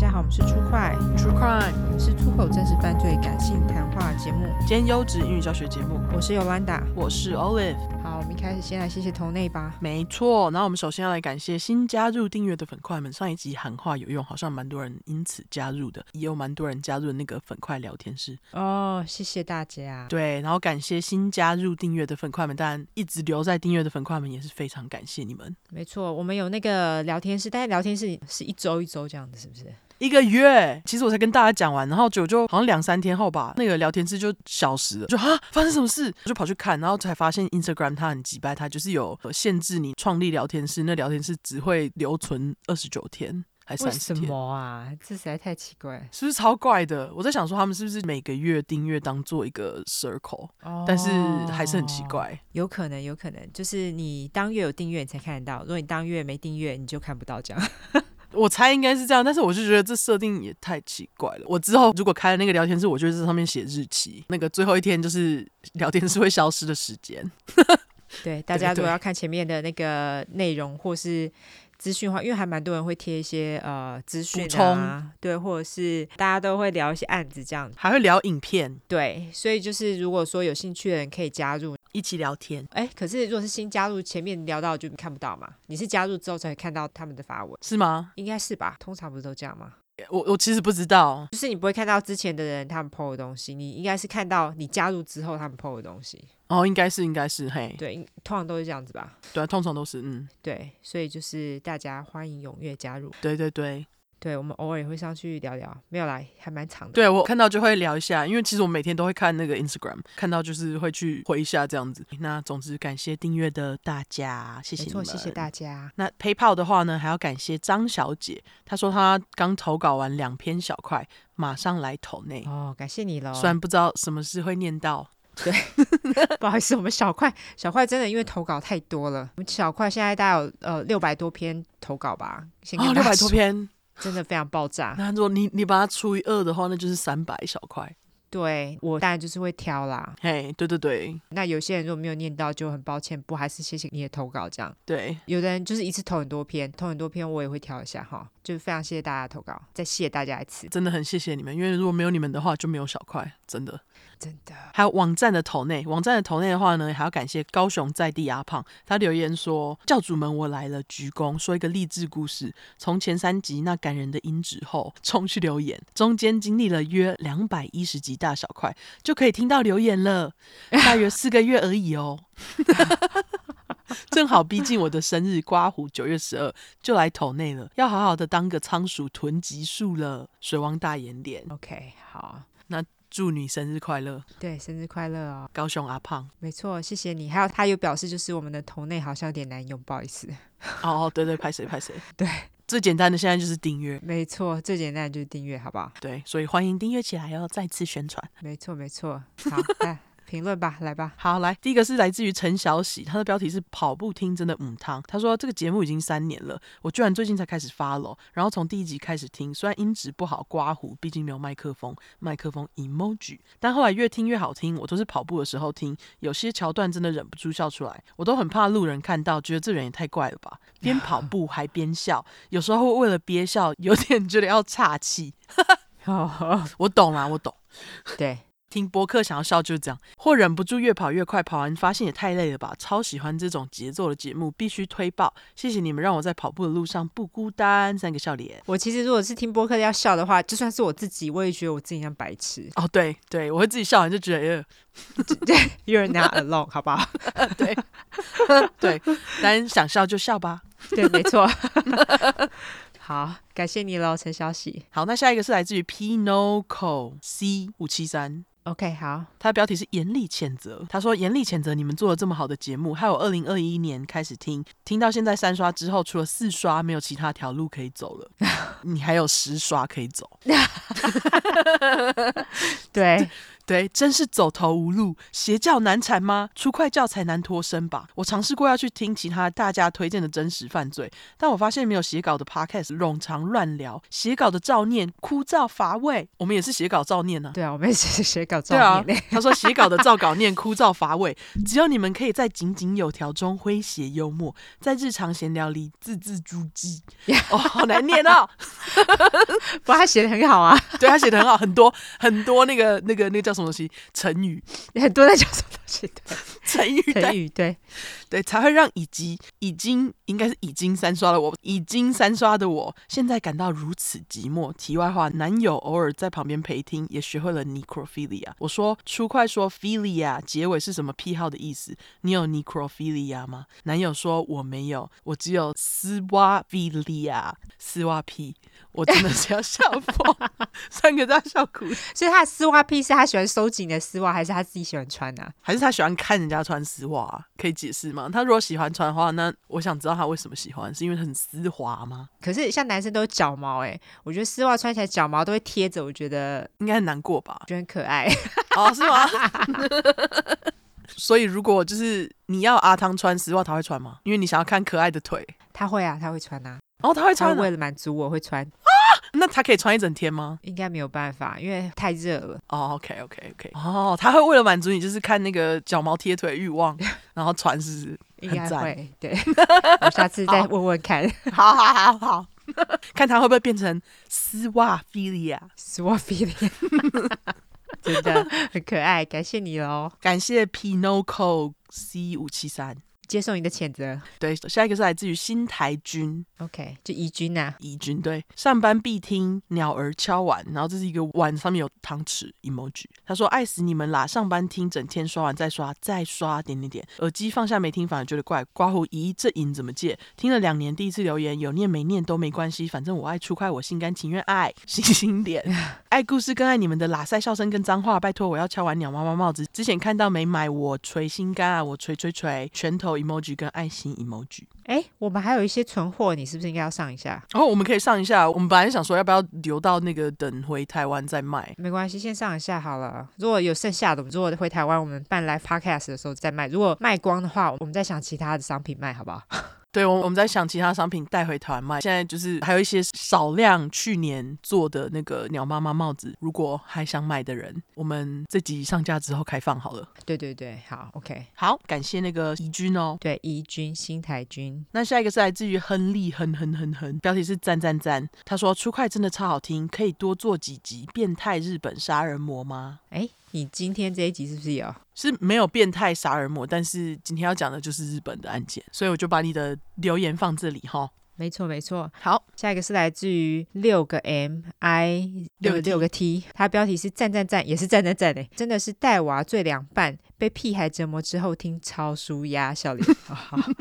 家好，我们是出快 True Crime，是出口真实犯罪感性谈话节目，兼优质英语教学节目。我是 Yolanda，我是 Olive。好，我们一开始先来谢谢头内吧。没错，然后我们首先要来感谢新加入订阅的粉块们。上一集喊话有用，好像蛮多人因此加入的，也有蛮多人加入那个粉块聊天室。哦，谢谢大家。对，然后感谢新加入订阅的粉块们，当然一直留在订阅的粉块们也是非常感谢你们。没错，我们有那个聊天室，但是聊天室是一周一周这样子，是不是？一个月，其实我才跟大家讲完，然后就就好像两三天后吧，那个聊天室就消失了，就啊，发生什么事？我就跑去看，然后才发现 Instagram 它很机掰，它就是有限制你创立聊天室，那聊天室只会留存二十九天，还三十天。为什么啊？这实在太奇怪，是不是超怪的？我在想说他们是不是每个月订阅当做一个 circle，哦，但是还是很奇怪。有可能，有可能就是你当月有订阅你才看得到，如果你当月没订阅你就看不到这样。我猜应该是这样，但是我就觉得这设定也太奇怪了。我之后如果开了那个聊天室，我就在上面写日期，那个最后一天就是聊天室会消失的时间。对，大家如果要看前面的那个内容或是资讯的话，因为还蛮多人会贴一些呃资讯啊，充，对，或者是大家都会聊一些案子这样，还会聊影片，对，所以就是如果说有兴趣的人可以加入。一起聊天，哎，可是如果是新加入，前面聊到就看不到嘛？你是加入之后才看到他们的发文，是吗？应该是吧？通常不是都这样吗？我我其实不知道，就是你不会看到之前的人他们 po 的东西，你应该是看到你加入之后他们 po 的东西。哦，应该是，应该是，嘿，对，通常都是这样子吧？对，通常都是，嗯，对，所以就是大家欢迎踊跃加入。对对对。对，我们偶尔也会上去聊聊，没有来，还蛮长的。对，我看到就会聊一下，因为其实我每天都会看那个 Instagram，看到就是会去回一下这样子。那总之感谢订阅的大家，谢谢你们，谢谢大家。那 PayPal 的话呢，还要感谢张小姐，她说她刚投稿完两篇小块，马上来投内。哦，感谢你喽。虽然不知道什么事会念到，对，不好意思，我们小块小块真的因为投稿太多了，我们小块现在大概有呃六百多篇投稿吧，先哦，六百多篇。真的非常爆炸。那如果你你把它除以二的话，那就是三百小块。对，我当然就是会挑啦。嘿，对对对。那有些人如果没有念到，就很抱歉，不还是谢谢你的投稿这样。对，有的人就是一次投很多篇，投很多篇我也会挑一下哈。就非常谢谢大家投稿，再谢谢大家一次。真的很谢谢你们，因为如果没有你们的话，就没有小块，真的。真的，还有网站的头内，网站的头内的话呢，还要感谢高雄在地阿胖，他留言说：“教主们，我来了，鞠躬，说一个励志故事。从前三集那感人的音质后，冲去留言，中间经历了约两百一十集大小块，就可以听到留言了，大约四个月而已哦。正好逼近我的生日，刮胡九月十二就来投内了，要好好的当个仓鼠囤集数了。水汪大眼脸，OK，好，那。”祝你生日快乐！对，生日快乐哦，高雄阿胖，没错，谢谢你。还有他有表示，就是我们的头内好像有点难用，不好意思。哦，对对，拍谁拍谁。对，最简单的现在就是订阅，没错，最简单的就是订阅，好不好？对，所以欢迎订阅起来，要再次宣传。没错，没错。好。评论吧，来吧。好，来，第一个是来自于陈小喜，他的标题是“跑步听真的母汤”。他说这个节目已经三年了，我居然最近才开始 follow，然后从第一集开始听，虽然音质不好，刮胡，毕竟没有麦克风，麦克风 emoji，但后来越听越好听。我都是跑步的时候听，有些桥段真的忍不住笑出来，我都很怕路人看到，觉得这人也太怪了吧？边跑步还边笑，有时候为了憋笑，有点觉得要岔气。我懂啦，我懂。对。听播客想要笑就是这样，或忍不住越跑越快，跑完发现也太累了吧。超喜欢这种节奏的节目，必须推爆！谢谢你们让我在跑步的路上不孤单。三个笑脸。我其实如果是听播客要笑的话，就算是我自己，我也觉得我自己像白痴。哦，对对，我会自己笑完就觉得，对，You're not alone，好不好？对 对，但想笑就笑吧。对，没错。好，感谢你喽，陈小喜。好，那下一个是来自于 Pinoco C 五七三。OK，好，他的标题是严厉谴责。他说严厉谴责你们做了这么好的节目，还有二零二一年开始听，听到现在三刷之后，除了四刷没有其他条路可以走了，你还有十刷可以走。对对，真是走投无路，邪教难缠吗？出快教才难脱身吧？我尝试过要去听其他大家推荐的真实犯罪，但我发现没有写稿的 podcast 冗长乱聊，写稿的照念枯燥乏味。我们也是写稿照念呢、啊。对啊，我们也是写稿照念。对啊，他说写稿的照稿念枯燥乏味，只有你们可以在井井有条中诙谐幽默，在日常闲聊里字字珠玑。哦，好难念哦。不过他写的很好啊，对他写的很好，很多很多那个那个那个叫什么东西成语，很多在讲什么东西的 成语，成语对对，才会让以及已经应该是已经三刷了我已经三刷的我现在感到如此寂寞。题外话，男友偶尔在旁边陪听，也学会了 necrophilia。我说出快说 philia 结尾是什么癖好的意思？你有 necrophilia 吗？男友说我没有，我只有丝袜 philia 丝袜癖。我真的是要笑疯，三个都要笑哭。所以他的丝袜癖是他喜欢收紧的丝袜，还是他自己喜欢穿呢、啊？还是他喜欢看人家穿丝袜、啊？可以解释吗？他如果喜欢穿的话，那我想知道他为什么喜欢，是因为很丝滑吗？可是像男生都有脚毛、欸，哎，我觉得丝袜穿起来脚毛都会贴着，我觉得应该很难过吧？觉得很可爱 哦，是吗？所以如果就是你要阿汤穿丝袜，他会穿吗？因为你想要看可爱的腿，他会啊，他会穿啊。哦，他会穿，为了满足我会穿。那他可以穿一整天吗？应该没有办法，因为太热了。哦，OK，OK，OK。哦，他会为了满足你，就是看那个脚毛贴腿欲望，然后穿是是？应该会。对，我下次再问问看。好好好好，看他会不会变成丝袜 Philia，丝袜 Philia，真的很可爱。感谢你喽，感谢 Pinoco C 五七三。接受你的谴责。对，下一个是来自于新台君，OK，就怡君呐、啊，怡君对，上班必听鸟儿敲碗，然后这是一个碗上面有汤匙 emoji。他说爱死你们啦，上班听整天刷完再刷再刷点点点，耳机放下没听反而觉得怪。刮胡咦，这瘾怎么戒？听了两年第一次留言，有念没念都没关系，反正我爱出快，我心甘情愿爱。星星点 爱故事更爱你们的喇塞笑声跟脏话，拜托我要敲完鸟妈妈帽子。之前看到没买，我捶心肝啊，我捶捶捶拳头。Emoji 跟爱心 emoji，哎，我们还有一些存货，你是不是应该要上一下？哦，我们可以上一下。我们本来想说要不要留到那个等回台湾再卖，没关系，先上一下好了。如果有剩下的，如果回台湾我们办 live podcast 的时候再卖。如果卖光的话，我们再想其他的商品卖，好不好？对，我我们在想其他商品带回台湾卖。现在就是还有一些少量去年做的那个鸟妈妈帽子，如果还想买的人，我们这集上架之后开放好了。对对对，好，OK，好，感谢那个怡君哦。对，怡君，新台君。那下一个是来自于亨利，哼哼哼哼，标题是赞赞赞。他说出快真的超好听，可以多做几集变态日本杀人魔吗？哎。你今天这一集是不是有？是没有变态杀人魔，但是今天要讲的就是日本的案件，所以我就把你的留言放这里哈。没错没错，好，下一个是来自于六个 M I 六个六个 T，它标题是赞赞赞，也是赞赞赞嘞，真的是带娃最凉拌，被屁孩折磨之后听超舒压，笑脸。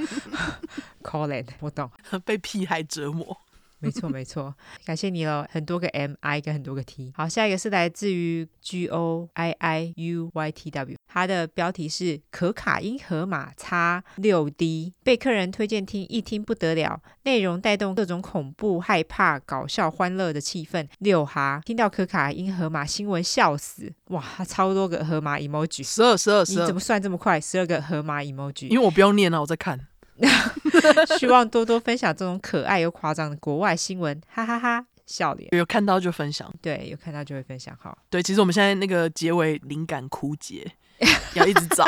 Colin，我懂，被屁孩折磨。没错没错，感谢你喽，很多个 M I 跟很多个 T。好，下一个是来自于 G O I I U Y T W，它的标题是可卡因河马叉六 D，被客人推荐听，一听不得了，内容带动各种恐怖、害怕、搞笑、欢乐的气氛。六哈，听到可卡因河马新闻笑死，哇，超多个河马 emoji，十二十二十二，你怎么算这么快？十二个河马 emoji，因为我不要念了，我在看。希望多多分享这种可爱又夸张的国外新闻，哈哈哈，哈，笑脸。有看到就分享，对，有看到就会分享。好，对，其实我们现在那个结尾灵感枯竭。要一直找，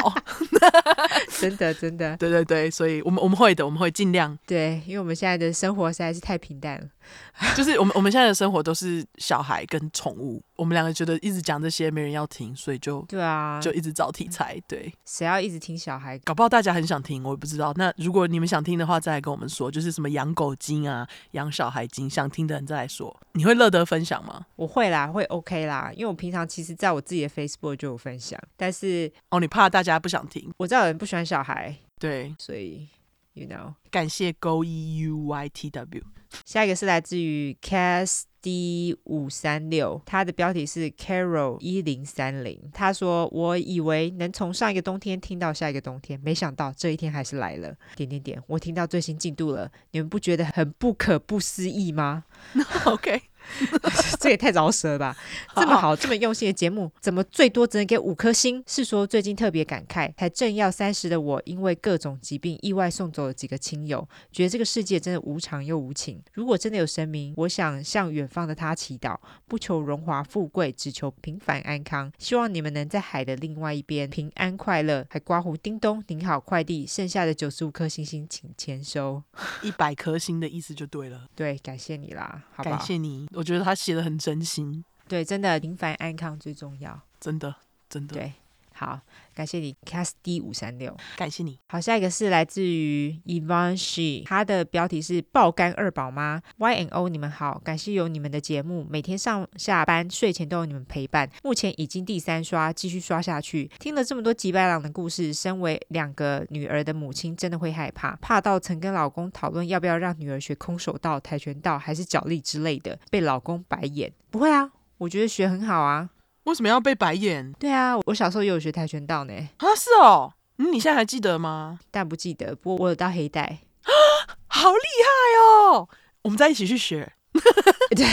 真的真的，对对对，所以我们我们会的，我们会尽量。对，因为我们现在的生活实在是太平淡了。就是我们我们现在的生活都是小孩跟宠物，我们两个觉得一直讲这些没人要听，所以就对啊，就一直找题材。对，谁要一直听小孩？搞不好大家很想听，我也不知道。那如果你们想听的话，再来跟我们说，就是什么养狗经啊、养小孩经，想听的人再来说。你会乐得分享吗？我会啦，会 OK 啦，因为我平常其实在我自己的 Facebook 就有分享，但是哦，你怕大家不想听？我知道有人不喜欢小孩，对，所以 you know，感谢 Go E U Y T W。下一个是来自于 Cas D 五三六，它的标题是 Carol 一零三零。他说：“我以为能从上一个冬天听到下一个冬天，没想到这一天还是来了。”点点点，我听到最新进度了，你们不觉得很不可不思议吗？OK，这也太饶舌了吧！这么好，这么用心的节目，怎么最多只能给五颗星？是说最近特别感慨，才正要三十的我，因为各种疾病意外送走了几个亲友，觉得这个世界真的无常又无情。如果真的有神明，我想向远方的他祈祷，不求荣华富贵，只求平凡安康。希望你们能在海的另外一边平安快乐。还刮胡叮咚，您好，快递，剩下的九十五颗星星请签收，一百颗星的意思就对了。对，感谢你啦，好不好？感谢你。我觉得他写的很真心，对，真的平凡安康最重要，真的，真的，对，好，感谢你，Cast D 五三六，感谢你。好，下一个是来自于 Evan She，他的标题是爆肝二宝妈 Y N O，你们好，感谢有你们的节目，每天上下班睡前都有你们陪伴，目前已经第三刷，继续刷下去。听了这么多吉白朗的故事，身为两个女儿的母亲，真的会害怕，怕到曾跟老公讨论要不要让女儿学空手道、跆拳道还是脚力之类的，被老公白眼。不会啊，我觉得学很好啊。为什么要被白眼？对啊，我小时候也有学跆拳道呢。啊，是哦，嗯，你现在还记得吗？但不记得，不过我有到黑带。啊，好厉害哦！我们再一起去学。对，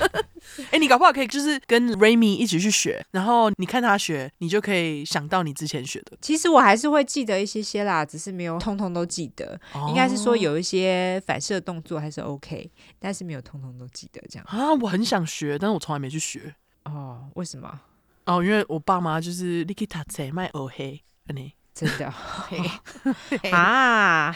哎，你搞不好可以就是跟 Raymi 一起去学，然后你看他学，你就可以想到你之前学的。其实我还是会记得一些些啦，只是没有通通都记得。哦，应该是说有一些反射动作还是 OK，但是没有通通都记得这样。啊，我很想学，但是我从来没去学。哦，为什么？哦，因为我爸妈就是你去读册卖学黑，真的嘿 啊，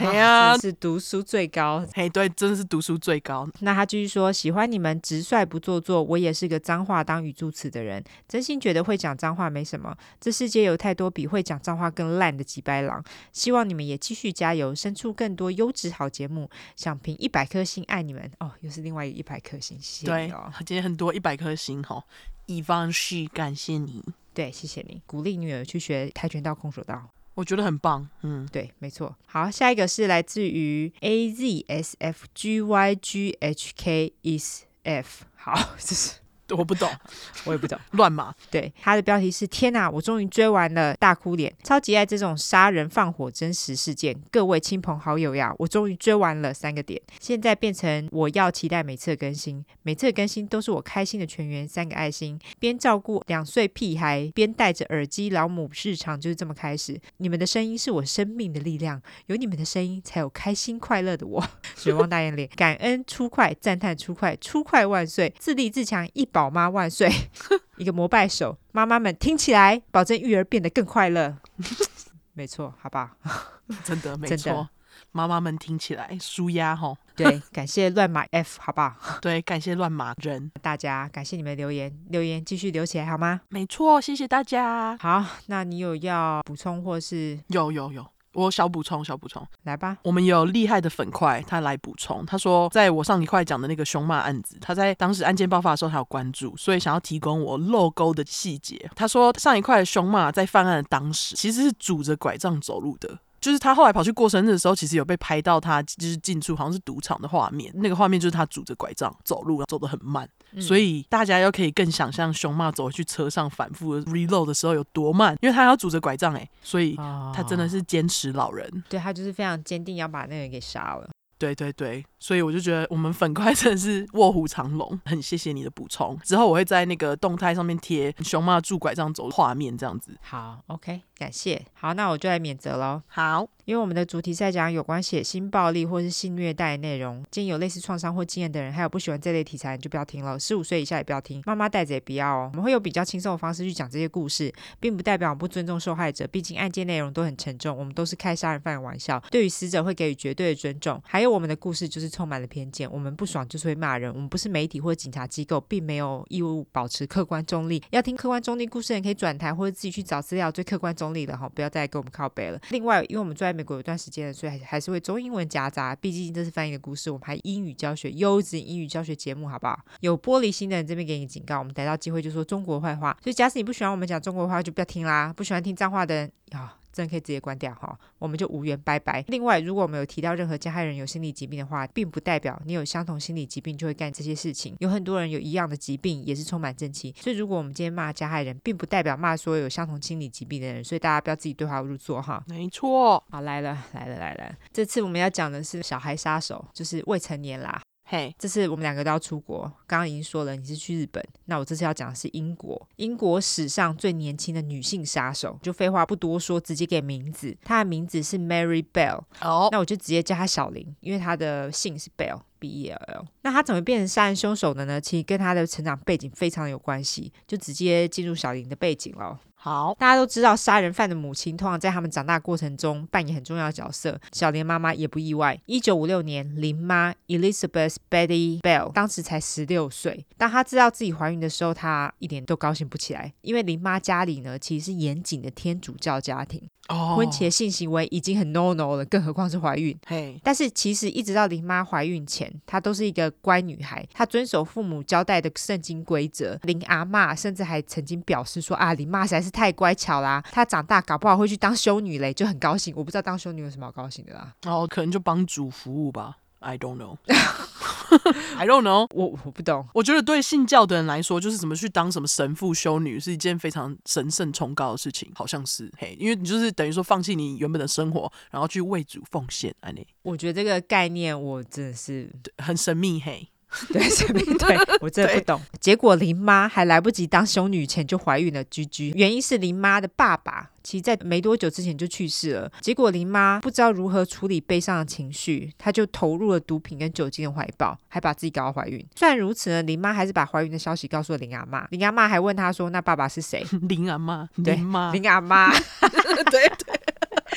是读书最高，嘿，对，真的是读书最高。那他继续说，喜欢你们直率不做作，我也是个脏话当语助词的人，真心觉得会讲脏话没什么。这世界有太多比会讲脏话更烂的吉白狼，希望你们也继续加油，生出更多优质好节目。想评一百颗星，爱你们哦，又是另外一百颗星，谢谢你哦。今天很多一百颗星哈，以方是感谢你，对，谢谢你，鼓励女儿去学跆拳道、空手道。我觉得很棒，嗯，对，没错。好，下一个是来自于 A Z S F G Y G H K is F，好，这是。我不懂，我也不懂，乱码。对，他的标题是“天哪，我终于追完了”，大哭脸，超级爱这种杀人放火真实事件。各位亲朋好友呀，我终于追完了三个点，现在变成我要期待每次的更新，每次的更新都是我开心的全员，三个爱心。边照顾两岁屁孩，边戴着耳机，老母日常就是这么开始。你们的声音是我生命的力量，有你们的声音，才有开心快乐的我。水汪大眼脸，感恩出快，赞叹出快，出快万岁，自立自强一百。宝妈万岁！一个膜拜手，妈妈们听起来，保证育儿变得更快乐。没错，好不好？真的没错，妈妈们听起来舒压哈。对，感谢乱码 F，好不好？对，感谢乱码人，大家感谢你们留言，留言继续留起来好吗？没错，谢谢大家。好，那你有要补充或是？有有有。我小补充，小补充，来吧。我们有厉害的粉块，他来补充。他说，在我上一块讲的那个凶骂案子，他在当时案件爆发的时候，他有关注，所以想要提供我漏钩的细节。他说，上一块的凶骂在犯案的当时，其实是拄着拐杖走路的。就是他后来跑去过生日的时候，其实有被拍到他就是进出好像是赌场的画面，那个画面就是他拄着拐杖走路，走得很慢，嗯、所以大家又可以更想象熊妈走回去车上反复 reload 的时候有多慢，因为他要拄着拐杖哎，所以他真的是坚持老人，哦、对他就是非常坚定要把那个人给杀了。对对对，所以我就觉得我们粉块 真的是卧虎藏龙，很谢谢你的补充。之后我会在那个动态上面贴熊妈拄拐杖走画面，这样子。好，OK，感谢。好，那我就来免责喽。好。因为我们的主题在讲有关血腥暴力或是性虐待的内容，建议有类似创伤或经验的人，还有不喜欢这类题材，你就不要听了。十五岁以下也不要听，妈妈带着也不要哦。我们会有比较轻松的方式去讲这些故事，并不代表我们不尊重受害者，毕竟案件内容都很沉重，我们都是开杀人犯的玩笑，对于死者会给予绝对的尊重。还有我们的故事就是充满了偏见，我们不爽就是会骂人，我们不是媒体或者警察机构，并没有义务保持客观中立。要听客观中立故事的人可以转台或者自己去找资料，最客观中立的哈，不要再给我们靠北了。另外，因为我们住在美国有一段时间了。所以还还是会中英文夹杂，毕竟这是翻译的故事。我们还英语教学，优质英语教学节目，好不好？有玻璃心的人这边给你警告，我们逮到机会就说中国坏话。所以假使你不喜欢我们讲中国话，就不要听啦。不喜欢听脏话的人啊。真的可以直接关掉哈，我们就无缘拜拜。另外，如果我们有提到任何加害人有心理疾病的话，并不代表你有相同心理疾病就会干这些事情。有很多人有一样的疾病，也是充满正气。所以，如果我们今天骂加害人，并不代表骂所有有相同心理疾病的人。所以大家不要自己对号入座哈。没错。好，来了来了来了，这次我们要讲的是小孩杀手，就是未成年啦。嘿，这次我们两个都要出国。刚刚已经说了，你是去日本，那我这次要讲的是英国。英国史上最年轻的女性杀手，就废话不多说，直接给名字。她的名字是 Mary Bell。哦，那我就直接叫她小林，因为她的姓是 Bell。B E L L，那他怎么变成杀人凶手的呢？其实跟他的成长背景非常有关系，就直接进入小林的背景了。好，大家都知道，杀人犯的母亲通常在他们长大过程中扮演很重要的角色，小林妈妈也不意外。一九五六年，林妈 Elizabeth Betty Bell 当时才十六岁。当她知道自己怀孕的时候，她一点都高兴不起来，因为林妈家里呢其实是严谨的天主教家庭。哦，婚前性行为已经很 no no 了，更何况是怀孕。嘿，但是其实一直到林妈怀孕前，她都是一个乖女孩，她遵守父母交代的圣经规则。林阿嬷甚至还曾经表示说啊，林妈实在是太乖巧啦，她长大搞不好会去当修女嘞，就很高兴。我不知道当修女有什么好高兴的啦。哦，可能就帮主服务吧。I don't know. I don't know. 我我不懂。我觉得对信教的人来说，就是怎么去当什么神父、修女，是一件非常神圣崇高的事情，好像是嘿，因为你就是等于说放弃你原本的生活，然后去为主奉献。安妮，我觉得这个概念我真的是很神秘嘿。对，对，我真的不懂。结果林妈还来不及当修女前就怀孕了，居居。原因是林妈的爸爸其实在没多久之前就去世了。结果林妈不知道如何处理悲伤的情绪，她就投入了毒品跟酒精的怀抱，还把自己搞到怀孕。虽然如此呢，林妈还是把怀孕的消息告诉了林阿妈。林阿妈还问她说：“那爸爸是谁？” 林阿妈，对，林阿妈，对对。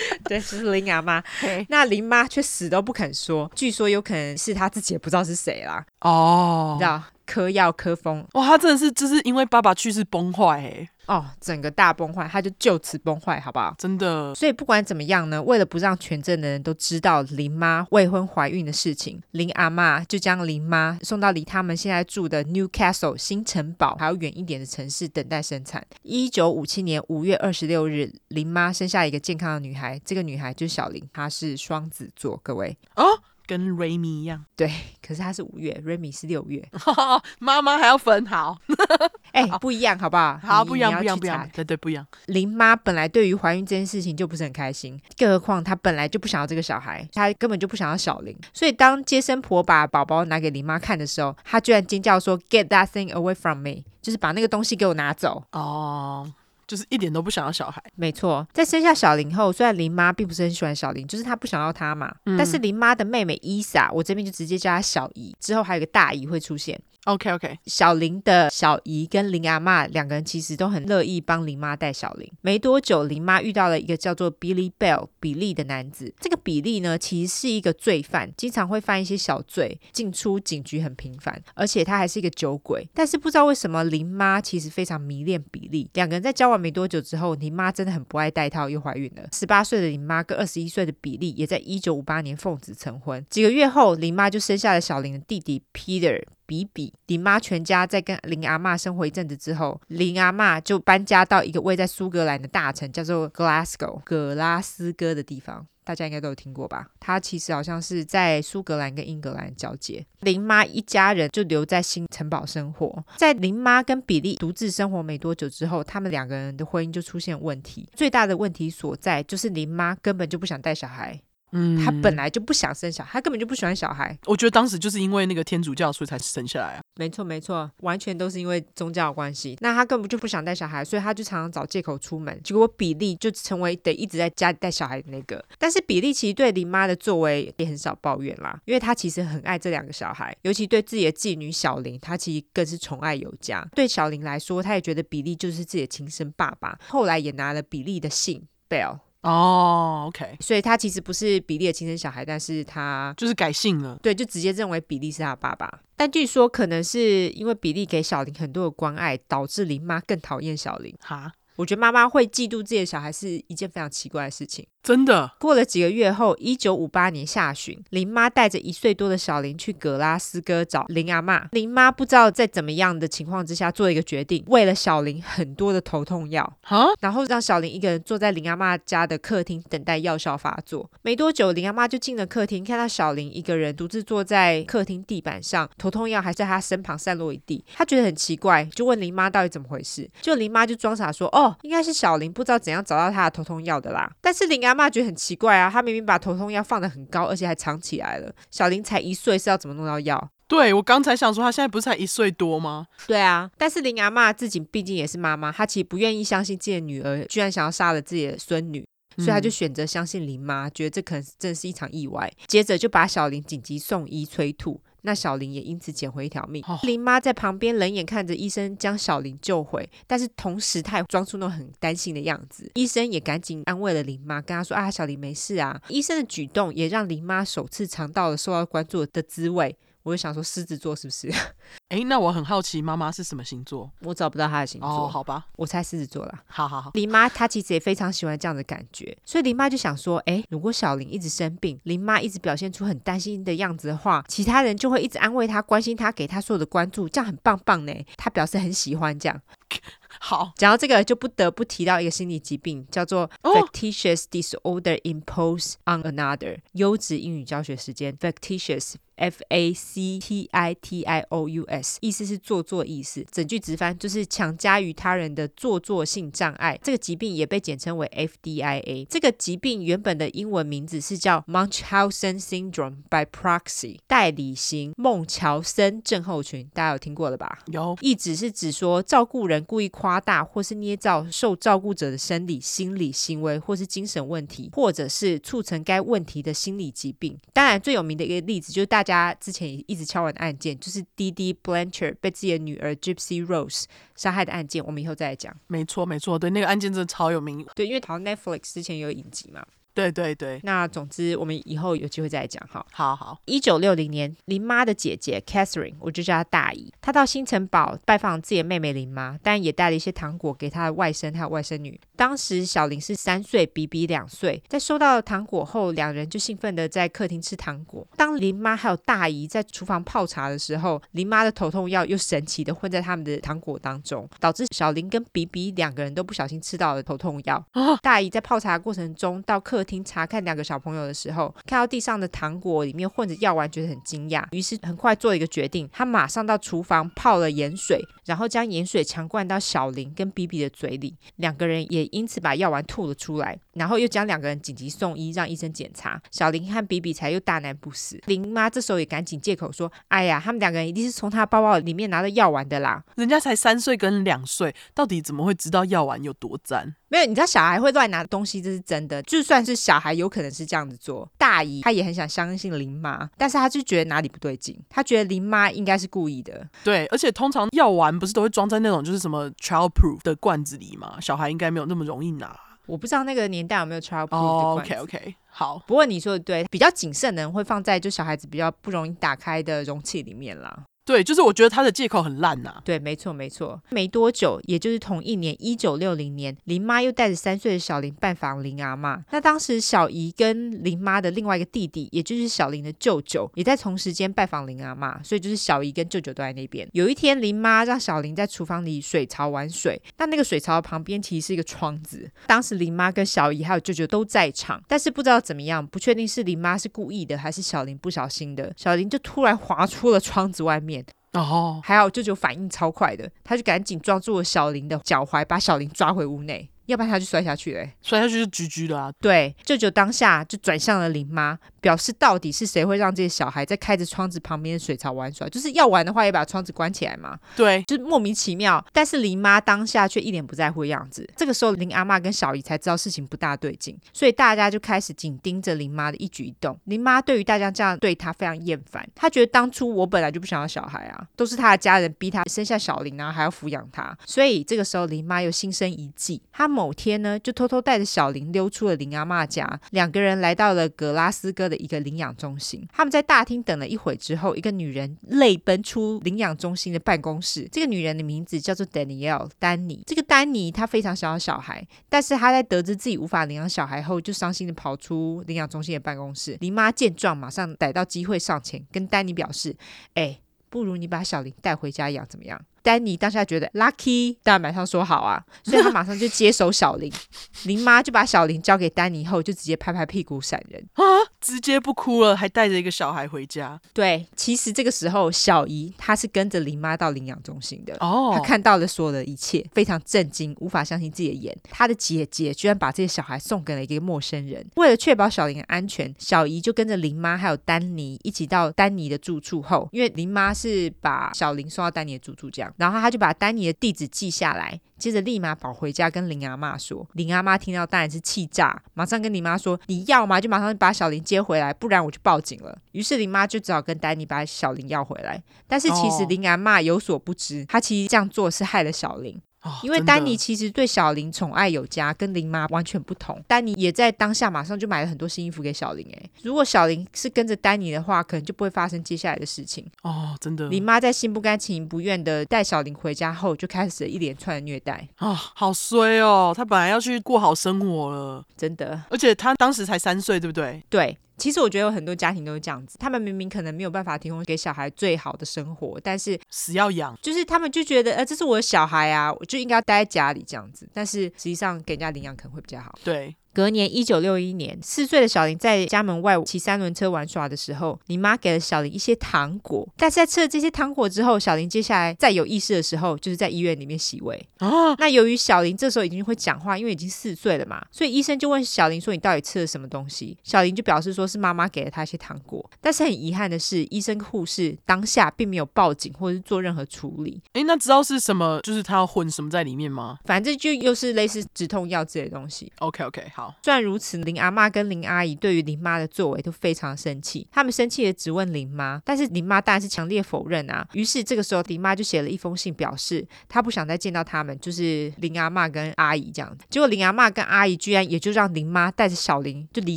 对，是林阿妈。那林妈却死都不肯说，据说有可能是她自己也不知道是谁啦。哦、oh.，你知道，嗑药嗑疯。哇，他真的是就是因为爸爸去世崩坏哎。哦、oh，整个大崩坏，他就就此崩坏，好不好？真的。所以不管怎么样呢，为了不让全镇的人都知道林妈未婚怀孕的事情，林阿妈就将林妈送到离他们现在住的 Newcastle 新城堡还要远一点的城市等待生产。一九五七年五月二十六日，林妈生下一个健康的女孩，这个女孩就是小林，她是双子座，各位。哦。跟 Remy 一样，对，可是他是五月，Remy 是六月，妈妈还要分好，哎、欸，不一样，好不好？好，不一样，不一样，不一样，对对，不一样。林妈本来对于怀孕这件事情就不是很开心，更何况她本来就不想要这个小孩，她根本就不想要小林，所以当接生婆把宝宝拿给林妈看的时候，她居然尖叫说：“Get that thing away from me！” 就是把那个东西给我拿走。哦。就是一点都不想要小孩，没错。在生下小林后，虽然林妈并不是很喜欢小林，就是她不想要他嘛。嗯、但是林妈的妹妹伊莎，我这边就直接叫她小姨。之后还有个大姨会出现。OK OK，小林的小姨跟林阿嬷两个人其实都很乐意帮林妈带小林。没多久，林妈遇到了一个叫做 Billy Bell 比利的男子。这个比利呢，其实是一个罪犯，经常会犯一些小罪，进出警局很频繁，而且他还是一个酒鬼。但是不知道为什么，林妈其实非常迷恋比利。两个人在交往没多久之后，林妈真的很不爱戴套，又怀孕了。十八岁的林妈跟二十一岁的比利也在一九五八年奉子成婚。几个月后，林妈就生下了小林的弟弟 Peter。比比林妈全家在跟林阿嬷生活一阵子之后，林阿嬷就搬家到一个位在苏格兰的大城，叫做 Glasgow 葛拉斯哥的地方。大家应该都有听过吧？它其实好像是在苏格兰跟英格兰交界。林妈一家人就留在新城堡生活。在林妈跟比利独自生活没多久之后，他们两个人的婚姻就出现问题。最大的问题所在就是林妈根本就不想带小孩。嗯，他本来就不想生小孩，他根本就不喜欢小孩。我觉得当时就是因为那个天主教，所以才生下来啊。没错，没错，完全都是因为宗教关系。那他根本就不想带小孩，所以他就常常找借口出门。结果比利就成为得一直在家里带小孩的那个。但是比利其实对林妈的作为也很少抱怨啦，因为他其实很爱这两个小孩，尤其对自己的继女小林，他其实更是宠爱有加。对小林来说，他也觉得比利就是自己的亲生爸爸。后来也拿了比利的信 Bell。哦、oh，OK，所以他其实不是比利的亲生小孩，但是他就是改姓了，对，就直接认为比利是他爸爸。但据说可能是因为比利给小林很多的关爱，导致林妈更讨厌小林。哈，我觉得妈妈会嫉妒自己的小孩是一件非常奇怪的事情。真的，过了几个月后，一九五八年下旬，林妈带着一岁多的小林去格拉斯哥找林阿妈。林妈不知道在怎么样的情况之下做一个决定，喂了小林很多的头痛药，然后让小林一个人坐在林阿妈家的客厅等待药效发作。没多久，林阿妈就进了客厅，看到小林一个人独自坐在客厅地板上，头痛药还在他身旁散落一地。她觉得很奇怪，就问林妈到底怎么回事。就林妈就装傻说：“哦，应该是小林不知道怎样找到他的头痛药的啦。”但是林阿妈觉得很奇怪啊，他明明把头痛药放得很高，而且还藏起来了。小林才一岁，是要怎么弄到药？对，我刚才想说，他现在不是才一岁多吗？对啊，但是林阿妈自己毕竟也是妈妈，她其实不愿意相信自己的女儿居然想要杀了自己的孙女。所以她就选择相信林妈，觉得这可能真的是一场意外。接着就把小林紧急送医催吐，那小林也因此捡回一条命。林妈在旁边冷眼看着医生将小林救回，但是同时她也装出那种很担心的样子。医生也赶紧安慰了林妈，跟她说：“啊，小林没事啊。”医生的举动也让林妈首次尝到了受到关注的滋味。我就想说狮子座是不是？哎，那我很好奇，妈妈是什么星座？我找不到她的星座。哦，好吧，我猜狮子座啦。好好好。林妈她其实也非常喜欢这样的感觉，所以林妈就想说，哎，如果小林一直生病，林妈一直表现出很担心的样子的话，其他人就会一直安慰她、关心她、给她所有的关注，这样很棒棒呢。她表示很喜欢这样。好，讲到这个就不得不提到一个心理疾病，叫做 factitious disorder imposed on another。优质英语教学时间，factitious。F A C T I T I O U S，意思是做作意思，整句直翻就是强加于他人的做作性障碍。这个疾病也被简称为 F D I A。这个疾病原本的英文名字是叫 Munchausen Syndrome by Proxy，代理型孟乔森症候群，大家有听过了吧？有，意指是指说照顾人故意夸大或是捏造受照顾者的生理、心理行为或是精神问题，或者是促成该问题的心理疾病。当然，最有名的一个例子就是大家。家之前也一直敲完的案件，就是 D D Blanchard 被自己的女儿 Gypsy Rose 杀害的案件，我们以后再来讲。没错，没错，对，那个案件真的超有名。对，因为好像 Netflix 之前有影集嘛。对对对，那总之我们以后有机会再来讲哈。好好。一九六零年，林妈的姐姐 Catherine，我就叫她大姨，她到新城堡拜访自己的妹妹林妈，但也带了一些糖果给她的外甥还有外甥女。当时小林是三岁，比比两岁。在收到糖果后，两人就兴奋的在客厅吃糖果。当林妈还有大姨在厨房泡茶的时候，林妈的头痛药又神奇的混在他们的糖果当中，导致小林跟比比两个人都不小心吃到了头痛药。大姨在泡茶的过程中到客厅查看两个小朋友的时候，看到地上的糖果里面混着药丸，觉得很惊讶，于是很快做一个决定，他马上到厨房泡了盐水，然后将盐水强灌到小林跟比比的嘴里，两个人也因此把药丸吐了出来，然后又将两个人紧急送医，让医生检查，小林和比比才又大难不死。林妈这时候也赶紧借口说：“哎呀，他们两个人一定是从他包包里面拿到药丸的啦，人家才三岁跟两岁，到底怎么会知道药丸有多赞？”没有，你知道小孩会乱拿东西，这是真的。就算是小孩，有可能是这样子做。大姨她也很想相信林妈，但是她就觉得哪里不对劲，她觉得林妈应该是故意的。对，而且通常药丸不是都会装在那种就是什么 childproof 的罐子里吗？小孩应该没有那么容易拿。我不知道那个年代有没有 child proof、oh, OK OK，好。不过你说的对，比较谨慎的人会放在就小孩子比较不容易打开的容器里面啦。对，就是我觉得他的借口很烂呐、对，没错没错。没多久，也就是同一年，一九六零年，林妈又带着三岁的小林拜访林阿嬷。那当时小姨跟林妈的另外一个弟弟，也就是小林的舅舅，也在同时间拜访林阿嬷，所以就是小姨跟舅舅都在那边。有一天，林妈让小林在厨房里水槽玩水，那那个水槽旁边其实是一个窗子。当时林妈跟小姨还有舅舅都在场，但是不知道怎么样，不确定是林妈是故意的还是小林不小心的，小林就突然滑出了窗子外面。哦，还好舅舅反应超快的，他就赶紧抓住了小林的脚踝，把小林抓回屋内。要不然他就摔下去了，摔下去就 GG 了啊！对，舅舅当下就转向了林妈，表示到底是谁会让这些小孩在开着窗子旁边的水槽玩耍？就是要玩的话，也把窗子关起来嘛。对，就莫名其妙。但是林妈当下却一脸不在乎的样子。这个时候，林阿妈跟小姨才知道事情不大对劲，所以大家就开始紧盯着林妈的一举一动。林妈对于大家这样对她非常厌烦，她觉得当初我本来就不想要小孩啊，都是她的家人逼她生下小林啊，还要抚养她。所以这个时候，林妈又心生一计，她某某天呢就。偷偷带着小林溜出了林阿妈家，两个人来到了格拉斯哥的一个领养中心。他们在大厅等了一会之后，一个女人泪奔出领养中心的办公室。这个女人的名字叫做 Danielle 丹尼。这个丹尼她非常想要小孩，但是她在得知自己无法领养小孩后，就伤心的跑出领养中心的办公室。林妈见状，马上逮到机会上前跟丹尼表示：“哎。”不如你把小林带回家养怎么样？丹尼当下觉得 lucky，当然马上说好啊，所以他马上就接手小林。林妈就把小林交给丹尼后，就直接拍拍屁股闪人啊，直接不哭了，还带着一个小孩回家。对，其实这个时候小姨她是跟着林妈到领养中心的哦，她看到了所有的一切，非常震惊，无法相信自己的眼。她的姐姐居然把这些小孩送给了一个陌生人。为了确保小林的安全，小姨就跟着林妈还有丹尼一起到丹尼的住处后，因为林妈是把小林送到丹尼的住处这样，然后他就把丹尼的地址记下来。接着立马跑回家跟林阿妈说，林阿妈听到当然是气炸，马上跟林妈说：“你要吗？就马上把小林接回来，不然我就报警了。”于是林妈就只好跟丹尼把小林要回来。但是其实林阿妈有所不知，她其实这样做是害了小林。因为丹尼其实对小林宠爱有加，跟林妈完全不同。丹尼也在当下马上就买了很多新衣服给小林。哎，如果小林是跟着丹尼的话，可能就不会发生接下来的事情。哦，真的。林妈在心不甘情不愿的带小林回家后，就开始了一连串的虐待。啊、哦，好衰哦！他本来要去过好生活了，真的。而且他当时才三岁，对不对？对。其实我觉得有很多家庭都是这样子，他们明明可能没有办法提供给小孩最好的生活，但是死要养，就是他们就觉得，呃，这是我的小孩啊，我就应该要待在家里这样子。但是实际上给人家领养可能会比较好。对。隔年一九六一年，四岁的小林在家门外骑三轮车玩耍的时候，你妈给了小林一些糖果。但是在吃了这些糖果之后，小林接下来再有意识的时候，就是在医院里面洗胃。啊，那由于小林这时候已经会讲话，因为已经四岁了嘛，所以医生就问小林说：“你到底吃了什么东西？”小林就表示说是妈妈给了他一些糖果。但是很遗憾的是，医生护士当下并没有报警或者是做任何处理。诶，那知道是什么？就是他要混什么在里面吗？反正就又是类似止痛药之类的东西。OK OK，好。虽然如此。林阿妈跟林阿姨对于林妈的作为都非常生气，他们生气的质问林妈，但是林妈当然是强烈否认啊。于是这个时候，林妈就写了一封信，表示她不想再见到他们，就是林阿妈跟阿姨这样子。结果林阿妈跟阿姨居然也就让林妈带着小林就离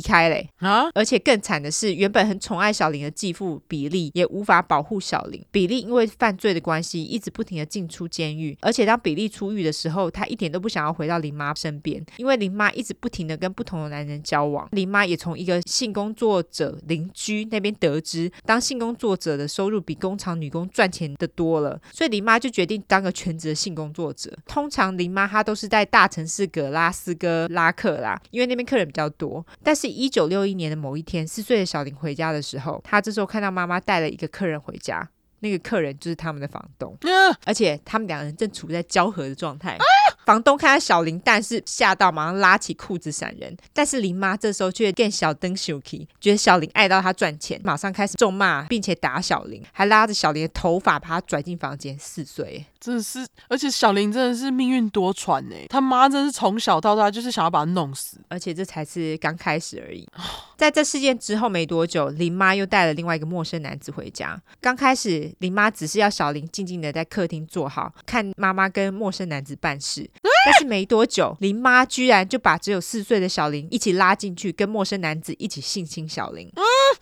开嘞啊！而且更惨的是，原本很宠爱小林的继父比利也无法保护小林。比利因为犯罪的关系，一直不停的进出监狱。而且当比利出狱的时候，他一点都不想要回到林妈身边，因为林妈一直不停的跟不同的男人。交往，林妈也从一个性工作者邻居那边得知，当性工作者的收入比工厂女工赚钱的多了，所以林妈就决定当个全职的性工作者。通常林妈她都是在大城市格拉斯哥拉客啦，因为那边客人比较多。但是，一九六一年的某一天，四岁的小林回家的时候，他这时候看到妈妈带了一个客人回家，那个客人就是他们的房东，而且他们两个人正处在交合的状态。房东看到小林，但是吓到，马上拉起裤子闪人。但是林妈这时候却更小灯秀气，觉得小林爱到他赚钱，马上开始咒骂，并且打小林，还拉着小林的头发把他拽进房间。四岁，真的是，而且小林真的是命运多舛呢。他妈真是从小到大就是想要把他弄死，而且这才是刚开始而已。在这事件之后没多久，林妈又带了另外一个陌生男子回家。刚开始，林妈只是要小林静静的在客厅坐好，看妈妈跟陌生男子办事。但是没多久，林妈居然就把只有四岁的小林一起拉进去，跟陌生男子一起性侵小林。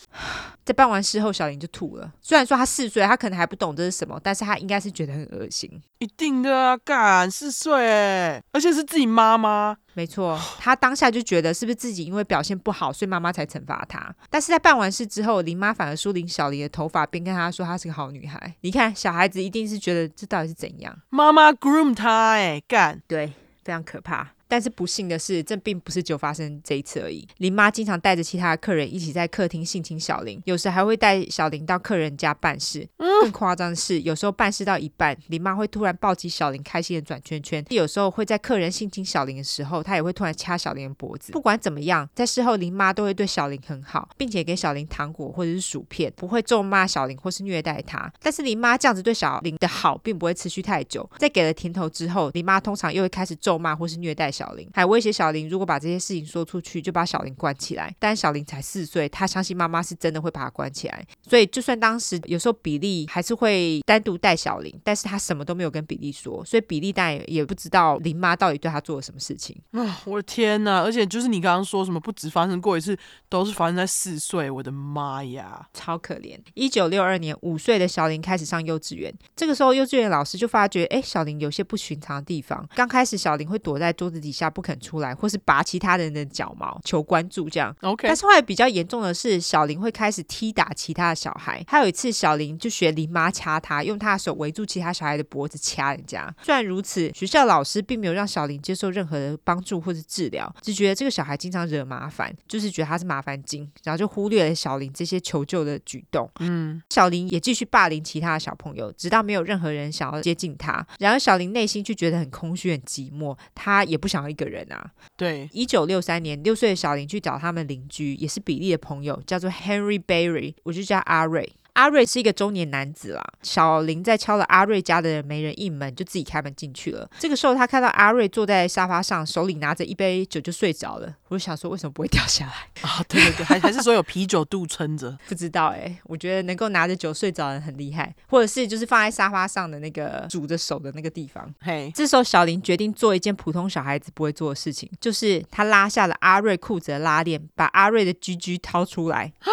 在办完事后，小林就吐了。虽然说他四岁，他可能还不懂这是什么，但是他应该是觉得很恶心。一定的啊，干四岁哎，而且是自己妈妈。没错，他当下就觉得是不是自己因为表现不好，所以妈妈才惩罚他。但是在办完事之后，林妈反而梳理小林的头发，并跟他说她是个好女孩。你看，小孩子一定是觉得这到底是怎样？妈妈 groom 他哎，干对，非常可怕。但是不幸的是，这并不是就发生这一次而已。林妈经常带着其他的客人一起在客厅性侵小林，有时还会带小林到客人家办事。更夸张的是，有时候办事到一半，林妈会突然抱起小林，开心的转圈圈。有时候会在客人性侵小林的时候，她也会突然掐小林的脖子。不管怎么样，在事后林妈都会对小林很好，并且给小林糖果或者是薯片，不会咒骂小林或是虐待他。但是林妈这样子对小林的好，并不会持续太久。在给了甜头之后，林妈通常又会开始咒骂或是虐待小林。小林还威胁小林，如果把这些事情说出去，就把小林关起来。但小林才四岁，他相信妈妈是真的会把他关起来。所以，就算当时有时候比利还是会单独带小林，但是他什么都没有跟比利说，所以比利当然也不知道林妈到底对他做了什么事情。啊，我的天呐！而且就是你刚刚说什么不止发生过一次，都是发生在四岁。我的妈呀，超可怜。一九六二年，五岁的小林开始上幼稚园，这个时候幼稚园老师就发觉，哎，小林有些不寻常的地方。刚开始，小林会躲在桌子底下不肯出来，或是拔其他人的脚毛求关注这样。OK，但是后来比较严重的是，小林会开始踢打其他的小孩。还有一次，小林就学林妈掐他，用他的手围住其他小孩的脖子掐人家。虽然如此，学校老师并没有让小林接受任何的帮助或者治疗，只觉得这个小孩经常惹麻烦，就是觉得他是麻烦精，然后就忽略了小林这些求救的举动。嗯，小林也继续霸凌其他的小朋友，直到没有任何人想要接近他。然而，小林内心却觉得很空虚、很寂寞，他也不想要一个人啊。对，一九六三年，六岁的小林去找他们邻居，也是比利的朋友，叫做 Henry Berry，我就叫阿瑞。阿瑞是一个中年男子啦。小林在敲了阿瑞家的没人应门，就自己开门进去了。这个时候，他看到阿瑞坐在沙发上，手里拿着一杯酒就睡着了。我就想说，为什么不会掉下来 啊、哦？对对对，还还是说有啤酒肚撑着？不知道哎、欸。我觉得能够拿着酒睡着的人很厉害，或者是就是放在沙发上的那个拄着手的那个地方。嘿，这时候小林决定做一件普通小孩子不会做的事情，就是他拉下了阿瑞裤子的拉链，把阿瑞的居居掏出来。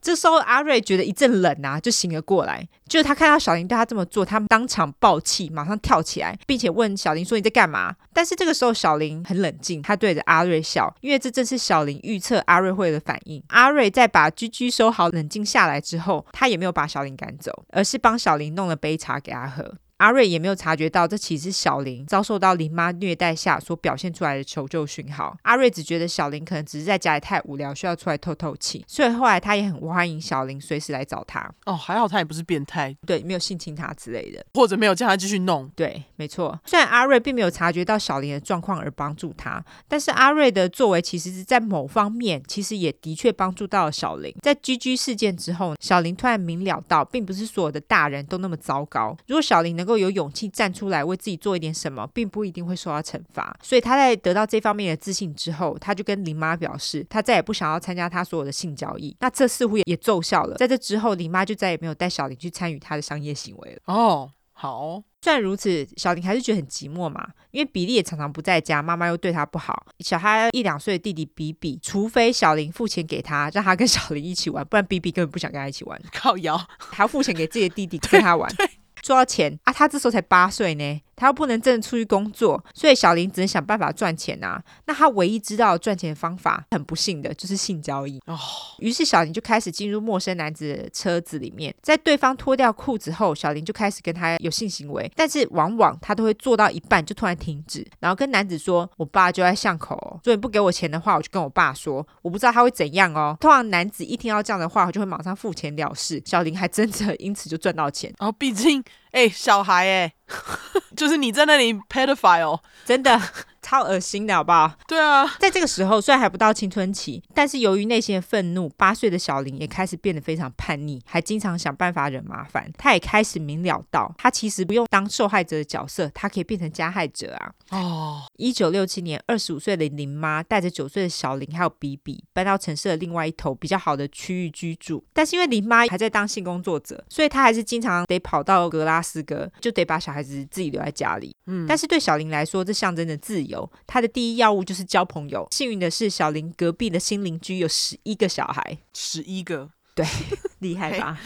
这时候阿瑞觉得一阵冷啊，啊就醒了过来。就是他看到小林对他这么做，他当场暴气，马上跳起来，并且问小林说：“你在干嘛？”但是这个时候小林很冷静，他对着阿瑞笑，因为这正是小林预测阿瑞会的反应。阿瑞在把居居收好、冷静下来之后，他也没有把小林赶走，而是帮小林弄了杯茶给他喝。阿瑞也没有察觉到，这其实是小林遭受到林妈虐待下所表现出来的求救讯号。阿瑞只觉得小林可能只是在家里太无聊，需要出来透透气，所以后来他也很欢迎小林随时来找他。哦，还好他也不是变态，对，没有性侵他之类的，或者没有叫他继续弄。对，没错。虽然阿瑞并没有察觉到小林的状况而帮助他，但是阿瑞的作为其实是在某方面，其实也的确帮助到了小林。在 GG 事件之后，小林突然明了到，并不是所有的大人都那么糟糕。如果小林能够有勇气站出来为自己做一点什么，并不一定会受到惩罚。所以他在得到这方面的自信之后，他就跟林妈表示，他再也不想要参加他所有的性交易。那这似乎也也奏效了。在这之后，林妈就再也没有带小林去参与他的商业行为了。哦，好。虽然如此，小林还是觉得很寂寞嘛，因为比利也常常不在家，妈妈又对他不好。小孩一两岁的弟弟比比，除非小林付钱给他，让他跟小林一起玩，不然比比根本不想跟他一起玩。靠摇，还要付钱给自己的弟弟跟他玩。说到钱啊，他这时候才八岁呢。他又不能真的出去工作，所以小林只能想办法赚钱啊。那他唯一知道赚钱的方法，很不幸的就是性交易。哦，于是小林就开始进入陌生男子的车子里面，在对方脱掉裤子后，小林就开始跟他有性行为。但是往往他都会做到一半就突然停止，然后跟男子说：“我爸就在巷口哦，所以你不给我钱的话，我就跟我爸说，我不知道他会怎样哦。”通常男子一听到这样的话，就会马上付钱了事。小林还真的因此就赚到钱。然后毕竟，哎，小孩哎。就是你在那里 pedophile，真的。超恶心的好不好？对啊，在这个时候虽然还不到青春期，但是由于内心的愤怒，八岁的小林也开始变得非常叛逆，还经常想办法惹麻烦。他也开始明了到，他其实不用当受害者的角色，他可以变成加害者啊！哦，一九六七年，二十五岁的林妈带着九岁的小林还有比比搬到城市的另外一头比较好的区域居住，但是因为林妈还在当性工作者，所以她还是经常得跑到格拉斯哥，就得把小孩子自己留在家里。嗯，但是对小林来说，这象征着自由。他的第一要务就是交朋友。幸运的是，小林隔壁的新邻居有十一个小孩，十一个，对，厉害吧？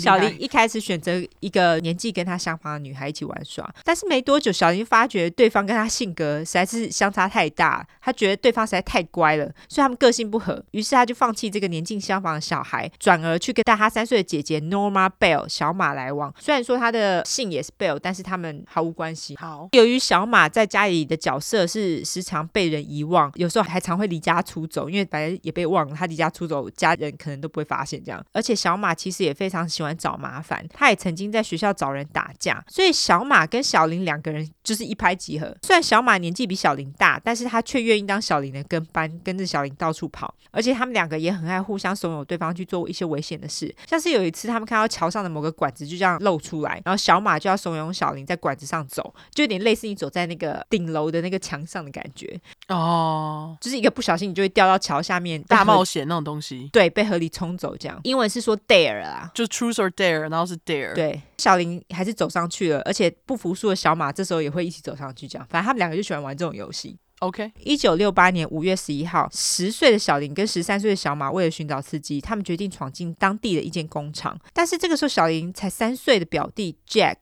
小林一开始选择一个年纪跟他相仿的女孩一起玩耍，但是没多久，小林发觉对方跟他性格实在是相差太大，他觉得对方实在太乖了，所以他们个性不合，于是他就放弃这个年纪相仿的小孩，转而去跟大他三岁的姐姐 Norma Bell 小马来往。虽然说他的姓也是 Bell，但是他们毫无关系。好，由于小马在家里的角色是时常被人遗忘，有时候还常会离家出走，因为反正也被忘了，他离家出走，家人可能都不会发现这样。而且小马其实也非常。喜欢找麻烦，他也曾经在学校找人打架，所以小马跟小林两个人就是一拍即合。虽然小马年纪比小林大，但是他却愿意当小林的跟班，跟着小林到处跑。而且他们两个也很爱互相怂恿对方去做一些危险的事，像是有一次他们看到桥上的某个管子就这样露出来，然后小马就要怂恿小林在管子上走，就有点类似你走在那个顶楼的那个墙上的感觉哦，就是一个不小心你就会掉到桥下面，大冒险那种东西，对，被河里冲走这样。英文是说 dare 啊，就 truth or dare，然后是 dare。对，小林还是走上去了，而且不服输的小马这时候也会一起走上去，这样，反正他们两个就喜欢玩这种游戏。OK，一九六八年五月十一号，十岁的小林跟十三岁的小马为了寻找刺激，他们决定闯进当地的一间工厂。但是这个时候，小林才三岁的表弟 Jack。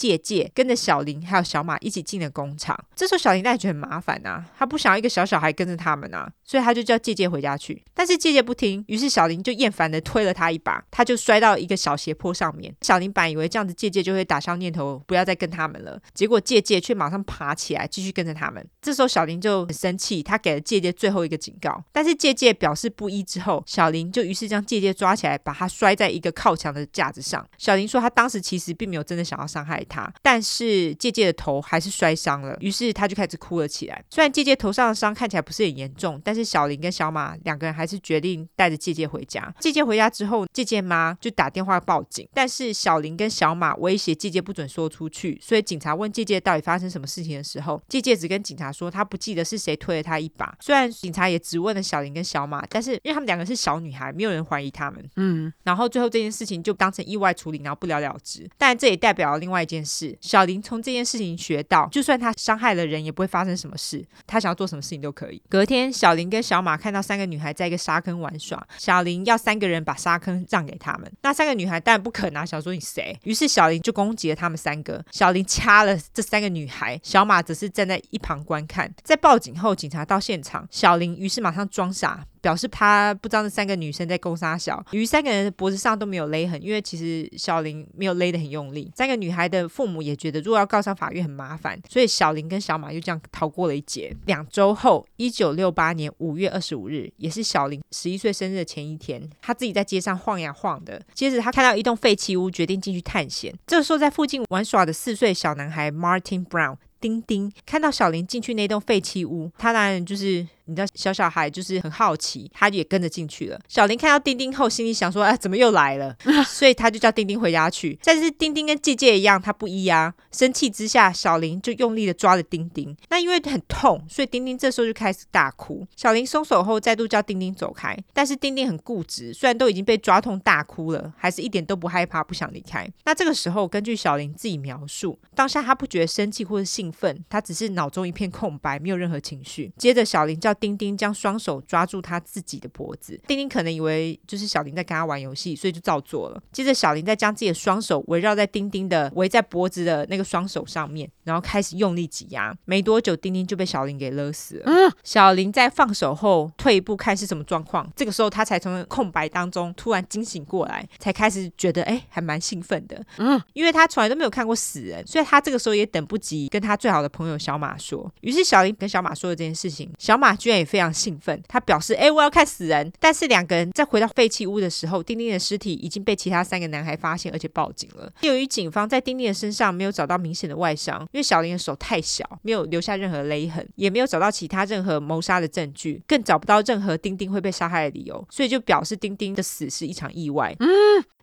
借借跟着小林还有小马一起进了工厂。这时候小林当然觉得很麻烦啊，他不想要一个小小孩跟着他们啊，所以他就叫借借回家去。但是借借不听，于是小林就厌烦地推了他一把，他就摔到一个小斜坡上面。小林本以为这样子借借就会打消念头，不要再跟他们了，结果借借却马上爬起来继续跟着他们。这时候小林就很生气，他给了借借最后一个警告，但是借借表示不依之后，小林就于是将借借抓起来，把他摔在一个靠墙的架子上。小林说他当时其实并没有真的想要伤害他，但是借借的头还是摔伤了，于是他就开始哭了起来。虽然借借头上的伤看起来不是很严重，但是小林跟小马两个人还是决定带着借借回家。借借回家之后，借借妈就打电话报警，但是小林跟小马威胁借借不准说出去，所以警察问借借到底发生什么事情的时候，借借只跟警察说他不记得是谁推了他一把。虽然警察也质问了小林跟小马，但是因为他们两个是小女孩，没有人怀疑他们。嗯，然后最后这件事情就当成意外处理，然后不了了之。但这也代表了另外一件事：小林从这件事情学到，就算他伤害了人，也不会发生什么事。他想要做什么事情都可以。隔天，小林跟小马看到三个女孩在一个沙坑玩耍，小林要三个人把沙坑让给他们。那三个女孩当然不肯拿，想说你谁？于是小林就攻击了他们三个。小林掐了这三个女孩，小马则是站在一旁观看。在报警后，警察到现场，小林于是马上装傻。表示他不知道那三个女生在攻杀小，由于三个人的脖子上都没有勒痕，因为其实小林没有勒得很用力。三个女孩的父母也觉得，如果要告上法院很麻烦，所以小林跟小马就这样逃过了一劫。两周后，一九六八年五月二十五日，也是小林十一岁生日的前一天，他自己在街上晃呀晃的，接着他看到一栋废弃屋，决定进去探险。这个时候，在附近玩耍的四岁小男孩 Martin Brown 丁丁看到小林进去那栋废弃屋，他当然就是。你知道小小孩就是很好奇，他也跟着进去了。小林看到丁丁后，心里想说：“哎，怎么又来了？” 所以他就叫丁丁回家去。但是丁丁跟季姐一样，他不依啊。生气之下，小林就用力的抓了丁丁。那因为很痛，所以丁丁这时候就开始大哭。小林松手后，再度叫丁丁走开。但是丁丁很固执，虽然都已经被抓痛大哭了，还是一点都不害怕，不想离开。那这个时候，根据小林自己描述，当下他不觉得生气或者兴奋，他只是脑中一片空白，没有任何情绪。接着，小林叫。丁丁将双手抓住他自己的脖子，丁丁可能以为就是小林在跟他玩游戏，所以就照做了。接着，小林再将自己的双手围绕在丁丁的围在脖子的那个双手上面，然后开始用力挤压。没多久，丁丁就被小林给勒死了。嗯，小林在放手后退一步看是什么状况，这个时候他才从空白当中突然惊醒过来，才开始觉得哎，还蛮兴奋的。嗯，因为他从来都没有看过死人，所以他这个时候也等不及跟他最好的朋友小马说。于是，小林跟小马说了这件事情，小马居也非常兴奋，他表示：“哎，我要看死人。”但是两个人在回到废弃屋的时候，丁丁的尸体已经被其他三个男孩发现，而且报警了。由于警方在丁丁的身上没有找到明显的外伤，因为小林的手太小，没有留下任何勒痕，也没有找到其他任何谋杀的证据，更找不到任何丁丁会被杀害的理由，所以就表示丁丁的死是一场意外。嗯，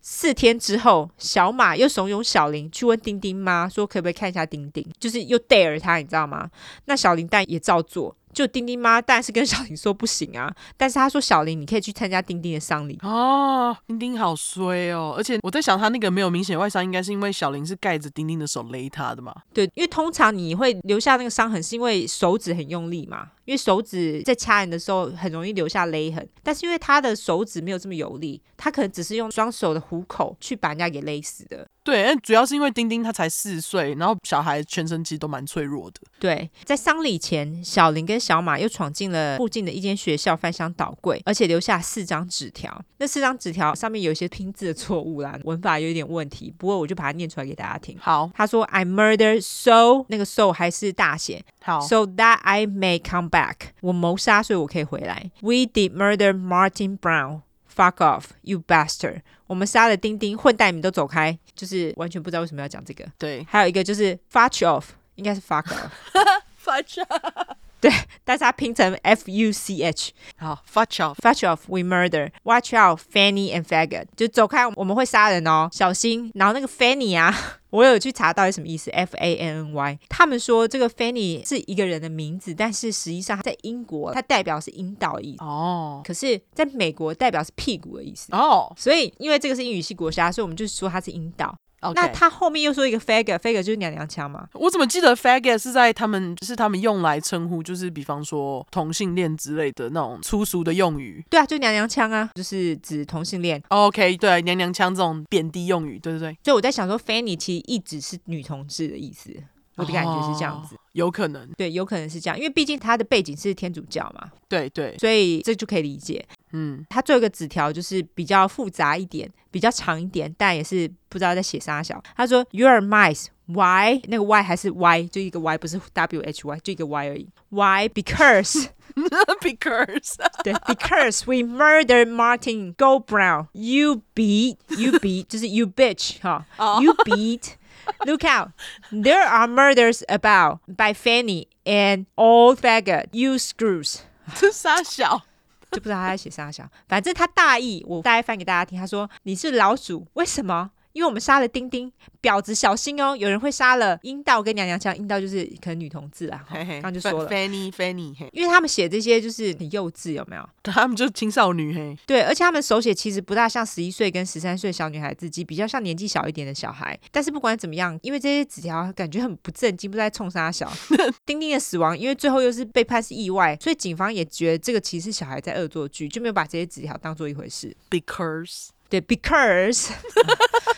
四天之后，小马又怂恿小林去问丁丁妈，说可不可以看一下丁丁，就是又 dare 他，你知道吗？那小林但也照做。就丁丁妈，但是跟小林说不行啊。但是他说小林，你可以去参加丁丁的丧礼哦。丁丁好衰哦，而且我在想，他那个没有明显外伤，应该是因为小林是盖着丁丁的手勒他的嘛？对，因为通常你会留下那个伤痕，是因为手指很用力嘛。因为手指在掐人的时候很容易留下勒痕，但是因为他的手指没有这么有力，他可能只是用双手的虎口去把人家给勒死的。对，主要是因为丁丁他才四岁，然后小孩全身其实都蛮脆弱的。对，在丧礼前，小林跟小马又闯进了附近的一间学校，翻箱倒柜，而且留下四张纸条。那四张纸条上面有一些拼字的错误啦，文法有一点问题，不过我就把它念出来给大家听。好，他说：“I murdered so 那个 so 还是大写。”好，so that I may come back，我谋杀，所以我可以回来。We did murder Martin Brown. Fuck off, you bastard！我们杀了丁丁，混蛋，你们都走开！就是完全不知道为什么要讲这个。对，还有一个就是 fuck off，应该是 fuck off。fuck off。对，但是它拼成 F U C H。好，fuck off，fuck off，we murder。Watch out, Fanny and faggot！就走开，我们会杀人哦，小心。然后那个 Fanny 啊。我有去查到底什么意思，F A N N Y。他们说这个 Fanny 是一个人的名字，但是实际上在英国它代表是阴道的意思哦，可是在美国代表是屁股的意思哦。所以因为这个是英语系国家，所以我们就说它是阴道。那他后面又说一个 faggot，faggot 就是娘娘腔嘛？我怎么记得 faggot 是在他们是他们用来称呼，就是比方说同性恋之类的那种粗俗的用语？对啊，就娘娘腔啊，就是指同性恋。OK，对，娘娘腔这种贬低用语，对对对。所以我在想说，Fanny 其实一直是女同志的意思，我的感觉是这样子。哦，有可能，对，有可能是这样，因为毕竟他的背景是天主教嘛。对对，所以这就可以理解。嗯，他最后一个纸条就是比较复杂一点，比较长一点，但也是不知道在写啥小。他说：“You're mice. Why？那个 Y 还是 Y？就一个 Y，不是 W H Y，就一个 Y 而已。Why? Because because 对，Because we murdered Martin Goldbrown. You beat, you beat，就是 you bitch 哈。You beat. Look out. There are murders about by Fanny and old faggot. You screws. 这傻小？”就不知道他在写啥小，反正他大意，我大概翻给大家听。他说：“你是老鼠，为什么？”因为我们杀了丁丁，婊子小心哦！有人会杀了阴道跟娘娘腔，阴道就是可能女同志啊。刚刚就说了，Fanny，Fanny，因为他们写这些就是很幼稚，有没有？他们就是青少女嘿。对，而且他们手写其实不大像十一岁跟十三岁小女孩自己，比较像年纪小一点的小孩。但是不管怎么样，因为这些纸条感觉很不正经，不知道在冲啥小。丁丁的死亡，因为最后又是被判是意外，所以警方也觉得这个其实是小孩在恶作剧，就没有把这些纸条当做一回事。Because 对，because，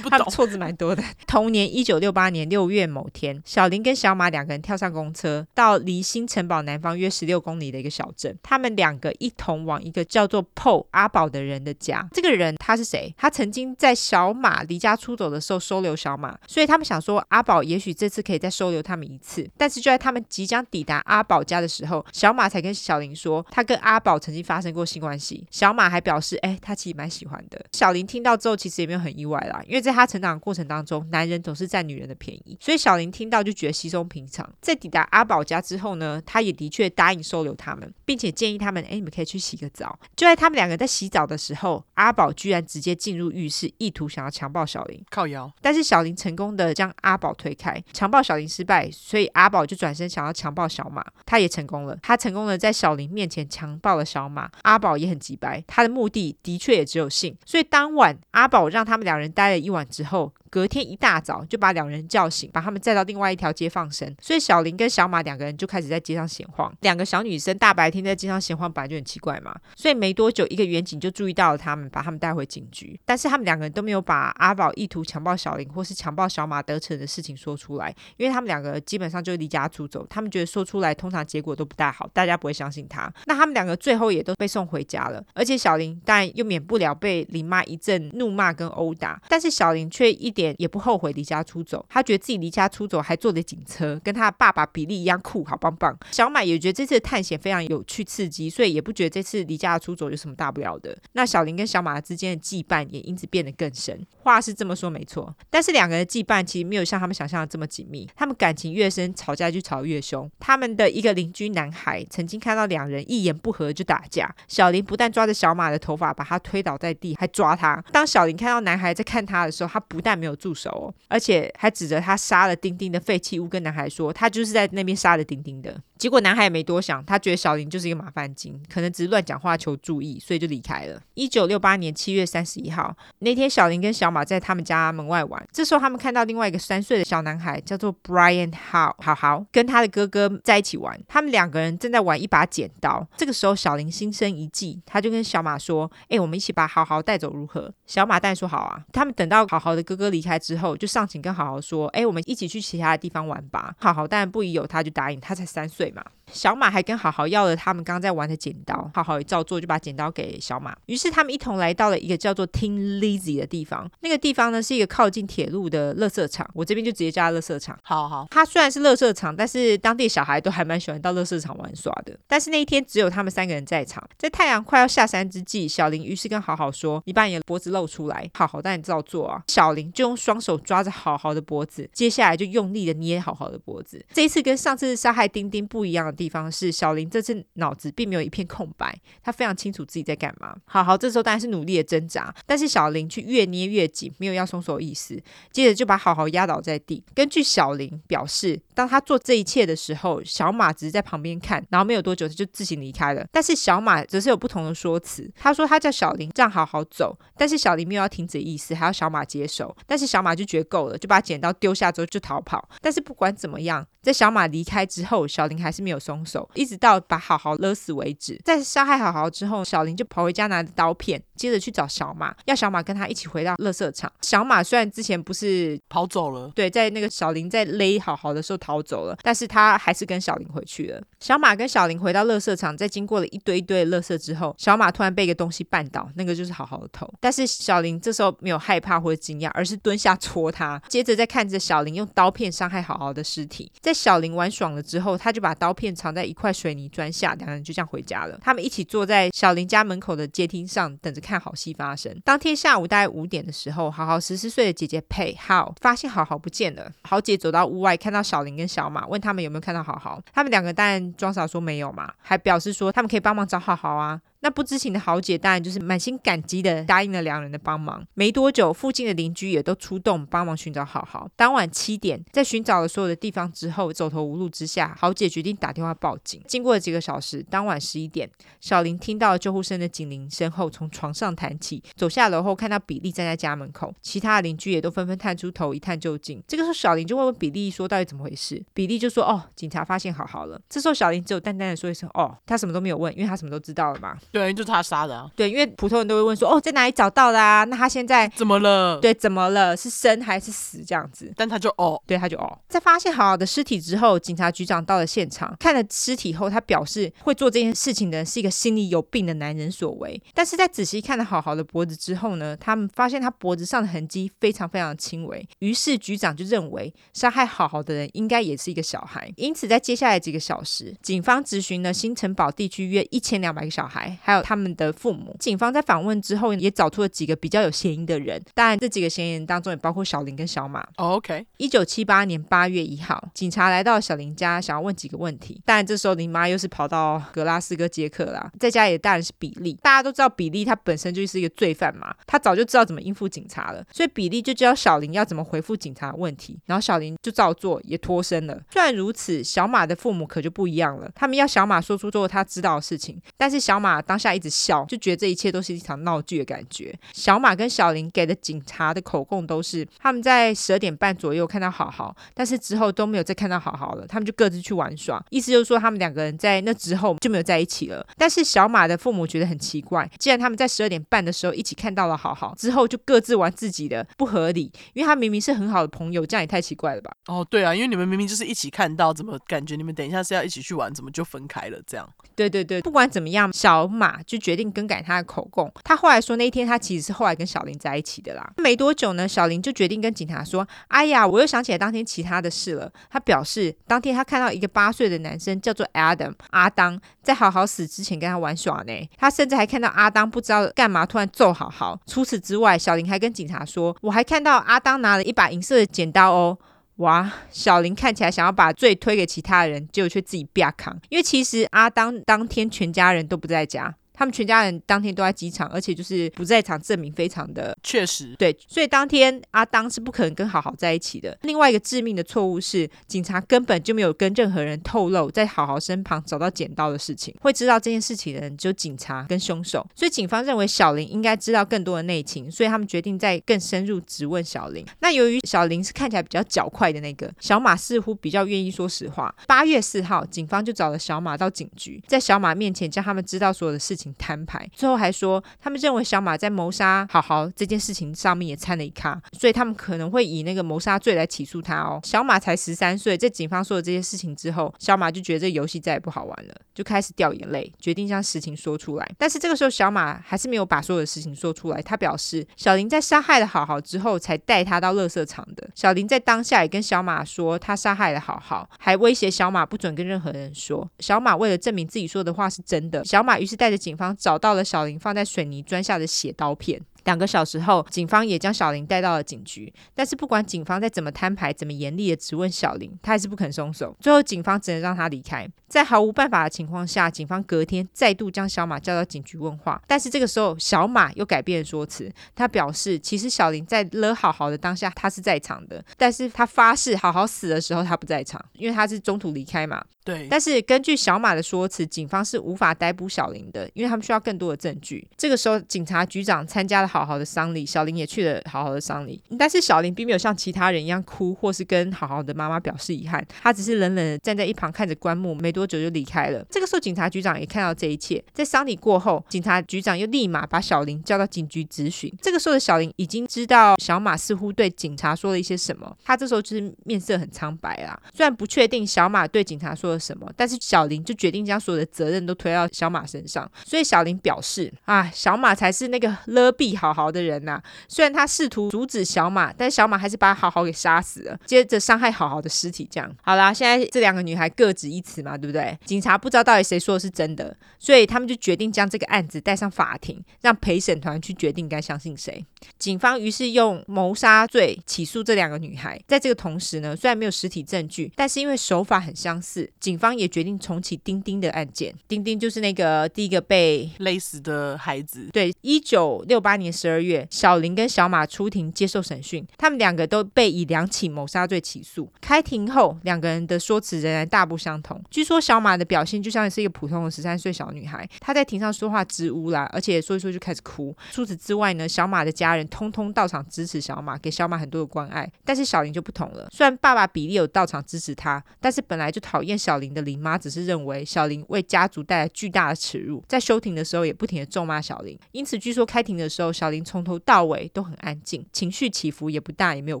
他错字蛮多的。同年一九六八年六月某天，小林跟小马两个人跳上公车，到离新城堡南方约十六公里的一个小镇。他们两个一同往一个叫做 Paul 阿宝的人的家。这个人他是谁？他曾经在小马离家出走的时候收留小马，所以他们想说阿宝也许这次可以再收留他们一次。但是就在他们即将抵达阿宝家的时候，小马才跟小林说，他跟阿宝曾经发生过性关系。小马还表示，哎，他其实蛮喜欢的。小林听到之后，其实也没有很意外啦，因为在他成长的过程当中，男人总是占女人的便宜，所以小林听到就觉得稀松平常。在抵达阿宝家之后呢，他也的确答应收留他们，并且建议他们，哎，你们可以去洗个澡。就在他们两个在洗澡的时候，阿宝居然直接进入浴室，意图想要强暴小林。靠腰，但是小林成功的将阿宝推开，强暴小林失败，所以阿宝就转身想要强暴小马，他也成功了，他成功的在小林面前强暴了小马。阿宝也很急白，他的目的的确也只有性。所以当晚，阿宝让他们两人待了一晚之后，隔天一大早就把两人叫醒，把他们载到另外一条街放生。所以小林跟小马两个人就开始在街上闲晃。两个小女生大白天在街上闲晃，本来就很奇怪嘛。所以没多久，一个远警就注意到了他们，把他们带回警局。但是他们两个人都没有把阿宝意图强暴小林或是强暴小马得逞的事情说出来，因为他们两个基本上就离家出走。他们觉得说出来通常结果都不大好，大家不会相信他。那他们两个最后也都被送回家了。而且小林当然又免不了被林妈一阵怒骂跟殴打，但是小林却一点也不后悔离家出走。他觉得自己离家出走还坐着警车，跟他爸爸比利一样酷，好棒棒。小马也觉得这次的探险非常有趣刺激，所以也不觉得这次离家出走有什么大不了的。那小林跟小马之间的羁绊也因此变得更深。话是这么说没错，但是两个人的羁绊其实没有像他们想象的这么紧密。他们感情越深，吵架就吵越凶。他们的一个邻居男孩曾经看到两人一言不合就打架，小林不但抓着小马的头发把他推倒在地，还抓他。当小林看到男孩在看他的时候，他不但没有助手哦，而且还指着他杀了丁丁的废弃物跟男孩说，他就是在那边杀了丁丁的。结果男孩也没多想，他觉得小林就是一个麻烦精，可能只是乱讲话求注意，所以就离开了。一九六八年七月三十一号那天，小林跟小马在他们家门外玩，这时候他们看到另外一个三岁的小男孩，叫做 Brian 好好好，跟他的哥哥在一起玩。他们两个人正在玩一把剪刀。这个时候，小林心生一计，他就跟小马说：“哎，我们一起把好好带走如何？”小马当然说好啊。他们等到好好的哥哥离开之后，就上前跟好好说：“哎，我们一起去其他的地方玩吧。”好好当然不疑有他，就答应。他才三岁嘛。小马还跟好好要了他们刚在玩的剪刀，好好也照做，就把剪刀给小马。于是他们一同来到了一个叫做 Tin Lizzy 的地方。那个地方呢，是一个靠近铁路的垃圾场，我这边就直接叫它垃圾场。好好，它虽然是垃圾场，但是当地小孩都还蛮喜欢到垃圾场玩耍的。但是那一天只有他们三个人在场。在太阳快要下山之际，小林于是跟好好说：“你把你的脖子露出来。”好好，但你照做啊。小林就用双手抓着好好的脖子，接下来就用力的捏好好的脖子。这一次跟上次杀害丁丁不一样地方是，小林这次脑子并没有一片空白，他非常清楚自己在干嘛。好好，这时候当然是努力的挣扎，但是小林却越捏越紧，没有要松手的意思。接着就把好好压倒在地。根据小林表示，当他做这一切的时候，小马只是在旁边看，然后没有多久他就自行离开了。但是小马则是有不同的说辞，他说他叫小林这样好好走，但是小林没有要停止的意思，还要小马接手。但是小马就觉得够了，就把剪刀丢下之后就逃跑。但是不管怎么样，在小马离开之后，小林还是没有松手，一直到把好好勒死为止。在杀害好好之后，小林就跑回家拿着刀片，接着去找小马，要小马跟他一起回到垃圾场。小马虽然之前不是跑走了，对，在那个小林在勒好好的时候逃走了，但是他还是跟小林回去了。小马跟小林回到垃圾场，在经过了一堆一堆的垃圾之后，小马突然被一个东西绊倒，那个就是好好的头。但是小林这时候没有害怕或者惊讶，而是蹲下戳他，接着再看着小林用刀片伤害好好的尸体。在小林玩爽了之后，他就把刀片藏在一块水泥砖下，两人就这样回家了。他们一起坐在小林家门口的阶梯上，等着看好戏发生。当天下午大概五点的时候，好好十四岁的姐姐佩浩发现好好不见了。豪姐走到屋外，看到小林跟小马，问他们有没有看到好好。他们两个当然装傻说没有嘛，还表示说他们可以帮忙找好好啊。那不知情的好姐当然就是满心感激的答应了两人的帮忙。没多久，附近的邻居也都出动帮忙寻找好好。当晚七点，在寻找了所有的地方之后，走投无路之下，好姐决定打电话报警。经过了几个小时，当晚十一点，小林听到了救护车的警铃声后，从床上弹起，走下楼后看到比利站在家门口，其他的邻居也都纷纷探出头一探究竟。这个时候，小林就问问比利说：“到底怎么回事？”比利就说：“哦，警察发现好好了。”这时候，小林只有淡淡的说一声：“哦，他什么都没有问，因为他什么都知道了嘛。”对，就是他杀的啊。对，因为普通人都会问说，哦，在哪里找到的啊？那他现在怎么了？对，怎么了？是生还是死？这样子。但他就哦，对，他就哦。在发现好好的尸体之后，警察局长到了现场，看了尸体后，他表示会做这件事情的人是一个心理有病的男人所为。但是在仔细看了好好的脖子之后呢，他们发现他脖子上的痕迹非常非常的轻微。于是局长就认为杀害好好的人应该也是一个小孩。因此在接下来几个小时，警方咨询了新城堡地区约一千两百个小孩，还有他们的父母。警方在访问之后，也找出了几个比较有嫌疑的人。当然，这几个嫌疑人当中也包括小林跟小马。Oh, OK。一九七八年八月一号，警察来到小林家，想要问几个问题。当然，这时候林妈又是跑到格拉斯哥捷克啦，在家里的当然是比利。大家都知道比利他本身就是一个罪犯嘛，他早就知道怎么应付警察了，所以比利就教小林要怎么回复警察的问题。然后小林就照做，也脱身了。虽然如此，小马的父母可就不一样了，他们要小马说出所有他知道的事情，但是小马当下一直笑，就觉得这一切都是一场闹剧的感觉。小马跟小林给的警察的口供都是他们在十二点半左右看到好好，但是之后都没有再看到好好了，他们就各自去玩耍。意思就是说他们两个人在那之后就没有在一起了。但是小马的父母觉得很奇怪，既然他们在十二点半的时候一起看到了好好，之后就各自玩自己的，不合理。因为他明明是很好的朋友，这样也太奇怪了吧？哦，对啊，因为你们明明就是一起看到，怎么感觉你们等一下是要一起去玩，怎么就分开了？这样？对对对，不管怎么样，小马就决定更改他的口供。他后来说，那一天他其实是后来跟小林在一起的啦。没多久呢，小林就决定跟警察说：“哎呀，我又想起来当天其他的事了。”他表示，当天他看到一个八岁的男生叫做 Adam 阿当，在好好死之前跟他玩耍呢。他甚至还看到阿当不知道干嘛突然揍好好。除此之外，小林还跟警察说：“我还看到阿当拿了一把银色的剪刀哦。”哇，小林看起来想要把罪推给其他人，结果却自己不要扛，因为其实阿当当天全家人都不在家。他们全家人当天都在机场，而且就是不在场证明非常的确实。对，所以当天阿当是不可能跟好好在一起的。另外一个致命的错误是，警察根本就没有跟任何人透露在好好身旁找到剪刀的事情。会知道这件事情的人只有警察跟凶手，所以警方认为小林应该知道更多的内情，所以他们决定再更深入质问小林。那由于小林是看起来比较狡猾的那个，小马似乎比较愿意说实话。八月四号，警方就找了小马到警局，在小马面前将他们知道所有的事情。摊牌，最后还说他们认为小马在谋杀好好这件事情上面也掺了一咖，所以他们可能会以那个谋杀罪来起诉他哦。小马才十三岁，在警方说了这些事情之后，小马就觉得这游戏再也不好玩了，就开始掉眼泪，决定将实情说出来。但是这个时候，小马还是没有把所有的事情说出来。他表示，小林在杀害了好好之后，才带他到垃圾场的。小林在当下也跟小马说，他杀害了好好，还威胁小马不准跟任何人说。小马为了证明自己说的话是真的，小马于是带着警方找到了小林放在水泥砖下的血刀片。两个小时后，警方也将小林带到了警局。但是不管警方再怎么摊牌，怎么严厉的质问小林，他还是不肯松手。最后，警方只能让他离开。在毫无办法的情况下，警方隔天再度将小马叫到警局问话。但是这个时候，小马又改变了说辞，他表示其实小林在勒好好的当下，他是在场的，但是他发誓好好死的时候他不在场，因为他是中途离开嘛。对。但是根据小马的说辞，警方是无法逮捕小林的，因为他们需要更多的证据。这个时候，警察局长参加了好好的丧礼，小林也去了好好的丧礼。但是小林并没有像其他人一样哭，或是跟好好的妈妈表示遗憾，他只是冷冷的站在一旁看着棺木，没多久就离开了。这个时候，警察局长也看到这一切。在丧礼过后，警察局长又立马把小林叫到警局质询。这个时候的小林已经知道小马似乎对警察说了一些什么，他这时候就是面色很苍白啦。虽然不确定小马对警察说了什么，但是小林就决定将所有的责任都推到小马身上。所以小林表示啊，小马才是那个勒毙好好的人呐。虽然他试图阻止小马，但小马还是把好好给杀死了，接着伤害好好的尸体。这样好啦，现在这两个女孩各执一词嘛，对不对？警察不知道到底谁说的是真的，所以他们就决定将这个案子带上法庭，让陪审团去决定该相信谁。警方于是用谋杀罪起诉这两个女孩。在这个同时呢，虽然没有实体证据，但是因为手法很相似，警方也决定重启丁丁的案件。丁丁就是那个第一个被勒死的孩子。对，一九六八年十二月，小林跟小马出庭接受审讯，他们两个都被以两起谋杀罪起诉。开庭后，两个人的说辞仍然大不相同。据说小马的表现就像是一个普通的十三岁小女孩，她在庭上说话支吾啦，而且说一说就开始哭。除此之外呢，小马的家人通通到场支持小马，给小马很多的关爱。但是小林就不同了，虽然爸爸比利有到场支持他，但是本来就讨厌小小林的林妈只是认为小林为家族带来巨大的耻辱，在休庭的时候也不停的咒骂小林。因此，据说开庭的时候，小林从头到尾都很安静，情绪起伏也不大，也没有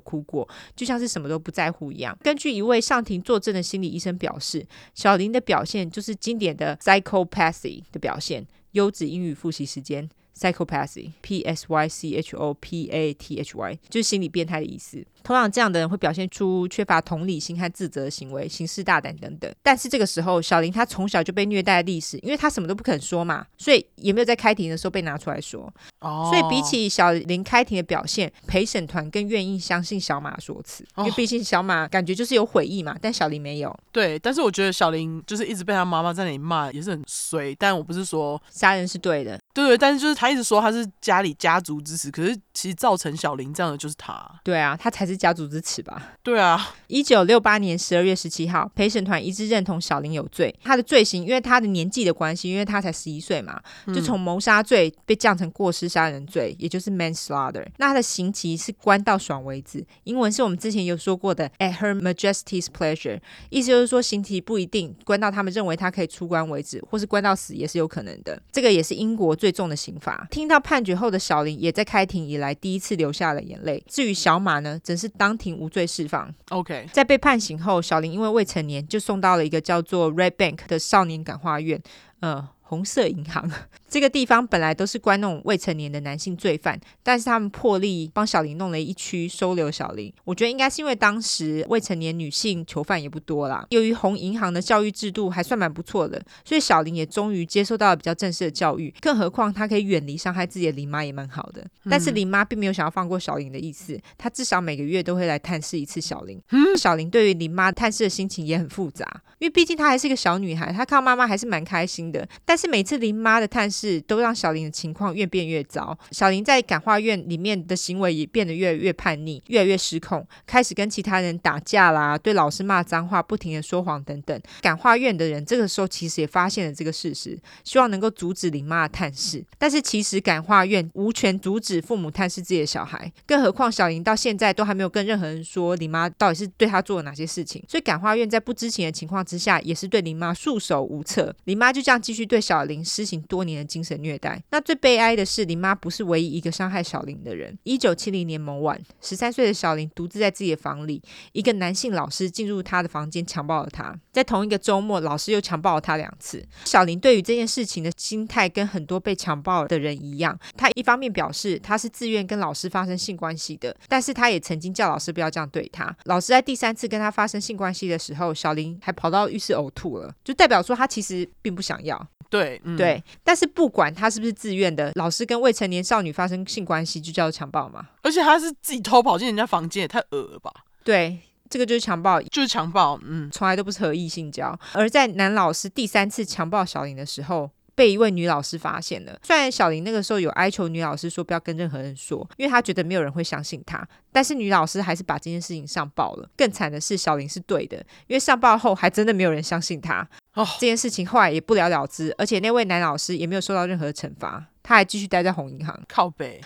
哭过，就像是什么都不在乎一样。根据一位上庭作证的心理医生表示，小林的表现就是经典的 psychopathy 的表现。优质英语复习时间。Psychopathy，P S Y C H O P A T H Y，就是心理变态的意思。通常这样的人会表现出缺乏同理心和自责的行为，行事大胆等等。但是这个时候，小林他从小就被虐待的历史，因为他什么都不肯说嘛，所以也没有在开庭的时候被拿出来说。哦，所以比起小林开庭的表现，陪审团更愿意相信小马说辞，因为毕竟小马感觉就是有悔意嘛，但小林没有。对，但是我觉得小林就是一直被他妈妈在那里骂，也是很衰。但我不是说杀人是对的，对对，但是就是他。一直说他是家里家族支持，可是其实造成小林这样的就是他。对啊，他才是家族之耻吧？对啊。一九六八年十二月十七号，陪审团一致认同小林有罪。他的罪行，因为他的年纪的关系，因为他才十一岁嘛，就从谋杀罪被降成过失杀人罪，也就是 manslaughter。那他的刑期是关到爽为止。英文是我们之前有说过的 at Her Majesty's pleasure，意思就是说刑期不一定关到他们认为他可以出关为止，或是关到死也是有可能的。这个也是英国最重的刑罚。听到判决后的小林也在开庭以来第一次流下了眼泪。至于小马呢，则是当庭无罪释放。OK，在被判刑后，小林因为未成年，就送到了一个叫做 Red Bank 的少年感化院。呃。红色银行 这个地方本来都是关那种未成年的男性罪犯，但是他们破例帮小林弄了一区收留小林。我觉得应该是因为当时未成年女性囚犯也不多啦。由于红银行的教育制度还算蛮不错的，所以小林也终于接受到了比较正式的教育。更何况他可以远离伤害自己的林妈也蛮好的。但是林妈并没有想要放过小林的意思，她至少每个月都会来探视一次小林。小林对于林妈探视的心情也很复杂，因为毕竟她还是一个小女孩，她看到妈妈还是蛮开心的。但但是每次林妈的探视都让小林的情况越变越糟。小林在感化院里面的行为也变得越来越叛逆，越来越失控，开始跟其他人打架啦，对老师骂脏话，不停的说谎等等。感化院的人这个时候其实也发现了这个事实，希望能够阻止林妈的探视。但是其实感化院无权阻止父母探视自己的小孩，更何况小林到现在都还没有跟任何人说林妈到底是对他做了哪些事情。所以感化院在不知情的情况之下，也是对林妈束手无策。林妈就这样继续对小林施行多年的精神虐待。那最悲哀的是，林妈不是唯一一个伤害小林的人。一九七零年某晚，十三岁的小林独自在自己的房里，一个男性老师进入他的房间，强暴了他。在同一个周末，老师又强暴了他两次。小林对于这件事情的心态跟很多被强暴的人一样，他一方面表示他是自愿跟老师发生性关系的，但是他也曾经叫老师不要这样对他。老师在第三次跟他发生性关系的时候，小林还跑到浴室呕吐了，就代表说他其实并不想要。对、嗯、对。但是不管他是不是自愿的，老师跟未成年少女发生性关系就叫做强暴嘛。而且他是自己偷跑进人家房间，也太恶了吧？对，这个就是强暴，就是强暴。嗯，从来都不是合意性交。而在男老师第三次强暴小林的时候，被一位女老师发现了。虽然小林那个时候有哀求女老师说不要跟任何人说，因为她觉得没有人会相信她，但是女老师还是把这件事情上报了。更惨的是，小林是对的，因为上报后还真的没有人相信她。哦，这件事情后来也不了了之，而且那位男老师也没有受到任何惩罚，他还继续待在红银行。靠北。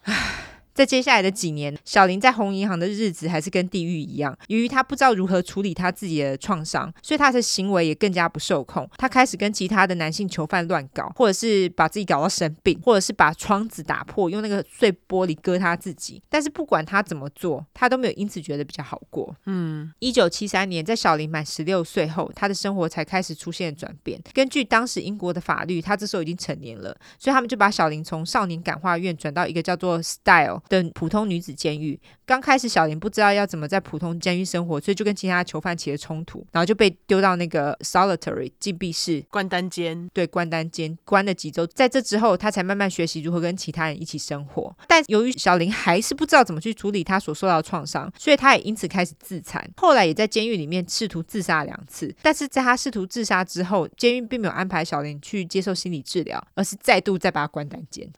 在接下来的几年，小林在红银行的日子还是跟地狱一样。由于他不知道如何处理他自己的创伤，所以他的行为也更加不受控。他开始跟其他的男性囚犯乱搞，或者是把自己搞到生病，或者是把窗子打破，用那个碎玻璃割他自己。但是不管他怎么做，他都没有因此觉得比较好过。嗯，一九七三年，在小林满十六岁后，他的生活才开始出现转变。根据当时英国的法律，他这时候已经成年了，所以他们就把小林从少年感化院转到一个叫做 Style 的普通女子监狱。刚开始，小林不知道要怎么在普通监狱生活，所以就跟其他囚犯起了冲突，然后就被丢到那个 solitary 禁闭室关单间。对，关单间关了几周，在这之后，他才慢慢学习如何跟其他人一起生活。但由于小林还是不知道怎么去处理他所受到的创伤，所以他也因此开始自残。后来也在监狱里面试图自杀两次。但是在他试图自杀之后，监狱并没有安排小林去接受心理治疗，而是再度再把他关单间。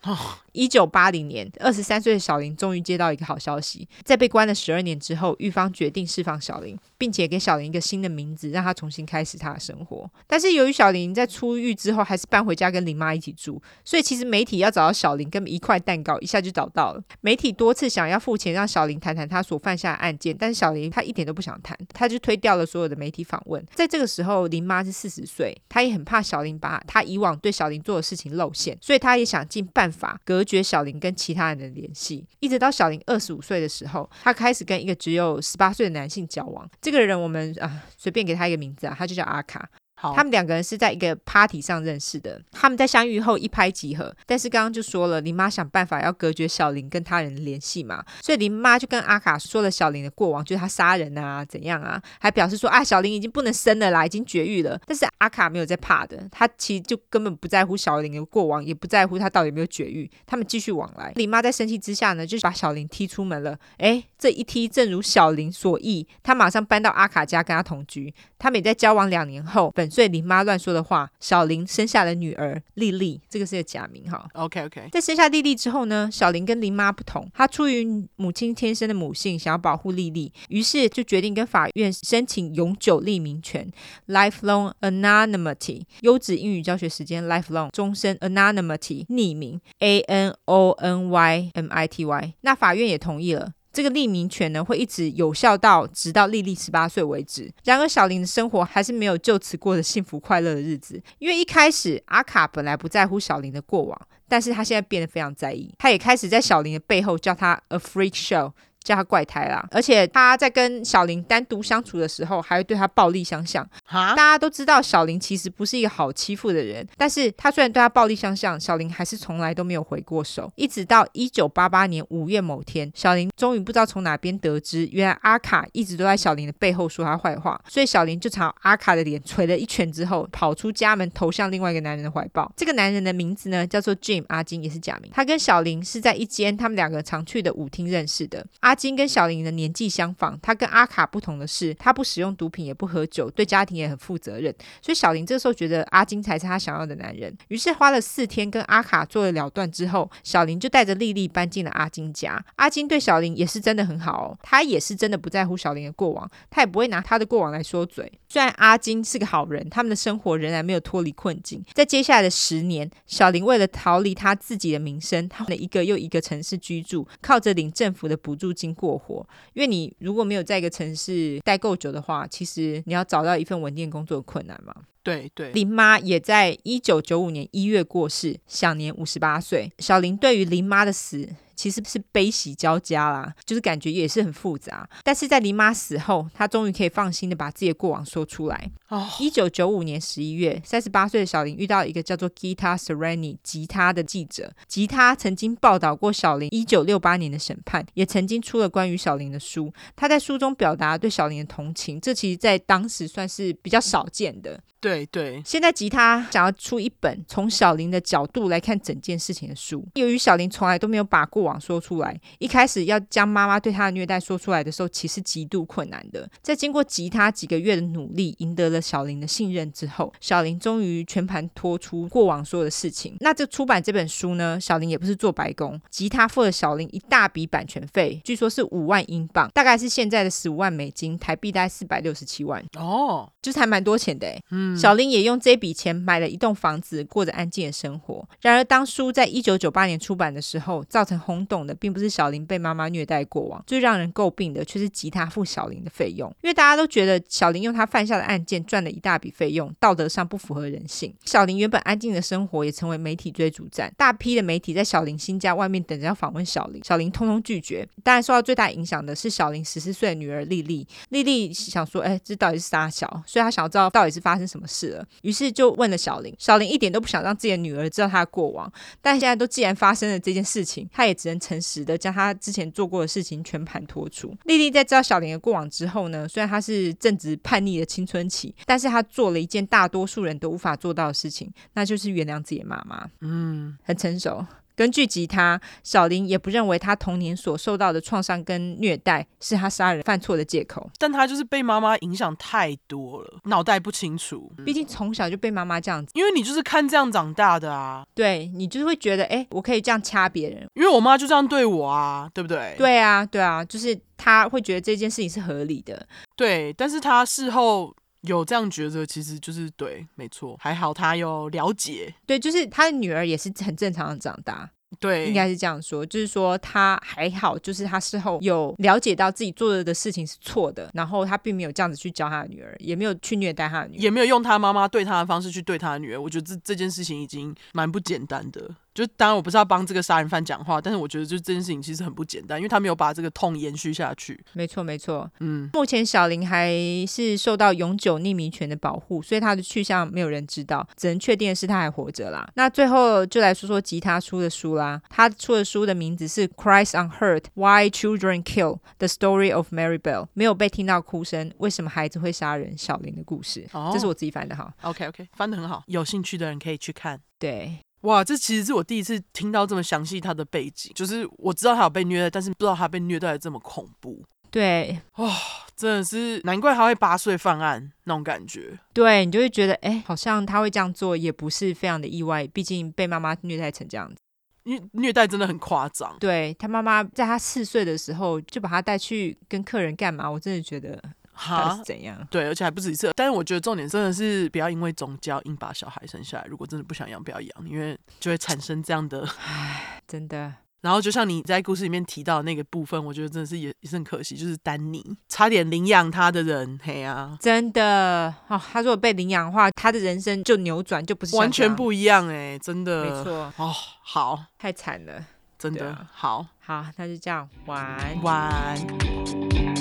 一九八零年，二十三岁的小林终于接到一个好消息，在被关了十二年之后，狱方决定释放小林，并且给小林一个新的名字，让他重新开始他的生活。但是由于小林在出狱之后还是搬回家跟林妈一起住，所以其实媒体要找到小林，根本一块蛋糕一下就找到了。媒体多次想要付钱让小林谈谈他所犯下的案件，但是小林他一点都不想谈，他就推掉了所有的媒体访问。在这个时候，林妈是四十岁，他也很怕小林把他以往对小林做的事情露馅，所以他也想尽办法隔绝小林跟其他人的联系，一直到小林二十五岁的时候，他开始跟一个只有十八岁的男性交往。这个人我们啊，随便给他一个名字啊，他就叫阿卡。他们两个人是在一个 party 上认识的。他们在相遇后一拍即合，但是刚刚就说了，林妈想办法要隔绝小林跟他人联系嘛，所以林妈就跟阿卡说了小林的过往，就是他杀人啊，怎样啊，还表示说啊，小林已经不能生了啦，已经绝育了。但是阿卡没有在怕的，他其实就根本不在乎小林的过往，也不在乎他到底有没有绝育。他们继续往来。林妈在生气之下呢，就把小林踢出门了。诶，这一踢正如小林所意，他马上搬到阿卡家跟他同居。他们也在交往两年后，本岁林妈乱说的话，小林生下了女儿丽丽，这个是个假名哈。OK OK，在生下丽丽之后呢，小林跟林妈不同，她出于母亲天生的母性，想要保护丽丽，于是就决定跟法院申请永久匿名权 （lifelong anonymity）。优质英语教学时间：lifelong，终身 anonymity，匿名 （a n o n y m i t y）。那法院也同意了。这个匿名权呢，会一直有效到直到丽丽十八岁为止。然而，小林的生活还是没有就此过着幸福快乐的日子。因为一开始，阿卡本来不在乎小林的过往，但是他现在变得非常在意。他也开始在小林的背后叫他 a freak show。叫他怪胎啦，而且他在跟小林单独相处的时候，还会对他暴力相向。哈，大家都知道小林其实不是一个好欺负的人，但是他虽然对他暴力相向，小林还是从来都没有回过手。一直到一九八八年五月某天，小林终于不知道从哪边得知，原来阿卡一直都在小林的背后说他坏话，所以小林就朝阿卡的脸捶了一拳之后，跑出家门，投向另外一个男人的怀抱。这个男人的名字呢，叫做 Jim 阿金，也是假名。他跟小林是在一间他们两个常去的舞厅认识的。阿阿金跟小林的年纪相仿，他跟阿卡不同的是，他不使用毒品，也不喝酒，对家庭也很负责任。所以小林这时候觉得阿金才是他想要的男人。于是花了四天跟阿卡做了了断之后，小林就带着丽丽搬进了阿金家。阿金对小林也是真的很好哦，他也是真的不在乎小林的过往，他也不会拿他的过往来说嘴。虽然阿金是个好人，他们的生活仍然没有脱离困境。在接下来的十年，小林为了逃离他自己的名声，他换了一个又一个城市居住，靠着领政府的补助金过火。因为你如果没有在一个城市待够久的话，其实你要找到一份稳定工作困难嘛。对对，林妈也在一九九五年一月过世，享年五十八岁。小林对于林妈的死，其实是悲喜交加啦，就是感觉也是很复杂。但是在林妈死后，他终于可以放心的把自己的过往说出来。哦，一九九五年十一月，三十八岁的小林遇到一个叫做 Gita Sereni 吉他的记者。吉他曾经报道过小林一九六八年的审判，也曾经出了关于小林的书。他在书中表达对小林的同情，这其实在当时算是比较少见的。对对对，现在吉他想要出一本从小林的角度来看整件事情的书。由于小林从来都没有把过往说出来，一开始要将妈妈对他的虐待说出来的时候，其实极度困难的。在经过吉他几个月的努力，赢得了小林的信任之后，小林终于全盘托出过往所有的事情。那这出版这本书呢，小林也不是做白工，吉他付了小林一大笔版权费，据说是五万英镑，大概是现在的十五万美金，台币大概四百六十七万。哦，就是还蛮多钱的诶。嗯，小林也用这笔钱买了一栋房子，过着安静的生活。然而，当书在一九九八年出版的时候，造成轰动的并不是小林被妈妈虐待过往，最让人诟病的却是吉他付小林的费用。因为大家都觉得小林用他犯下的案件赚了一大笔费用，道德上不符合人性。小林原本安静的生活也成为媒体追逐战，大批的媒体在小林新家外面等着要访问小林，小林通通拒绝。当然，受到最大影响的是小林十四岁的女儿丽丽。丽丽想说：“哎，这到底是啥小？”所以她想要知道到底是发生什么了。于是就问了小林。小林一点都不想让自己的女儿知道她的过往，但现在都既然发生了这件事情，她也只能诚实的将她之前做过的事情全盘托出。丽丽在知道小林的过往之后呢，虽然她是正值叛逆的青春期，但是她做了一件大多数人都无法做到的事情，那就是原谅自己的妈妈。嗯，很成熟。根据吉他，小林也不认为他童年所受到的创伤跟虐待是他杀人犯错的借口，但他就是被妈妈影响太多了，脑袋不清楚。毕竟从小就被妈妈这样子，因为你就是看这样长大的啊，对，你就是会觉得，哎，我可以这样掐别人，因为我妈就这样对我啊，对不对？对啊，对啊，就是他会觉得这件事情是合理的，对，但是他事后。有这样觉得，其实就是对，没错，还好他有了解，对，就是他的女儿也是很正常的长大，对，应该是这样说，就是说他还好，就是他事后有了解到自己做的事情是错的，然后他并没有这样子去教他的女儿，也没有去虐待他的女儿，也没有用他妈妈对他的方式去对他的女儿，我觉得这这件事情已经蛮不简单的。就当然我不是要帮这个杀人犯讲话，但是我觉得就这件事情其实很不简单，因为他没有把这个痛延续下去。没错没错，嗯，目前小林还是受到永久匿名权的保护，所以他的去向没有人知道，只能确定的是他还活着啦。那最后就来说说吉他出的书啦，他出的书的名字是《Cries Unheard: Why Children Kill: The Story of Mary Bell》，没有被听到哭声，为什么孩子会杀人？小林的故事，哦、这是我自己翻的哈。OK OK，翻的很好，有兴趣的人可以去看。对。哇，这其实是我第一次听到这么详细他的背景，就是我知道他有被虐待，但是不知道他被虐待的这么恐怖。对，哇，真的是难怪他会八岁犯案那种感觉。对，你就会觉得，哎，好像他会这样做也不是非常的意外，毕竟被妈妈虐待成这样子，虐虐待真的很夸张。对，他妈妈在他四岁的时候就把他带去跟客人干嘛，我真的觉得。哈？是怎样？对，而且还不止一次。但是我觉得重点真的是不要因为宗教硬把小孩生下来。如果真的不想养，不要养，因为就会产生这样的。唉，真的。然后就像你在故事里面提到的那个部分，我觉得真的是也也是很可惜，就是丹尼差点领养他的人，嘿啊，真的哦。他如果被领养的话，他的人生就扭转，就不是完全不一样哎，真的。没错。哦，好，太惨了，真的。好，好，那就这样，晚晚。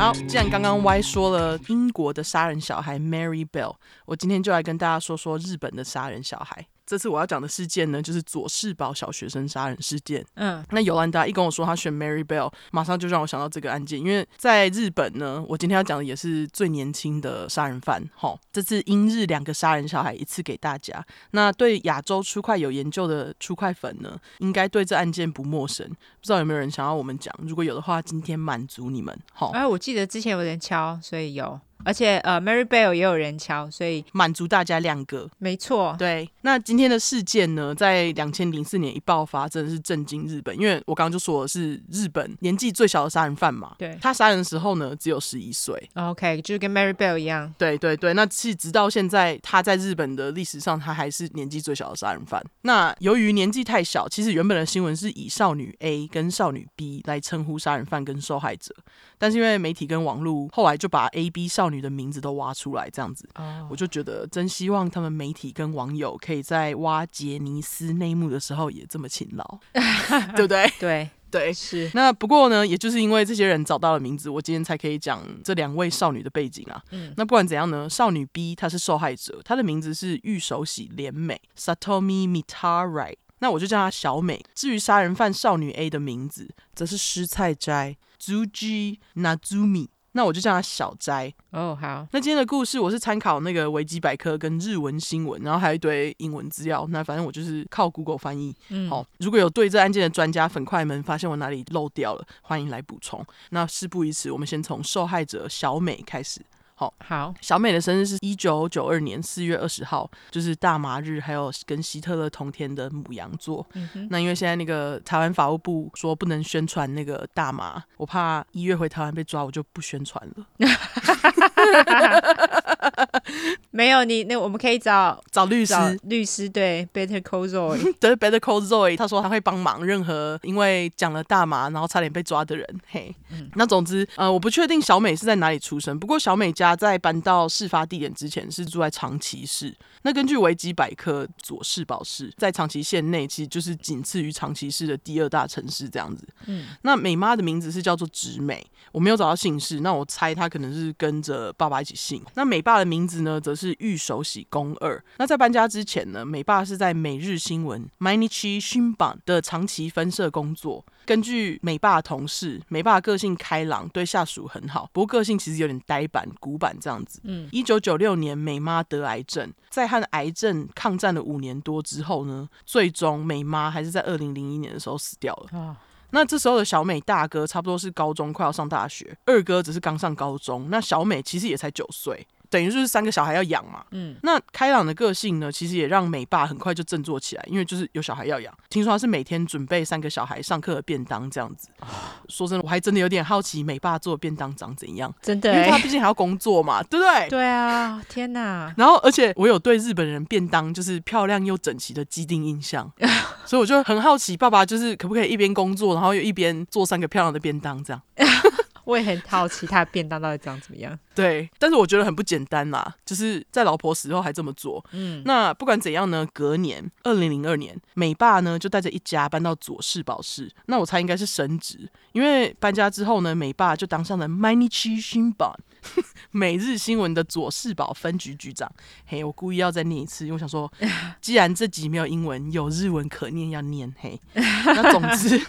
好，既然刚刚 Y 说了英国的杀人小孩 Mary Bell，我今天就来跟大家说说日本的杀人小孩。这次我要讲的事件呢，就是左世保小学生杀人事件。嗯，那尤兰达一跟我说他选 Mary Bell，马上就让我想到这个案件，因为在日本呢，我今天要讲的也是最年轻的杀人犯。好，这次英日两个杀人小孩一次给大家。那对亚洲出块有研究的出块粉呢，应该对这案件不陌生。不知道有没有人想要我们讲？如果有的话，今天满足你们。好，哎，我记得之前有人敲，所以有。而且呃，Mary Bell 也有人敲，所以满足大家两个。没错，对。那今天的事件呢，在两千零四年一爆发，真的是震惊日本。因为我刚刚就说的是日本年纪最小的杀人犯嘛。对。他杀人的时候呢，只有十一岁。OK，就是跟 Mary Bell 一样。对对对，那其实直到现在，他在日本的历史上，他还是年纪最小的杀人犯。那由于年纪太小，其实原本的新闻是以少女 A 跟少女 B 来称呼杀人犯跟受害者，但是因为媒体跟网络后来就把 A、B 少女的名字都挖出来，这样子，oh. 我就觉得真希望他们媒体跟网友可以在挖杰尼斯内幕的时候也这么勤劳，对不对？对对是。那不过呢，也就是因为这些人找到了名字，我今天才可以讲这两位少女的背景啊。嗯。那不管怎样呢，少女 B 她是受害者，她的名字是玉手洗莲美 （Satomi Mitarai），那我就叫她小美。至于杀人犯少女 A 的名字，则是湿菜斋 Zuji Nazumi。那我就叫他小斋。哦，好。那今天的故事我是参考那个维基百科跟日文新闻，然后还有一堆英文资料。那反正我就是靠 Google 翻译。嗯，好。如果有对这案件的专家粉块们发现我哪里漏掉了，欢迎来补充。那事不宜迟，我们先从受害者小美开始。好，好，小美的生日是一九九二年四月二十号，就是大麻日，还有跟希特勒同天的母羊座。那因为现在那个台湾法务部说不能宣传那个大麻，我怕一月回台湾被抓，我就不宣传了。没有你，那我们可以找 找律师，律师对，Better Call Zoe，对，Better Call Zoe，他说他会帮忙任何因为讲了大麻然后差点被抓的人。嘿，嗯、那总之，呃，我不确定小美是在哪里出生，不过小美家在搬到事发地点之前是住在长崎市。那根据维基百科，佐世保市在长崎县内，其实就是仅次于长崎市的第二大城市这样子。嗯，那美妈的名字是叫做直美，我没有找到姓氏，那我猜她可能是跟着爸爸一起姓。那美爸的名字呢，则是玉手喜公二。那在搬家之前呢，美爸是在每日新闻 Mainichi Shimbun 的长崎分社工作。根据美爸的同事，美爸个性开朗，对下属很好，不过个性其实有点呆板、古板这样子。嗯，一九九六年，美妈得癌症，在和癌症抗战了五年多之后呢，最终美妈还是在二零零一年的时候死掉了。啊，那这时候的小美大哥差不多是高中快要上大学，二哥只是刚上高中，那小美其实也才九岁。等于就是三个小孩要养嘛，嗯，那开朗的个性呢，其实也让美爸很快就振作起来，因为就是有小孩要养。听说他是每天准备三个小孩上课的便当这样子。说真的，我还真的有点好奇美爸做的便当长怎样，真的，因为他毕竟还要工作嘛，对不对？对啊，天哪！然后，而且我有对日本人便当就是漂亮又整齐的既定印象，所以我就很好奇，爸爸就是可不可以一边工作，然后又一边做三个漂亮的便当这样。我也很好奇他的便当到底长怎么样。对，但是我觉得很不简单啦，就是在老婆死后还这么做。嗯，那不管怎样呢，隔年二零零二年，美爸呢就带着一家搬到佐世保市。那我猜应该是升职，因为搬家之后呢，美爸就当上了 Mainichi Shimbun 每日新闻的佐世保分局局长。嘿，我故意要再念一次，因为我想说，既然这集没有英文，有日文可念要念。嘿，那总之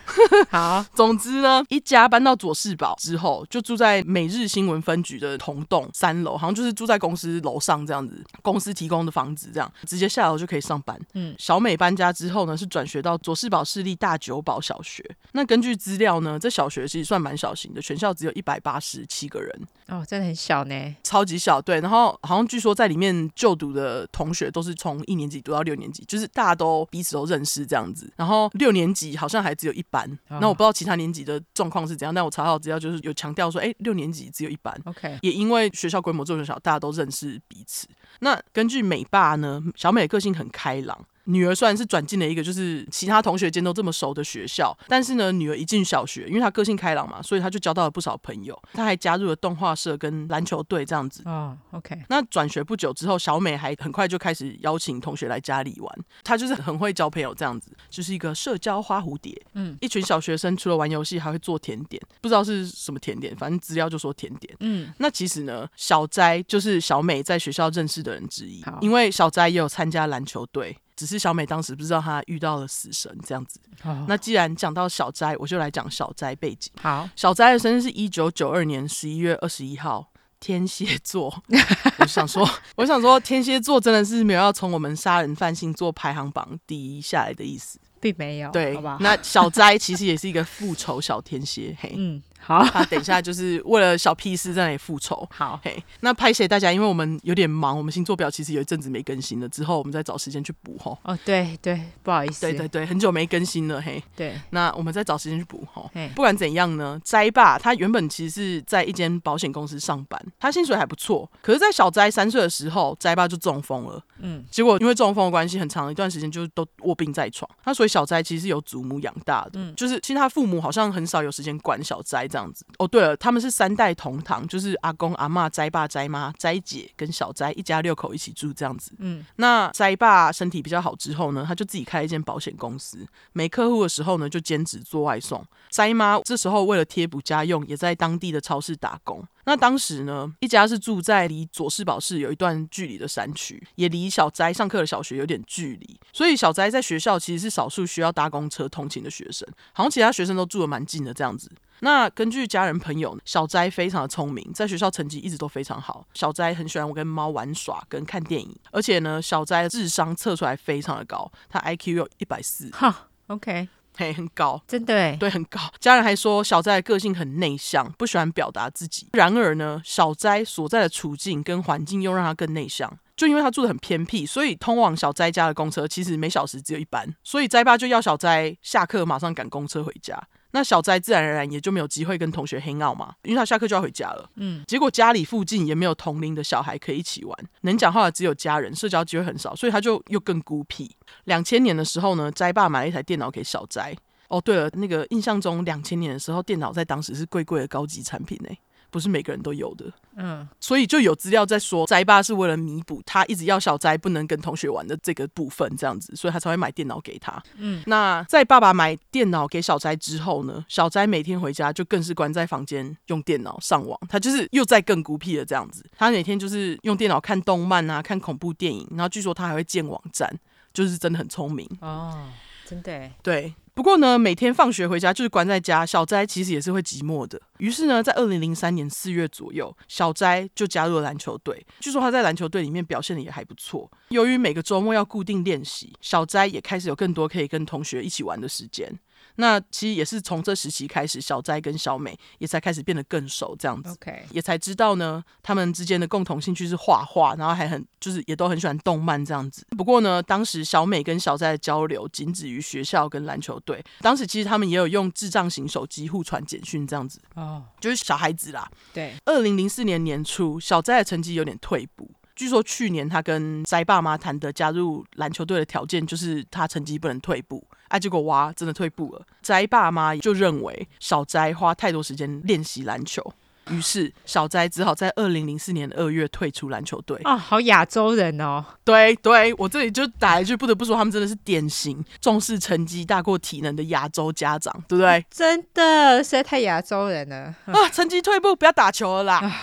好，总之呢，一家搬到佐世保之后，就住在每日新闻分局的同栋三楼，好像就是住在公司楼上这样子，公司提供的房子这样，直接下楼就可以上班。嗯，小美搬家之后呢，是转学到佐世保市立大久保小学。那根据资料呢，这小学其实算蛮小型的，全校只有一百八十七个人。哦，真的很小呢，超级小。对，然后好像据说在里面就读的同学都是从一年级读到六年级，就是大家都彼此都认识这样子。然后六年级好像还只有一班，哦、那我不知道其他年级的状况是怎样，但我查到资料就是有强调说，哎，六年级只有一班。OK，也因为学校规模这么小，大家都认识彼此。那根据美爸呢，小美的个性很开朗。女儿虽然是转进了一个就是其他同学间都这么熟的学校，但是呢，女儿一进小学，因为她个性开朗嘛，所以她就交到了不少朋友。她还加入了动画社跟篮球队这样子。哦，OK。那转学不久之后，小美还很快就开始邀请同学来家里玩。她就是很会交朋友这样子，就是一个社交花蝴蝶。嗯，一群小学生除了玩游戏，还会做甜点，不知道是什么甜点，反正资料就说甜点。嗯，那其实呢，小斋就是小美在学校认识的人之一，因为小斋也有参加篮球队。只是小美当时不知道她遇到了死神这样子。Oh. 那既然讲到小斋，我就来讲小斋背景。好，小斋的生日是一九九二年十一月二十一号，天蝎座。我想说，我想说，天蝎座真的是没有要从我们杀人犯星座排行榜第一下来的意思，并没有。对，好吧。那小斋其实也是一个复仇小天蝎。嘿，嗯。好，他等一下就是为了小屁事在那里复仇。好，嘿，那拍谢大家，因为我们有点忙，我们星座表其实有一阵子没更新了，之后我们再找时间去补吼。哦，对对，不好意思，对对对，很久没更新了，嘿。对，那我们再找时间去补吼。嘿，不管怎样呢，斋爸他原本其实是在一间保险公司上班，他薪水还不错。可是，在小斋三岁的时候，斋爸就中风了。嗯，结果因为中风的关系，很长一段时间就都卧病在床。那所以小斋其实是由祖母养大的，嗯，就是其实他父母好像很少有时间管小斋这样子。哦，对了。他们是三代同堂，就是阿公、阿妈、斋爸、斋妈、斋姐跟小斋一家六口一起住这样子。嗯，那斋爸身体比较好之后呢，他就自己开了一间保险公司，没客户的时候呢，就兼职做外送。斋妈这时候为了贴补家用，也在当地的超市打工。那当时呢，一家是住在离佐世保市有一段距离的山区，也离小斋上课的小学有点距离，所以小斋在学校其实是少数需要搭公车通勤的学生，好像其他学生都住的蛮近的这样子。那根据家人朋友，小斋非常的聪明，在学校成绩一直都非常好。小斋很喜欢我跟猫玩耍跟看电影，而且呢，小斋智商测出来非常的高，他 IQ 有一百四。哈，OK。嘿，很高，真的哎，对，很高。家人还说小斋的个性很内向，不喜欢表达自己。然而呢，小斋所在的处境跟环境又让他更内向。就因为他住得很偏僻，所以通往小斋家的公车其实每小时只有一班。所以斋爸就要小斋下课马上赶公车回家。那小斋自然而然也就没有机会跟同学 hang out 嘛，因为他下课就要回家了。嗯，结果家里附近也没有同龄的小孩可以一起玩，能讲话的只有家人，社交机会很少，所以他就又更孤僻。两千年的时候呢，斋爸买了一台电脑给小斋。哦，对了，那个印象中两千年的时候，电脑在当时是贵贵的高级产品呢，不是每个人都有的。嗯，所以就有资料在说，斋爸是为了弥补他一直要小斋不能跟同学玩的这个部分，这样子，所以他才会买电脑给他。嗯，那在爸爸买电脑给小斋之后呢，小斋每天回家就更是关在房间用电脑上网，他就是又在更孤僻了这样子。他每天就是用电脑看动漫啊，看恐怖电影，然后据说他还会建网站，就是真的很聪明哦，真的。对。不过呢，每天放学回家就是关在家，小斋其实也是会寂寞的。于是呢，在二零零三年四月左右，小斋就加入了篮球队。据说他在篮球队里面表现的也还不错。由于每个周末要固定练习，小斋也开始有更多可以跟同学一起玩的时间。那其实也是从这时期开始，小斋跟小美也才开始变得更熟，这样子，OK，也才知道呢，他们之间的共同兴趣是画画，然后还很就是也都很喜欢动漫这样子。不过呢，当时小美跟小斋的交流仅止于学校跟篮球队。当时其实他们也有用智障型手机互传简讯这样子，哦，就是小孩子啦。对，二零零四年年初，小斋的成绩有点退步。据说去年他跟斋爸妈谈的加入篮球队的条件就是他成绩不能退步。哎、啊，结果哇，真的退步了。斋爸妈就认为小斋花太多时间练习篮球，于是小斋只好在二零零四年二月退出篮球队。啊、哦，好亚洲人哦。对对，我这里就打一句，不得不说，他们真的是典型重视成绩大过体能的亚洲家长，对不对？真的，实在太亚洲人了。啊，成绩退步，不要打球了啦。啊、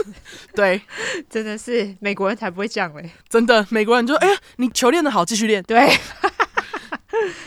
对，真的是美国人才不会这样嘞。真的，美国人就哎呀，你球练得好，继续练。对。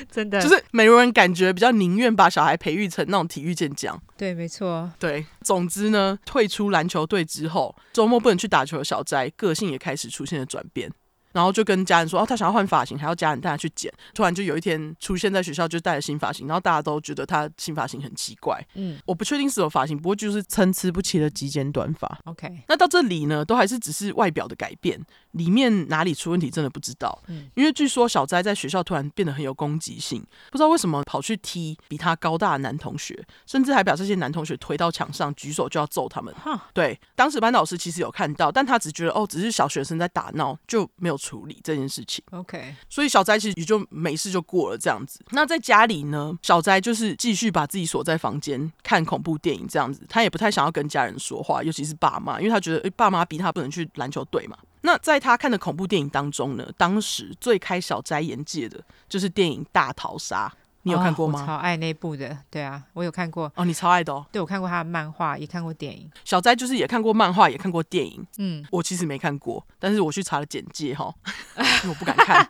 真的，就是美国人感觉比较宁愿把小孩培育成那种体育健将。对，没错。对，总之呢，退出篮球队之后，周末不能去打球的小斋，个性也开始出现了转变。然后就跟家人说，哦，他想要换发型，还要家人带他去剪。突然就有一天出现在学校，就带了新发型，然后大家都觉得他新发型很奇怪。嗯，我不确定是有发型，不过就是参差不齐的极简短发。OK，那到这里呢，都还是只是外表的改变，里面哪里出问题真的不知道。嗯，因为据说小斋在学校突然变得很有攻击性，不知道为什么跑去踢比他高大的男同学，甚至还把这些男同学推到墙上，举手就要揍他们。哈，对，当时班导师其实有看到，但他只觉得哦，只是小学生在打闹，就没有。处理这件事情，OK，所以小斋其实也就没事就过了这样子。那在家里呢，小斋就是继续把自己锁在房间看恐怖电影这样子，他也不太想要跟家人说话，尤其是爸妈，因为他觉得诶，爸妈逼他不能去篮球队嘛。那在他看的恐怖电影当中呢，当时最开小斋眼界的就是电影《大逃杀》。你有看过吗？哦、我超爱那部的，对啊，我有看过。哦，你超爱的哦。对，我看过他的漫画，也看过电影。小斋就是也看过漫画，也看过电影。嗯，我其实没看过，但是我去查了简介哈，我不敢看。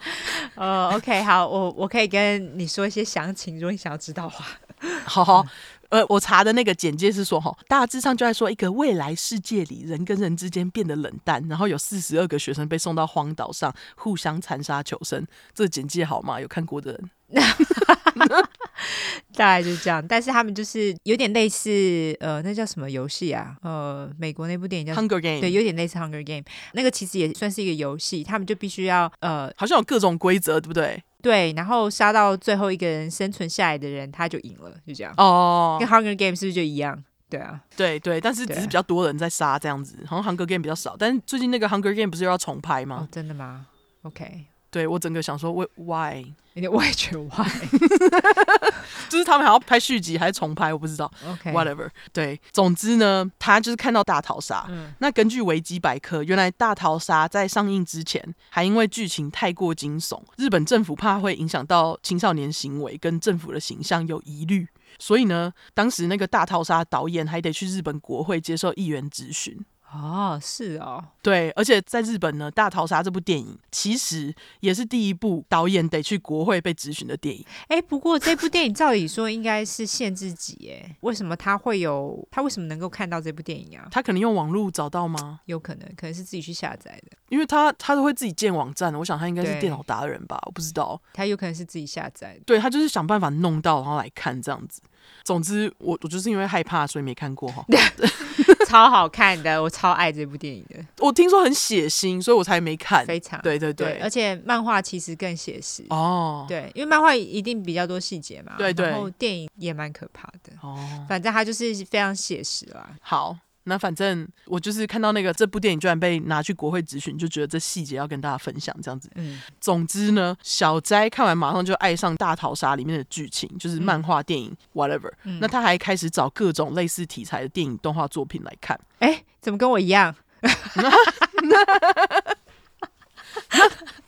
呃，OK，好，我我可以跟你说一些详情，如果你想要知道的话。好好，呃，我查的那个简介是说哈，大致上就在说一个未来世界里，人跟人之间变得冷淡，然后有四十二个学生被送到荒岛上互相残杀求生。这个简介好吗？有看过的人。大概就是这样，但是他们就是有点类似，呃，那叫什么游戏啊？呃，美国那部电影叫《Hunger Game》，对，有点类似《Hunger Game》。那个其实也算是一个游戏，他们就必须要，呃，好像有各种规则，对不对？对，然后杀到最后一个人生存下来的人，他就赢了，就这样。哦，跟《Hunger Game》是不是就一样？对啊，对对，但是只是比较多人在杀这样子，好像《Hunger Game》比较少。但是最近那个《Hunger Game》不是又要重拍吗？哦，真的吗？OK。对我整个想说为 why。有点外传外，就是他们还要拍续集还是重拍，我不知道。OK，whatever。对，总之呢，他就是看到大逃杀。嗯，那根据维基百科，原来大逃杀在上映之前，还因为剧情太过惊悚，日本政府怕会影响到青少年行为跟政府的形象有疑虑，所以呢，当时那个大逃杀导演还得去日本国会接受议员质询。哦，是哦，对，而且在日本呢，《大逃杀》这部电影其实也是第一部导演得去国会被质询的电影。哎，不过这部电影照理说应该是限制级，哎，为什么他会有？他为什么能够看到这部电影啊？他可能用网络找到吗？有可能，可能是自己去下载的，因为他他都会自己建网站，我想他应该是电脑达人吧，我不知道，他有可能是自己下载的。对，他就是想办法弄到，然后来看这样子。总之，我我就是因为害怕，所以没看过哈。超好看的，我超爱这部电影的。我听说很血腥，所以我才没看。非常对对对，对，而且漫画其实更写实哦。对，因为漫画一定比较多细节嘛。对对。然后电影也蛮可怕的。哦。反正它就是非常写实啦。好。那反正我就是看到那个这部电影居然被拿去国会质询，就觉得这细节要跟大家分享这样子。嗯，总之呢，小斋看完马上就爱上大逃杀里面的剧情，就是漫画、电影、嗯、whatever。那他还开始找各种类似题材的电影动画作品来看。哎、欸，怎么跟我一样？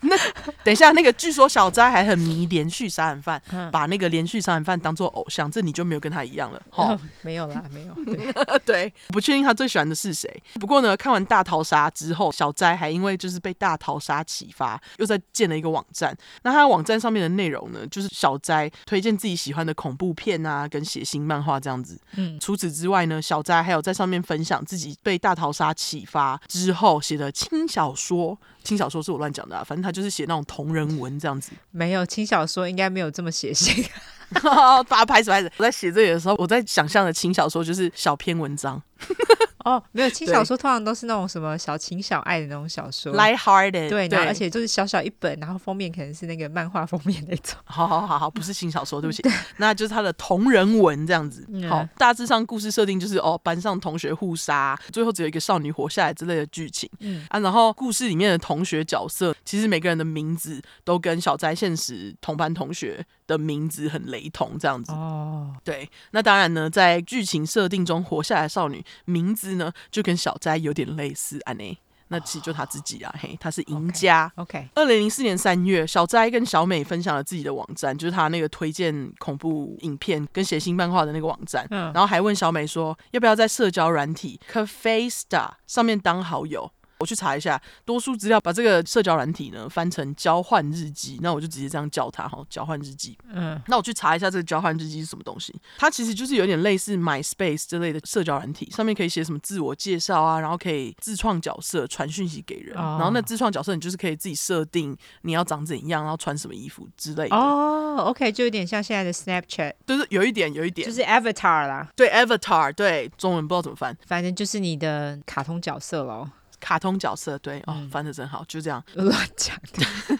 那等一下，那个据说小斋还很迷连续杀人犯，嗯、把那个连续杀人犯当做偶像，这你就没有跟他一样了。哈、哦，没有啦，没有。对，对，不确定他最喜欢的是谁。不过呢，看完大逃杀之后，小斋还因为就是被大逃杀启发，又在建了一个网站。那他网站上面的内容呢，就是小斋推荐自己喜欢的恐怖片啊，跟血腥漫画这样子。嗯，除此之外呢，小斋还有在上面分享自己被大逃杀启发之后写的轻小说。轻小说是我乱讲的啊，反正他就是写那种同人文这样子。没有轻小说应该没有这么写信。发拍子拍子，我在写这里的时候，我在想象的轻小说就是小篇文章。哦，没有轻小说，通常都是那种什么小情小爱的那种小说，light-hearted。对，然后而且就是小小一本，然后封面可能是那个漫画封面那种。好好好好，不是轻小说，对不起，那就是他的同人文这样子。好，大致上故事设定就是哦，班上同学互杀，最后只有一个少女活下来之类的剧情。嗯啊，然后故事里面的同学角色，其实每个人的名字都跟小斋现实同班同学的名字很雷同，这样子。哦，对，那当然呢，在剧情设定中活下来的少女名字呢，就跟小斋有点类似，安内，那其实就他自己啊，嘿，他是赢家。OK，二零零四年三月，小斋跟小美分享了自己的网站，就是他那个推荐恐怖影片跟写新漫画的那个网站，嗯，然后还问小美说，要不要在社交软体 Cafesta 上面当好友。我去查一下多数资料，把这个社交软体呢翻成交换日记，那我就直接这样叫它哈，交换日记。嗯，那我去查一下这个交换日记是什么东西，它其实就是有点类似 MySpace 之类的社交软体，上面可以写什么自我介绍啊，然后可以自创角色传讯息给人，哦、然后那自创角色你就是可以自己设定你要长怎样，然后穿什么衣服之类的。哦，OK，就有点像现在的 Snapchat，就是有一点有一点，就是 Avatar 啦，对 Avatar，对中文不知道怎么翻，反正就是你的卡通角色喽。卡通角色对哦，翻的真好，就这样 乱讲的，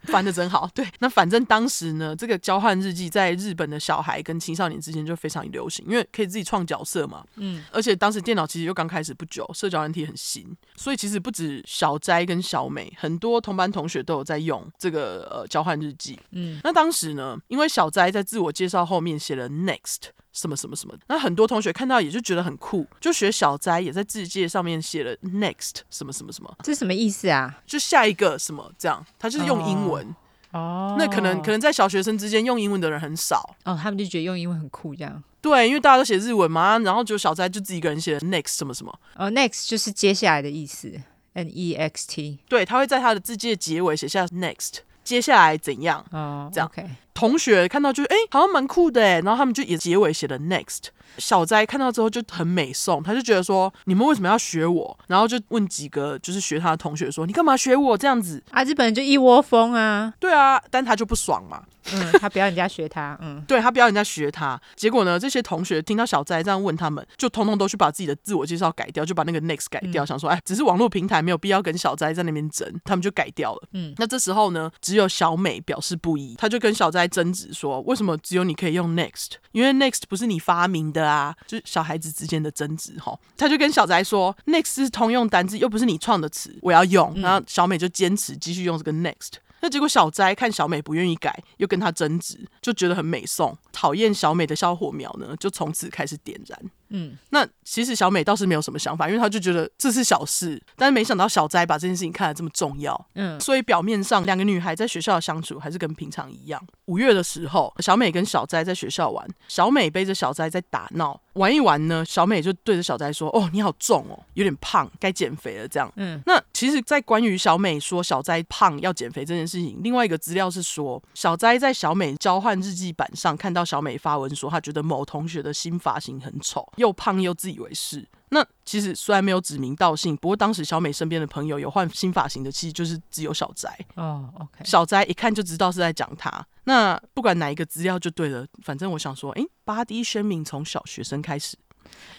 翻的真好。对，那反正当时呢，这个交换日记在日本的小孩跟青少年之间就非常流行，因为可以自己创角色嘛。嗯，而且当时电脑其实又刚开始不久，社交软体很新，所以其实不止小斋跟小美，很多同班同学都有在用这个呃交换日记。嗯，那当时呢，因为小斋在自我介绍后面写了 next。什么什么什么，那很多同学看到也就觉得很酷，就学小斋也在字界上面写了 next 什么什么什么，这什么意思啊？就下一个什么这样，他就是用英文哦。那可能可能在小学生之间用英文的人很少哦，他们就觉得用英文很酷这样。对，因为大家都写日文嘛，然后就小斋就自己一个人写了 next 什么什么哦，next 就是接下来的意思，n e x t。对，他会在他的自介结尾写下 next。接下来怎样？哦，这样，okay. 同学看到就哎、欸，好像蛮酷的哎，然后他们就也结尾写了 next。小斋看到之后就很美颂，他就觉得说，你们为什么要学我？然后就问几个就是学他的同学说，你干嘛学我这样子？啊，日本人就一窝蜂啊。对啊，但他就不爽嘛。嗯，他不要人家学他。嗯，对，他不要人家学他。结果呢，这些同学听到小斋这样问他们，就通通都去把自己的自我介绍改掉，就把那个 next 改掉，嗯、想说哎，只是网络平台没有必要跟小斋在那边争，他们就改掉了。嗯，那这时候呢，只有小美表示不一，他就跟小斋争执说，为什么只有你可以用 next？因为 next 不是你发明的啊，就是小孩子之间的争执哈。他就跟小宅说，next 是通用单字，又不是你创的词，我要用。然后小美就坚持继续用这个 next。那结果小斋看小美不愿意改，又跟他争执，就觉得很美颂。讨厌小美的小火苗呢，就从此开始点燃。嗯，那其实小美倒是没有什么想法，因为她就觉得这是小事，但是没想到小斋把这件事情看得这么重要。嗯，所以表面上两个女孩在学校的相处还是跟平常一样。五月的时候，小美跟小斋在学校玩，小美背着小斋在打闹，玩一玩呢，小美就对着小斋说：“哦，你好重哦，有点胖，该减肥了。”这样。嗯，那其实，在关于小美说小斋胖要减肥这件事情，另外一个资料是说，小斋在小美交换日记板上看到小美发文说，她觉得某同学的新发型很丑。又胖又自以为是，那其实虽然没有指名道姓，不过当时小美身边的朋友有换新发型的，其实就是只有小斋哦。Oh, OK，小斋一看就知道是在讲他。那不管哪一个资料就对了，反正我想说，哎，body shaming 从小学生开始。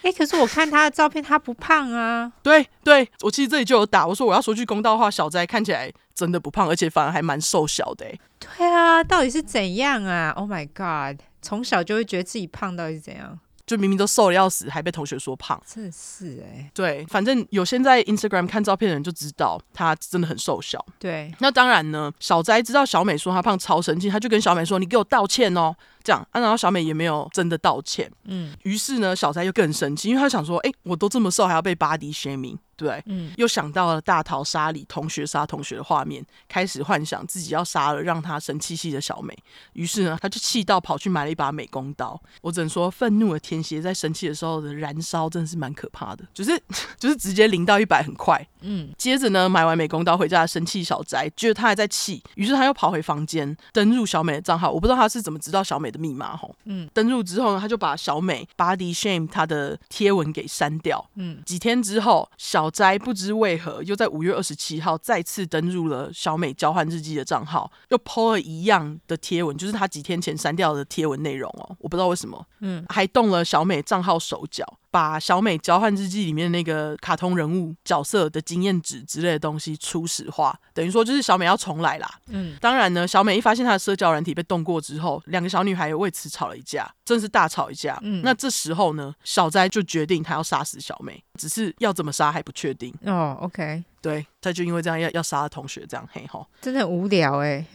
哎，可是我看他的照片，他不胖啊。对对，我其实这里就有打，我说我要说句公道话，小斋看起来真的不胖，而且反而还蛮瘦小的。对啊，到底是怎样啊？Oh my god，从小就会觉得自己胖，到底是怎样？就明明都瘦的要死，还被同学说胖，真是哎、欸。对，反正有现在 Instagram 看照片的人就知道他真的很瘦小。对，那当然呢，小斋知道小美说他胖超生气，他就跟小美说：“你给我道歉哦。”这样啊，然后小美也没有真的道歉。嗯，于是呢，小斋又更生气，因为他想说：“哎，我都这么瘦，还要被 body shaming。”对，嗯，又想到了大逃杀里同学杀同学的画面，开始幻想自己要杀了让他生气气的小美。于是呢，他就气到跑去买了一把美工刀。我只能说，愤怒的天蝎在生气的时候的燃烧真的是蛮可怕的，就是 就是直接零到一百很快。嗯，接着呢，买完美工刀回家的生气小宅，觉得他还在气，于是他又跑回房间登入小美的账号。我不知道他是怎么知道小美的密码吼。嗯，登入之后呢，他就把小美 body shame 他的贴文给删掉。嗯，几天之后，小斋不知为何又在五月二十七号再次登入了小美交换日记的账号，又 po 了一样的贴文，就是他几天前删掉的贴文内容哦，我不知道为什么，嗯，还动了小美账号手脚。把小美交换日记里面那个卡通人物角色的经验值之类的东西初始化，等于说就是小美要重来啦。嗯，当然呢，小美一发现她的社交软体被动过之后，两个小女孩也为此吵了一架，真是大吵一架。嗯，那这时候呢，小斋就决定他要杀死小美，只是要怎么杀还不确定。哦，OK，对，他就因为这样要要杀同学，这样嘿吼，真的很无聊 哎，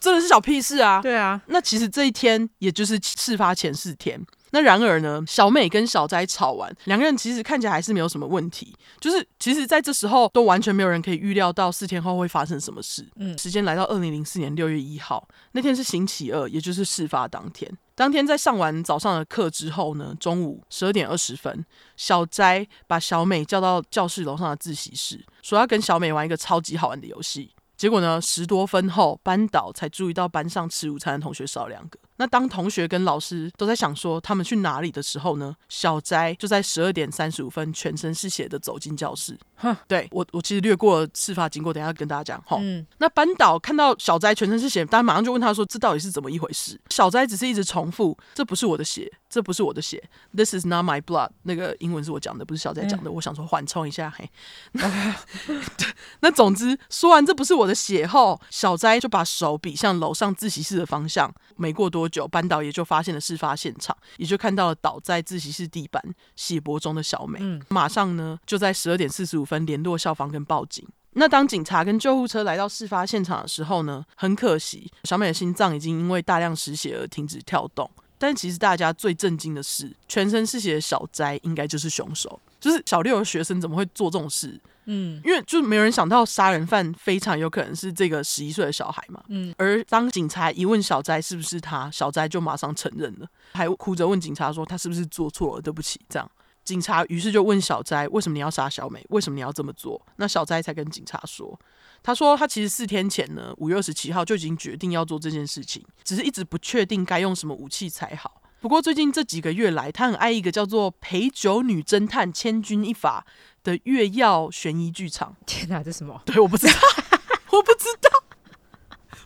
真的是小屁事啊。对啊，那其实这一天也就是事发前四天。那然而呢，小美跟小斋吵完，两个人其实看起来还是没有什么问题。就是其实在这时候都完全没有人可以预料到四天后会发生什么事。嗯，时间来到二零零四年六月一号，那天是星期二，也就是事发当天。当天在上完早上的课之后呢，中午十二点二十分，小斋把小美叫到教室楼上的自习室，说要跟小美玩一个超级好玩的游戏。结果呢，十多分后，班导才注意到班上吃午餐的同学少两个。那当同学跟老师都在想说他们去哪里的时候呢，小斋就在十二点三十五分全身是血的走进教室。哼，对我我其实略过了事发经过，等一下跟大家讲哈。嗯，那班导看到小斋全身是血，大家马上就问他说：“这到底是怎么一回事？”小斋只是一直重复：“这不是我的血，这不是我的血。”This is not my blood。那个英文是我讲的，不是小斋讲的。嗯、我想说缓冲一下，嘿。那总之说完这不是我的血后，小斋就把手比向楼上自习室的方向。没过多久，班导也就发现了事发现场，也就看到了倒在自习室地板血泊中的小美。嗯，马上呢就在十二点四十五分联络校方跟报警。那当警察跟救护车来到事发现场的时候呢，很可惜，小美的心脏已经因为大量失血而停止跳动。但其实大家最震惊的是，全身是血的小斋应该就是凶手。就是小六的学生怎么会做这种事？嗯，因为就是没有人想到杀人犯非常有可能是这个十一岁的小孩嘛。嗯，而当警察一问小斋是不是他，小斋就马上承认了，还哭着问警察说他是不是做错了，对不起，这样。警察于是就问小斋：“为什么你要杀小美？为什么你要这么做？”那小斋才跟警察说：“他说他其实四天前呢，五月二十七号就已经决定要做这件事情，只是一直不确定该用什么武器才好。不过最近这几个月来，他很爱一个叫做《陪酒女侦探千钧一发》的月曜悬疑剧场。天哪，这什么？对，我不知道，我不知道。”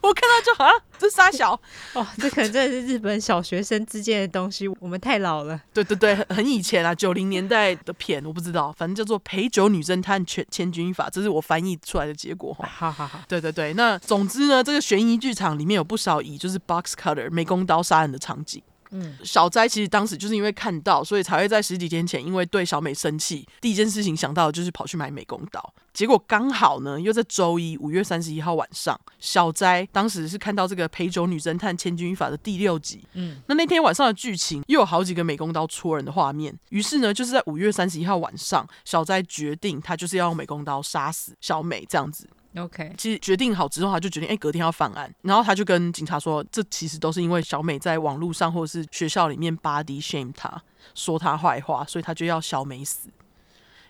我看到就好像这杀小 哦，这可能真的是日本小学生之间的东西。我们太老了，对对对，很以前啊，九零年代的片，我不知道，反正叫做《陪酒女侦探千千钧一发》，这是我翻译出来的结果哈。好好好，对对对，那总之呢，这个悬疑剧场里面有不少以就是 box cutter 美工刀杀人的场景。嗯，小斋其实当时就是因为看到，所以才会在十几天前，因为对小美生气，第一件事情想到的就是跑去买美工刀。结果刚好呢，又在周一五月三十一号晚上，小斋当时是看到这个陪酒女侦探千钧一发的第六集。嗯，那那天晚上的剧情又有好几个美工刀戳人的画面，于是呢，就是在五月三十一号晚上，小斋决定他就是要用美工刀杀死小美这样子。OK，其实决定好之后，他就决定，哎，隔天要犯案。然后他就跟警察说，这其实都是因为小美在网络上或者是学校里面 body shame 他，说他坏话，所以他就要小美死。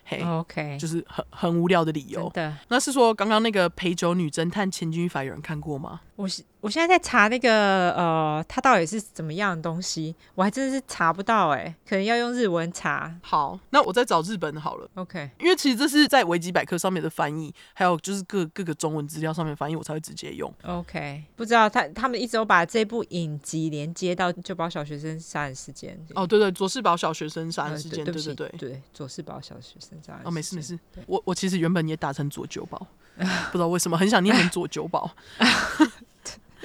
嘿，OK，就是很很无聊的理由。对，那是说刚刚那个陪酒女侦探千钧一发有人看过吗？我是我现在在查那个呃，它到底是怎么样的东西，我还真的是查不到哎、欸，可能要用日文查。好，那我再找日本的好了。OK，因为其实这是在维基百科上面的翻译，还有就是各各个中文资料上面翻译，我才会直接用。OK，不知道他他们一直都把这部影集连接到就保小学生杀人事件。哦，对对，佐世保小学生杀人事件，对对对对，对佐世保小学生杀人。哦，没事没事，我我其实原本也打成佐久保，不知道为什么很想念成佐久保。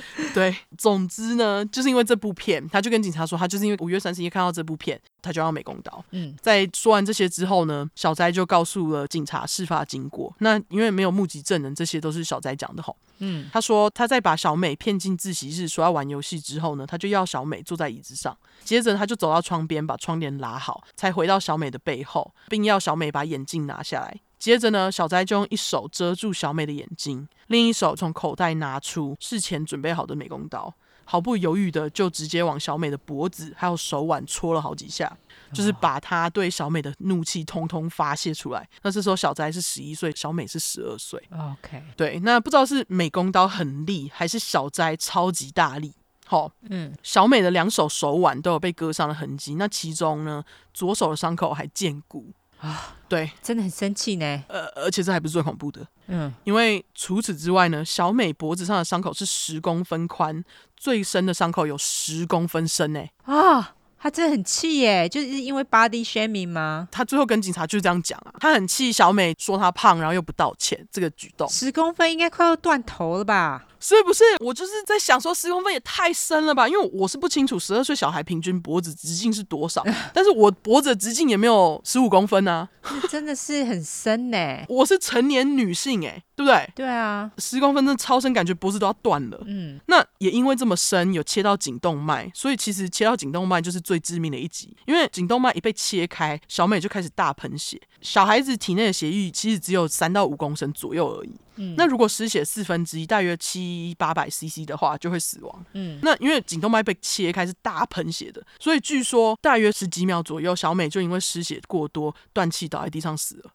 对，总之呢，就是因为这部片，他就跟警察说，他就是因为五月三十一看到这部片，他就要美工刀。嗯，在说完这些之后呢，小斋就告诉了警察事发经过。那因为没有目击证人，这些都是小斋讲的吼。嗯，他说他在把小美骗进自习室说要玩游戏之后呢，他就要小美坐在椅子上，接着他就走到窗边把窗帘拉好，才回到小美的背后，并要小美把眼镜拿下来。接着呢，小斋就用一手遮住小美的眼睛，另一手从口袋拿出事前准备好的美工刀，毫不犹豫的就直接往小美的脖子还有手腕戳了好几下，就是把他对小美的怒气通通发泄出来。那这时候小斋是十一岁，小美是十二岁。OK，对，那不知道是美工刀很利，还是小斋超级大力。好，嗯，小美的两手手腕都有被割伤的痕迹，那其中呢，左手的伤口还见骨。啊，对，真的很生气呢。呃，而且这还不是最恐怖的，嗯，因为除此之外呢，小美脖子上的伤口是十公分宽，最深的伤口有十公分深呢。啊。他真的很气耶，就是因为 body shaming 吗？他最后跟警察就是这样讲啊，他很气小美说她胖，然后又不道歉，这个举动十公分应该快要断头了吧？是不是？我就是在想说十公分也太深了吧？因为我是不清楚十二岁小孩平均脖子直径是多少，但是我脖子直径也没有十五公分啊，真的是很深呢。我是成年女性哎，对不对？对啊，十公分真的超深，感觉脖子都要断了。嗯，那也因为这么深，有切到颈动脉，所以其实切到颈动脉就是。最致命的一集，因为颈动脉一被切开，小美就开始大喷血。小孩子体内的血液其实只有三到五公升左右而已。嗯，那如果失血四分之一，大约七八百 CC 的话，就会死亡。嗯，那因为颈动脉被切开是大喷血的，所以据说大约十几秒左右，小美就因为失血过多断气倒在地上死了。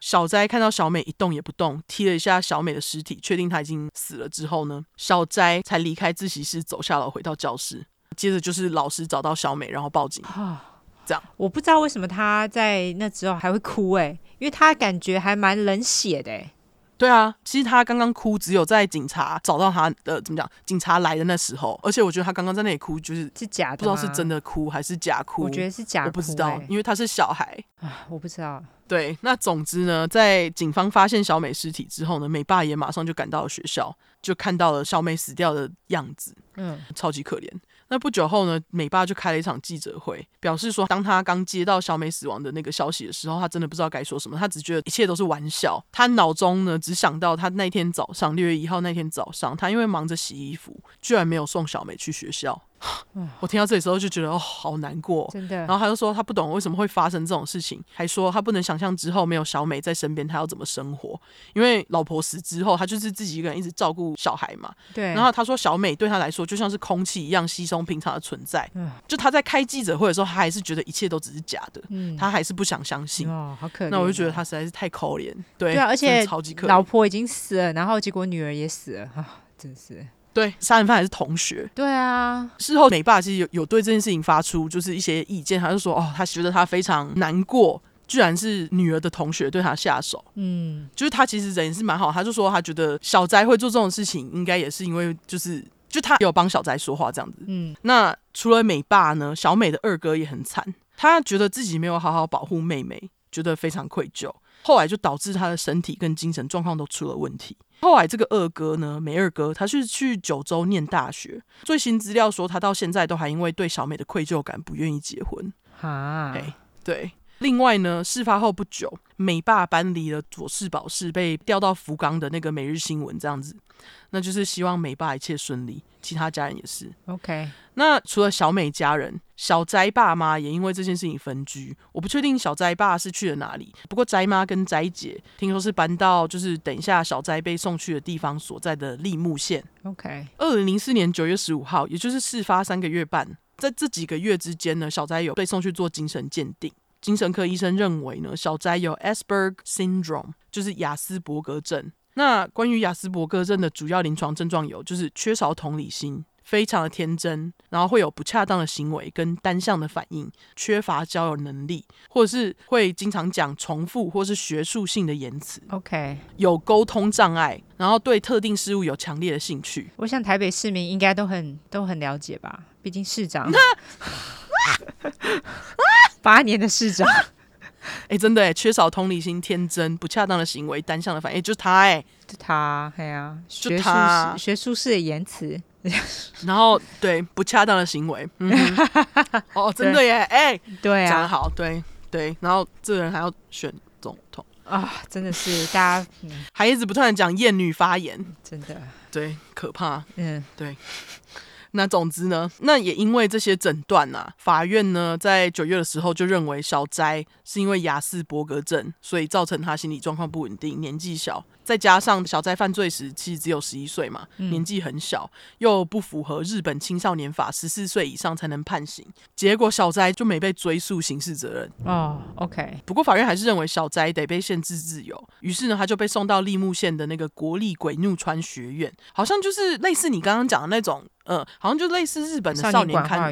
小斋看到小美一动也不动，踢了一下小美的尸体，确定她已经死了之后呢，小斋才离开自习室，走下楼回到教室。接着就是老师找到小美，然后报警。这样我不知道为什么他在那之后还会哭哎，因为他感觉还蛮冷血的哎。对啊，其实他刚刚哭只有在警察找到他的怎么讲，警察来的那时候。而且我觉得他刚刚在那里哭就是是假的，不知道是真的哭还是假哭。我觉得是假哭，我不知道，因为他是小孩啊，我不知道。对，那总之呢，在警方发现小美尸体之后呢，美爸也马上就赶到了学校，就看到了小美死掉的样子，嗯，超级可怜。那不久后呢，美爸就开了一场记者会，表示说，当他刚接到小美死亡的那个消息的时候，他真的不知道该说什么，他只觉得一切都是玩笑。他脑中呢，只想到他那天早上，六月一号那天早上，他因为忙着洗衣服，居然没有送小美去学校。我听到这里时候就觉得哦，好难过，真的。然后他就说他不懂为什么会发生这种事情，还说他不能想象之后没有小美在身边，他要怎么生活。因为老婆死之后，他就是自己一个人一直照顾小孩嘛。对。然后他说小美对他来说就像是空气一样稀松平常的存在。嗯。就他在开记者会的时候，他还是觉得一切都只是假的。嗯。他还是不想相信。哦，好可怜。那我就觉得他实在是太可怜。对。对啊，而且超级可怜。老婆已经死了，然后结果女儿也死了啊，真是。对，杀人犯还是同学。对啊，事后美爸其实有有对这件事情发出就是一些意见，他就说哦，他觉得他非常难过，居然是女儿的同学对他下手。嗯，就是他其实人也是蛮好，他就说他觉得小斋会做这种事情，应该也是因为就是就他有帮小宅说话这样子。嗯，那除了美爸呢，小美的二哥也很惨，他觉得自己没有好好保护妹妹，觉得非常愧疚。后来就导致他的身体跟精神状况都出了问题。后来这个二哥呢，美二哥，他是去九州念大学。最新资料说，他到现在都还因为对小美的愧疚感，不愿意结婚。啊，哎，对。另外呢，事发后不久，美爸搬离了佐世保市，被调到福冈的那个每日新闻这样子，那就是希望美爸一切顺利，其他家人也是。OK，那除了小美家人，小斋爸妈也因为这件事情分居。我不确定小斋爸是去了哪里，不过斋妈跟斋姐听说是搬到就是等一下小斋被送去的地方所在的立木县。OK，二零零四年九月十五号，也就是事发三个月半，在这几个月之间呢，小斋有被送去做精神鉴定。精神科医生认为呢，小斋有 Asperger syndrome，就是雅斯伯格症。那关于亚斯伯格症的主要临床症状有，就是缺少同理心，非常的天真，然后会有不恰当的行为跟单向的反应，缺乏交友能力，或者是会经常讲重复或是学术性的言辞。OK，有沟通障碍，然后对特定事物有强烈的兴趣。我想台北市民应该都很都很了解吧，毕竟市长。八年的市长，哎、欸，真的哎，缺少同理心、天真、不恰当的行为、单向的反应，就是他哎，就他，哎呀，就他学术式的言辞，然后对不恰当的行为，嗯，哦，真的耶，哎，对啊，讲得好，对对，然后这个人还要选总统。啊，真的是大家、嗯、还一直不断的讲厌女发言，真的，对，可怕，嗯，对。那总之呢，那也因为这些诊断啊，法院呢在九月的时候就认为小斋是因为亚斯伯格症，所以造成他心理状况不稳定，年纪小。再加上小斋犯罪时其实只有十一岁嘛，嗯、年纪很小，又不符合日本青少年法十四岁以上才能判刑，结果小斋就没被追诉刑事责任。哦，OK。不过法院还是认为小斋得被限制自由，于是呢，他就被送到立木县的那个国立鬼怒川学院，好像就是类似你刚刚讲的那种，呃，好像就类似日本的少年看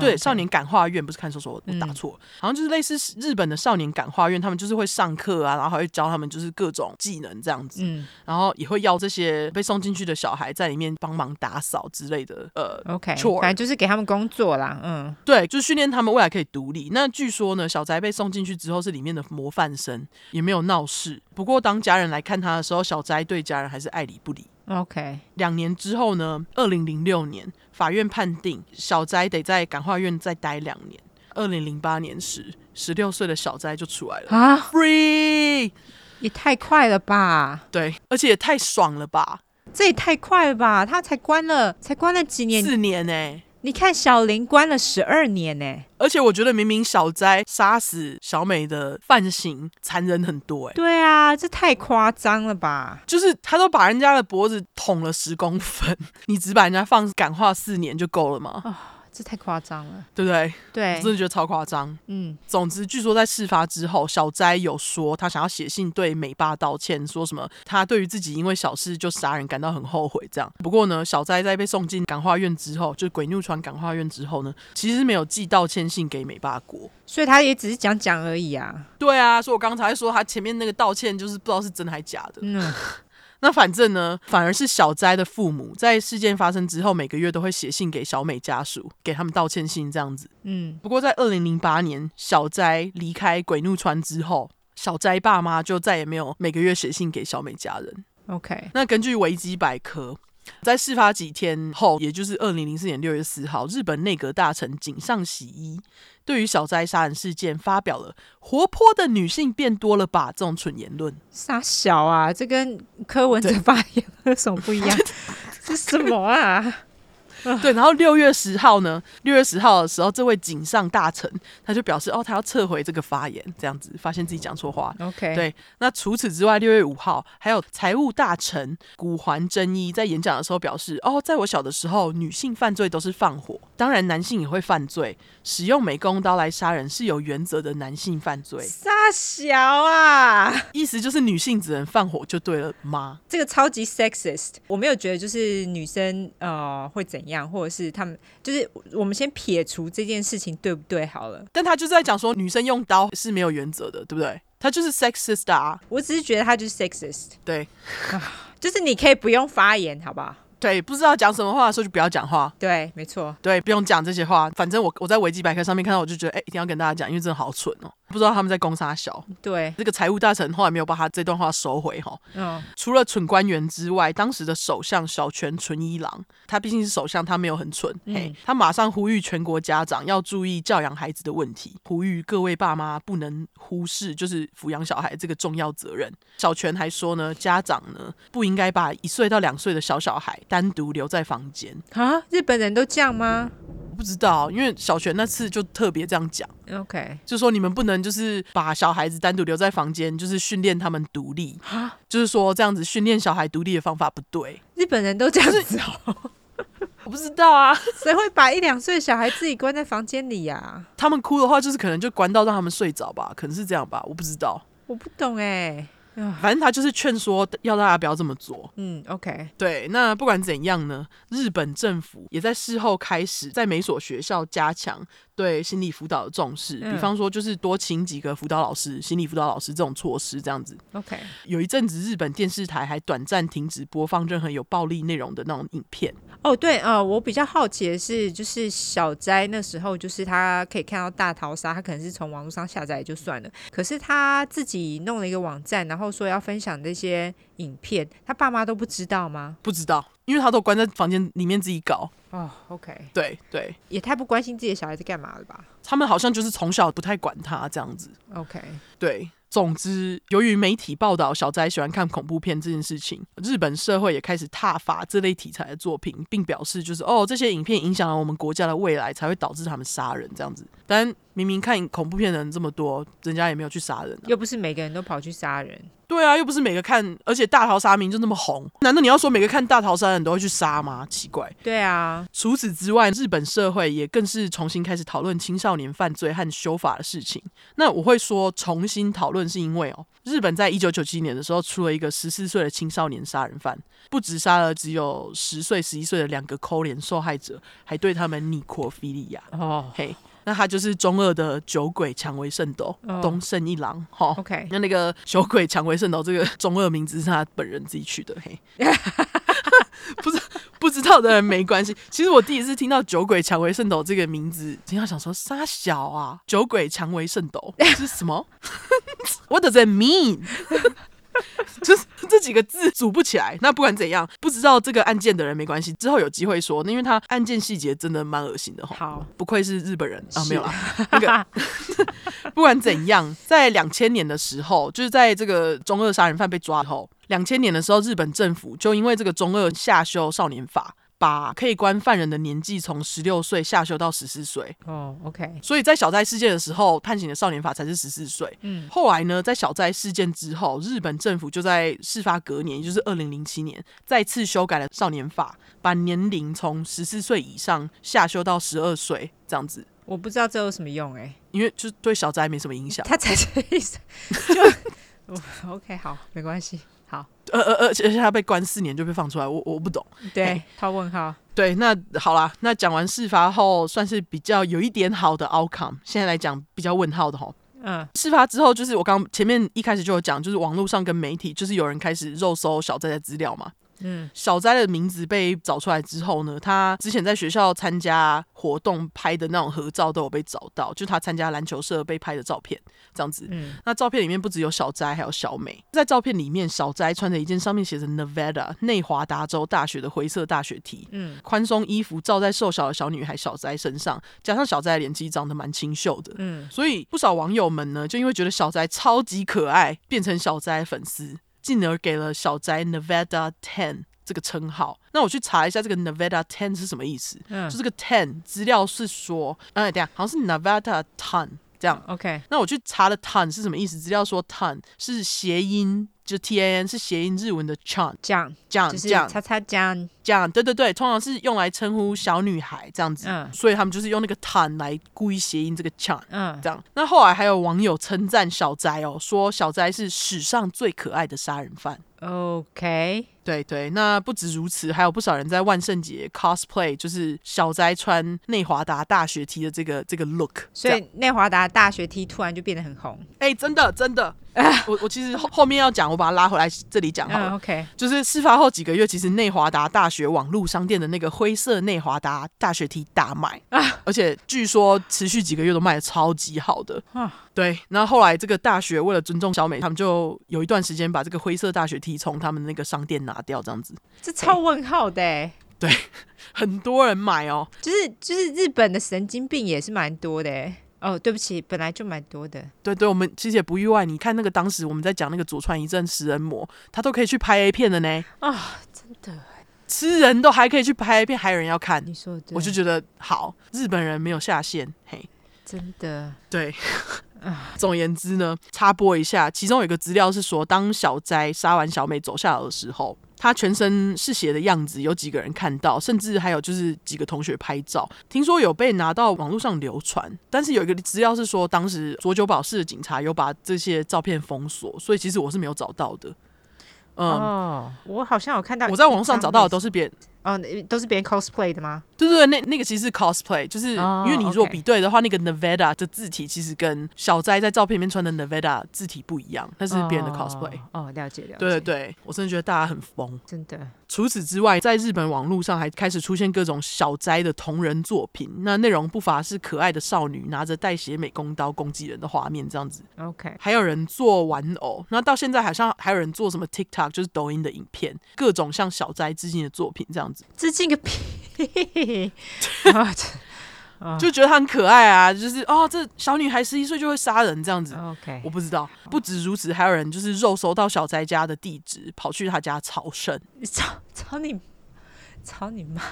对少年感化院不是看守所，我打错，嗯，好像就是类似日本的少年感化院，他们就是会上课啊，然后还会教他们就是各种技能这样子，嗯，然后也会要这些被送进去的小孩在里面帮忙打扫之类的，呃，OK，反正就是给他们工作啦，嗯，对，就是训练他们未来可以独立。那据说呢，小斋被送进去之后是里面的模范生，也没有闹事。不过当家人来看他的时候，小斋对家人还是爱理不理。OK，两年之后呢，二零零六年，法院判定小斋得在感化院再待两年。二零零八年时，十六岁的小斋就出来了啊，Free，也太快了吧？对，而且也太爽了吧？这也太快了吧？他才关了，才关了几年？四年呢、欸？你看小林关了十二年呢、欸，而且我觉得明明小斋杀死小美的犯行残忍很多哎、欸，对啊，这太夸张了吧？就是他都把人家的脖子捅了十公分，你只把人家放感化四年就够了吗？哦这太夸张了，对不对？对，我真的觉得超夸张。嗯，总之，据说在事发之后，小斋有说他想要写信对美爸道歉，说什么他对于自己因为小事就杀人感到很后悔。这样，不过呢，小斋在被送进感化院之后，就鬼怒川感化院之后呢，其实没有寄道歉信给美爸国，所以他也只是讲讲而已啊。对啊，所以我刚才说他前面那个道歉就是不知道是真的还假的。嗯。那反正呢，反而是小斋的父母在事件发生之后，每个月都会写信给小美家属，给他们道歉信这样子。嗯，不过在二零零八年小斋离开鬼怒川之后，小斋爸妈就再也没有每个月写信给小美家人。OK，那根据维基百科，在事发几天后，也就是二零零四年六月四号，日本内阁大臣井上喜一。对于小斋杀人事件发表了“活泼的女性变多了吧”这种蠢言论，傻小啊，这跟柯文哲发言有什么不一样？是什么啊？对，然后六月十号呢？六月十号的时候，这位井上大臣他就表示，哦，他要撤回这个发言，这样子发现自己讲错话。OK，对。那除此之外，六月五号还有财务大臣古环真一在演讲的时候表示，哦，在我小的时候，女性犯罪都是放火，当然男性也会犯罪，使用美工刀来杀人是有原则的男性犯罪。杀小啊，意思就是女性只能放火就对了吗？这个超级 sexist，我没有觉得就是女生呃会怎样。或者是他们，就是我们先撇除这件事情对不对好了，但他就是在讲说女生用刀是没有原则的，对不对？他就是 sexist 啊！我只是觉得他就是 sexist，对，就是你可以不用发言，好不好？对，不知道讲什么话的时候就不要讲话。对，没错，对，不用讲这些话。反正我我在维基百科上面看到，我就觉得哎，一定要跟大家讲，因为真的好蠢哦。不知道他们在攻杀小。对，这个财务大臣后来没有把他这段话收回哈。嗯，除了蠢官员之外，当时的首相小泉纯一郎，他毕竟是首相，他没有很蠢，嗯、嘿，他马上呼吁全国家长要注意教养孩子的问题，呼吁各位爸妈不能忽视就是抚养小孩这个重要责任。小泉还说呢，家长呢不应该把一岁到两岁的小小孩单独留在房间啊？日本人都这样吗？不知道，因为小泉那次就特别这样讲，OK，就说你们不能就是把小孩子单独留在房间，就是训练他们独立，就是说这样子训练小孩独立的方法不对。日本人都这样子哦，我不知道啊，谁会把一两岁小孩自己关在房间里呀、啊？他们哭的话，就是可能就关到让他们睡着吧，可能是这样吧，我不知道，我不懂哎。反正他就是劝说要大家不要这么做。嗯，OK，对。那不管怎样呢，日本政府也在事后开始在每所学校加强对心理辅导的重视，比方说就是多请几个辅导老师、心理辅导老师这种措施，这样子。OK。有一阵子日本电视台还短暂停止播放任何有暴力内容的那种影片。哦，对，呃，我比较好奇的是，就是小斋那时候，就是他可以看到大逃杀，他可能是从网络上下载就算了，可是他自己弄了一个网站，然后说要分享这些影片，他爸妈都不知道吗？不知道，因为他都关在房间里面自己搞。哦，OK，对对，也太不关心自己的小孩在干嘛了吧？他们好像就是从小不太管他这样子。OK，对。总之，由于媒体报道小宅喜欢看恐怖片这件事情，日本社会也开始挞伐这类题材的作品，并表示就是哦，这些影片影响了我们国家的未来，才会导致他们杀人这样子。但明明看恐怖片的人这么多，人家也没有去杀人，又不是每个人都跑去杀人。对啊，又不是每个看，而且大逃杀名就那么红，难道你要说每个看大逃杀的人都会去杀吗？奇怪。对啊。除此之外，日本社会也更是重新开始讨论青少年犯罪和修法的事情。那我会说重新讨论，是因为哦，日本在一九九七年的时候出了一个十四岁的青少年杀人犯，不止杀了只有十岁、十一岁的两个扣脸受害者，还对他们尼可菲利亚。哦，嘿。那他就是中二的酒鬼蔷薇圣斗东胜一郎哈。Oh, OK，那那个酒鬼蔷薇圣斗这个中二名字是他本人自己取的嘿。不是不知道的人没关系。其实我第一次听到酒鬼蔷薇圣斗这个名字，经常想说杀小啊，酒鬼蔷薇圣斗是什么？What does it mean？就是这几个字组不起来。那不管怎样，不知道这个案件的人没关系，之后有机会说，因为他案件细节真的蛮恶心的。好，不愧是日本人啊，没有啦。那个 不管怎样，在两千年的时候，就是在这个中二杀人犯被抓后，两千年的时候，日本政府就因为这个中二下修少年法。把可以关犯人的年纪从十六岁下修到十四岁。哦，OK。所以在小灾事件的时候，判刑的少年法才是十四岁。嗯。后来呢，在小灾事件之后，日本政府就在事发隔年，也就是二零零七年，再次修改了少年法，把年龄从十四岁以上下修到十二岁，这样子。我不知道这有什么用哎、欸，因为就对小灾没什么影响。他才这意思。就 OK，好，没关系。好，呃呃呃，而且他被关四年就被放出来，我我不懂。对，他问号。对，那好啦，那讲完事发后，算是比较有一点好的 outcome。现在来讲比较问号的哈。嗯，事发之后，就是我刚前面一开始就有讲，就是网络上跟媒体，就是有人开始肉搜小寨的资料嘛。嗯，小斋的名字被找出来之后呢，他之前在学校参加活动拍的那种合照都有被找到，就他参加篮球社被拍的照片，这样子。嗯，那照片里面不只有小斋，还有小美。在照片里面，小斋穿着一件上面写着 Nevada 内华达州大学的灰色大学 T，嗯，宽松衣服罩在瘦小的小女孩小斋身上，加上小斋的脸其实长得蛮清秀的，嗯，所以不少网友们呢，就因为觉得小斋超级可爱，变成小斋粉丝。进而给了小宅 Nevada Ten 这个称号。那我去查一下这个 Nevada Ten 是什么意思？嗯，就这个 Ten 资料是说，哎，等下好像是 Nevada Ton 这样。OK，那我去查了 Ton 是什么意思？资料说 Ton 是谐音。就 T A N 是谐音日文的 chan，这样这样这样，叉叉这样这样，对对对，通常是用来称呼小女孩这样子，嗯，所以他们就是用那个 tan 来故意谐音这个 chan，嗯，这样。那后来还有网友称赞小斋哦，说小斋是史上最可爱的杀人犯。OK，对对，那不止如此，还有不少人在万圣节 cosplay，就是小宅穿内华达大学 T 的这个这个 look，所以内华达大学 T 突然就变得很红。哎，真的真的。我我其实后后面要讲，我把它拉回来这里讲好了。嗯、OK，就是事发后几个月，其实内华达大学网络商店的那个灰色内华达大学 T 大卖啊，而且据说持续几个月都卖的超级好的啊。对，然后后来这个大学为了尊重小美，他们就有一段时间把这个灰色大学 T 从他们那个商店拿掉，这样子。这超问号的。对，很多人买哦，就是就是日本的神经病也是蛮多的。哦，对不起，本来就蛮多的。对对，我们其实也不意外。你看那个当时我们在讲那个佐川一正食人魔，他都可以去拍 A 片的呢。啊、哦，真的，吃人都还可以去拍 A 片，还有人要看。你说对，我就觉得好，日本人没有下限。嘿，真的，对。总而言之呢，插播一下，其中有一个资料是说，当小斋杀完小美走下楼的时候，他全身是血的样子，有几个人看到，甚至还有就是几个同学拍照，听说有被拿到网络上流传。但是有一个资料是说，当时佐久保市的警察有把这些照片封锁，所以其实我是没有找到的。嗯，哦，我好像有看到，我在网上找到的都是别人。哦，都是别人 cosplay 的吗？对对对，那那个其实是 cosplay，就是因为你如果比对的话，oh. 那个 Nevada 的字体其实跟小斋在照片里面穿的 Nevada 字体不一样，那是别人的 cosplay。哦，了解了解。对对对，我真的觉得大家很疯，真的。除此之外，在日本网络上还开始出现各种小斋的同人作品，那内容不乏是可爱的少女拿着带血美工刀攻击人的画面，这样子。OK，还有人做玩偶，那到现在好像还有人做什么 TikTok，就是抖音的影片，各种向小斋致敬的作品，这样子。致敬个屁！就觉得他很可爱啊，就是哦，这小女孩十一岁就会杀人这样子。OK，我不知道。不止如此，还有人就是肉搜到小宅家的地址，跑去他家朝圣。操操你，操你妈！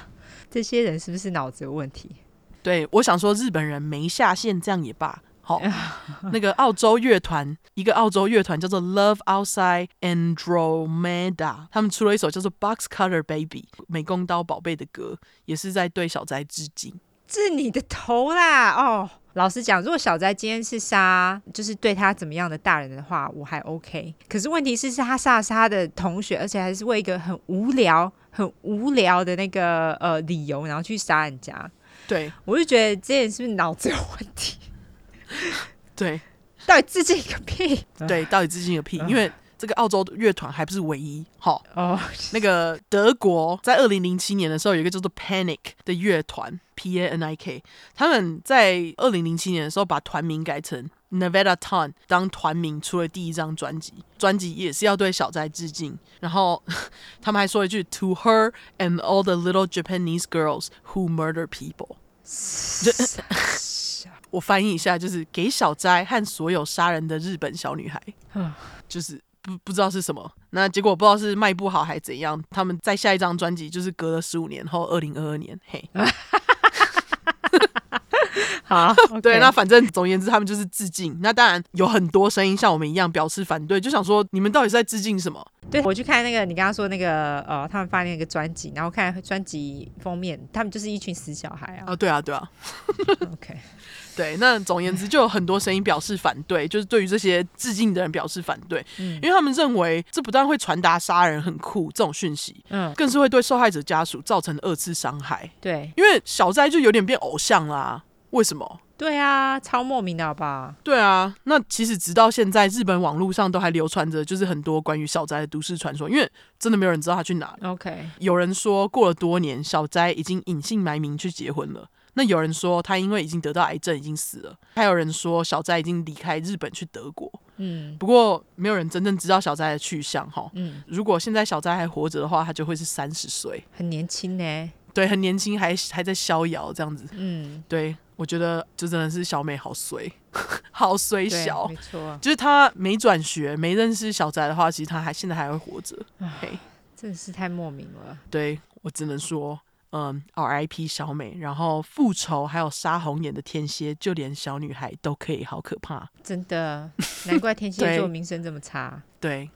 这些人是不是脑子有问题？对，我想说日本人没下线，这样也罢。好，那个澳洲乐团，一个澳洲乐团叫做 Love Outside Andromeda，他们出了一首叫做 Box Cutter Baby 美工刀宝贝的歌，也是在对小斋致敬。治你的头啦！哦，老实讲，如果小斋今天是杀，就是对他怎么样的大人的话，我还 OK。可是问题是，是他杀了他的同学，而且还是为一个很无聊、很无聊的那个呃理由，然后去杀人家。对，我就觉得这人是不是脑子有问题？对，到底致敬个屁？对，到底致敬个屁？因为这个澳洲乐团还不是唯一。哈哦，那个德国在二零零七年的时候，有一个叫做 Panic 的乐团，P A N I K，他们在二零零七年的时候把团名改成 Nevada Town 当团名，出了第一张专辑，专辑也是要对小斋致敬。然后 他们还说一句 To her and all the little Japanese girls who murder people。我翻译一下，就是给小斋和所有杀人的日本小女孩，就是不不知道是什么。那结果不知道是卖不好还是怎样。他们在下一张专辑就是隔了十五年后，二零二二年，嘿。好，对，那反正总而言之，他们就是致敬。那当然有很多声音像我们一样表示反对，就想说你们到底是在致敬什么？对，我去看那个你刚刚说那个呃，他们发那个专辑，然后看专辑封面，他们就是一群死小孩啊。啊，对啊，对啊。OK。对，那总而言之，就有很多声音表示反对，就是对于这些致敬的人表示反对，嗯，因为他们认为这不但会传达杀人很酷这种讯息，嗯，更是会对受害者家属造成二次伤害。对，因为小斋就有点变偶像啦，为什么？对啊，超莫名的好吧？对啊，那其实直到现在，日本网络上都还流传着就是很多关于小斋的都市传说，因为真的没有人知道他去哪了。OK，有人说过了多年，小斋已经隐姓埋名去结婚了。那有人说他因为已经得到癌症已经死了，还有人说小斋已经离开日本去德国。嗯，不过没有人真正知道小斋的去向哈。嗯，如果现在小斋还活着的话，他就会是三十岁，很年轻呢。对，很年轻，还还在逍遥这样子。嗯，对，我觉得就真的是小美好衰，好衰小，没错，就是他没转学，没认识小斋的话，其实他还现在还会活着。嘿，真的是太莫名了。对，我只能说。嗯，R.I.P. 小美，然后复仇还有杀红眼的天蝎，就连小女孩都可以，好可怕！真的，难怪天蝎 座名声这么差。对，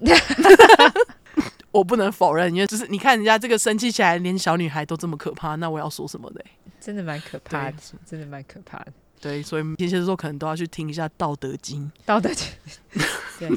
我不能否认，因为就是你看人家这个生气起来，连小女孩都这么可怕，那我要说什么嘞？真的蛮可怕的，真的蛮可怕的。对，所以天蝎座可能都要去听一下《道德经》。道德经。对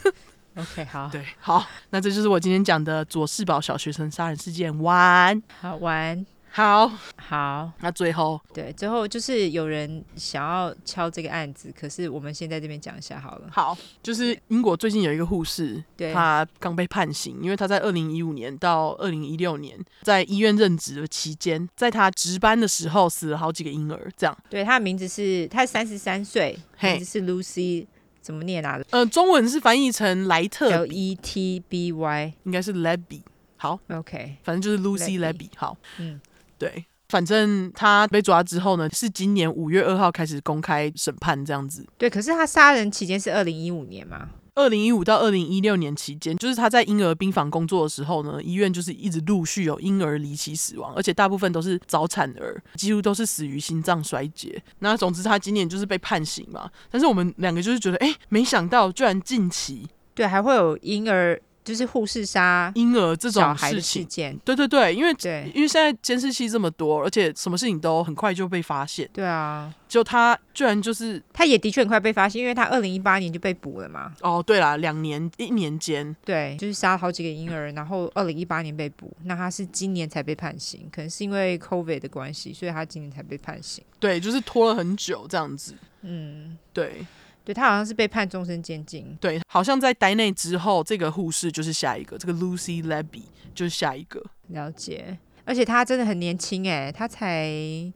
，OK，好，对，好，那这就是我今天讲的左世保小学生杀人事件。晚，好，晚。好，好，那最后对，最后就是有人想要敲这个案子，可是我们先在这边讲一下好了。好，就是英国最近有一个护士，对，他刚被判刑，因为她在二零一五年到二零一六年在医院任职的期间，在她值班的时候死了好几个婴儿，这样。对，她的名字是，她三十三岁，名字是 Lucy，怎么念啊？呃，中文是翻译成莱特，L E T B Y，应该是 Lebby。好，OK，反正就是 Lucy Lebby。好，嗯。对，反正他被抓之后呢，是今年五月二号开始公开审判这样子。对，可是他杀人期间是二零一五年嘛？二零一五到二零一六年期间，就是他在婴儿病房工作的时候呢，医院就是一直陆续有婴儿离奇死亡，而且大部分都是早产儿，几乎都是死于心脏衰竭。那总之他今年就是被判刑嘛。但是我们两个就是觉得，哎，没想到居然近期对还会有婴儿。就是护士杀婴儿这种事情，对对对，因为对，因为现在监视器这么多，而且什么事情都很快就被发现。对啊，就他居然就是，他也的确很快被发现，因为他二零一八年就被捕了嘛。哦，对啦，两年一年间，对，就是杀了好几个婴儿，然后二零一八年被捕，那他是今年才被判刑，可能是因为 COVID 的关系，所以他今年才被判刑。对，就是拖了很久这样子。嗯，对。对，他好像是被判终身监禁。对，好像在待内之后，这个护士就是下一个，这个 Lucy Lebby 就是下一个。了解，而且他真的很年轻哎，他才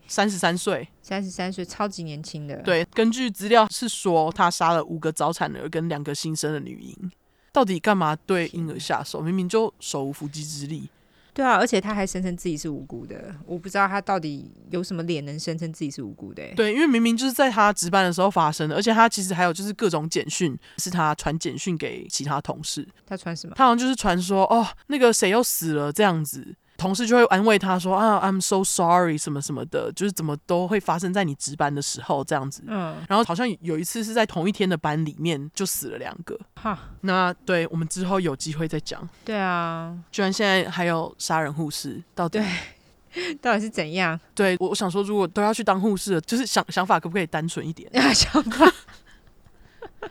三十三岁，三十三岁，超级年轻的。对，根据资料是说，他杀了五个早产儿跟两个新生的女婴。到底干嘛对婴儿下手？明明就手无缚鸡之力。对啊，而且他还声称自己是无辜的，我不知道他到底有什么脸能声称自己是无辜的。对，因为明明就是在他值班的时候发生的，而且他其实还有就是各种简讯，是他传简讯给其他同事。他传什么？他好像就是传说哦，那个谁又死了这样子。同事就会安慰他说啊，I'm so sorry，什么什么的，就是怎么都会发生在你值班的时候这样子。嗯，然后好像有一次是在同一天的班里面就死了两个。哈，那对我们之后有机会再讲。对啊，居然现在还有杀人护士，到底，到底是怎样？对，我我想说，如果都要去当护士了，就是想想法可不可以单纯一点？想法。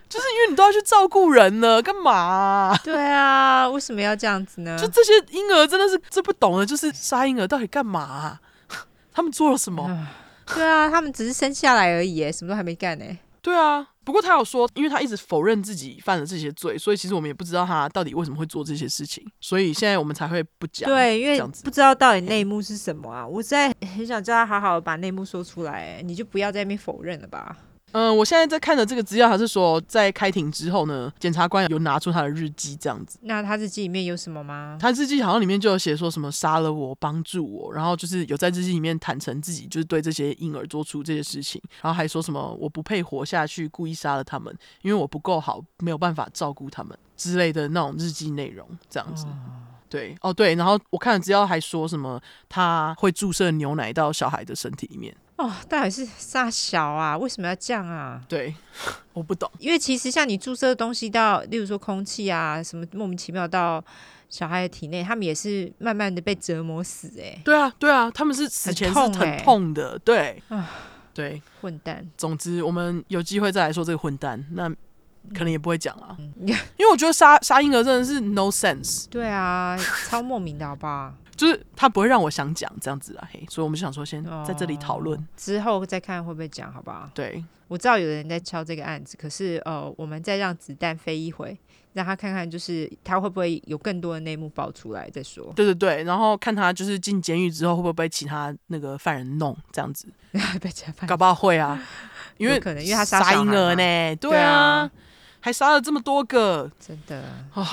就是因为你都要去照顾人了，干嘛啊？对啊，为什么要这样子呢？就这些婴儿真的是这不懂的，就是杀婴儿到底干嘛啊？他们做了什么？对啊，他们只是生下来而已，什么都还没干呢。对啊，不过他有说，因为他一直否认自己犯了这些罪，所以其实我们也不知道他到底为什么会做这些事情，所以现在我们才会不讲。对，因为不知道到底内幕是什么啊！我在很想叫他好好把内幕说出来，你就不要在那边否认了吧。嗯，我现在在看的这个资料，还是说在开庭之后呢，检察官有拿出他的日记这样子。那他日记里面有什么吗？他日记好像里面就有写说什么杀了我，帮助我，然后就是有在日记里面坦诚自己就是对这些婴儿做出这些事情，然后还说什么我不配活下去，故意杀了他们，因为我不够好，没有办法照顾他们之类的那种日记内容这样子。哦对，哦对，然后我看了资料还说什么他会注射牛奶到小孩的身体里面。哦，到底是杀小啊？为什么要这样啊？对，我不懂。因为其实像你注射的东西到，例如说空气啊，什么莫名其妙到小孩的体内，他们也是慢慢的被折磨死哎。对啊，对啊，他们是死前是很痛的。对啊，对，混蛋。总之，我们有机会再来说这个混蛋，那可能也不会讲啊。嗯，因为我觉得杀杀婴儿真的是 no sense。对啊，超莫名的好不好？就是他不会让我想讲这样子啊，嘿，所以我们就想说先在这里讨论，哦，之后再看会不会讲，好不好？对，我知道有人在敲这个案子，可是呃，我们再让子弹飞一回，让他看看，就是他会不会有更多的内幕爆出来再说。对对对，然后看他就是进监狱之后会不会被其他那个犯人弄这样子，被其他犯人。搞不好会啊，因为可能因为他杀婴儿呢，对啊，还杀了这么多个，真的啊，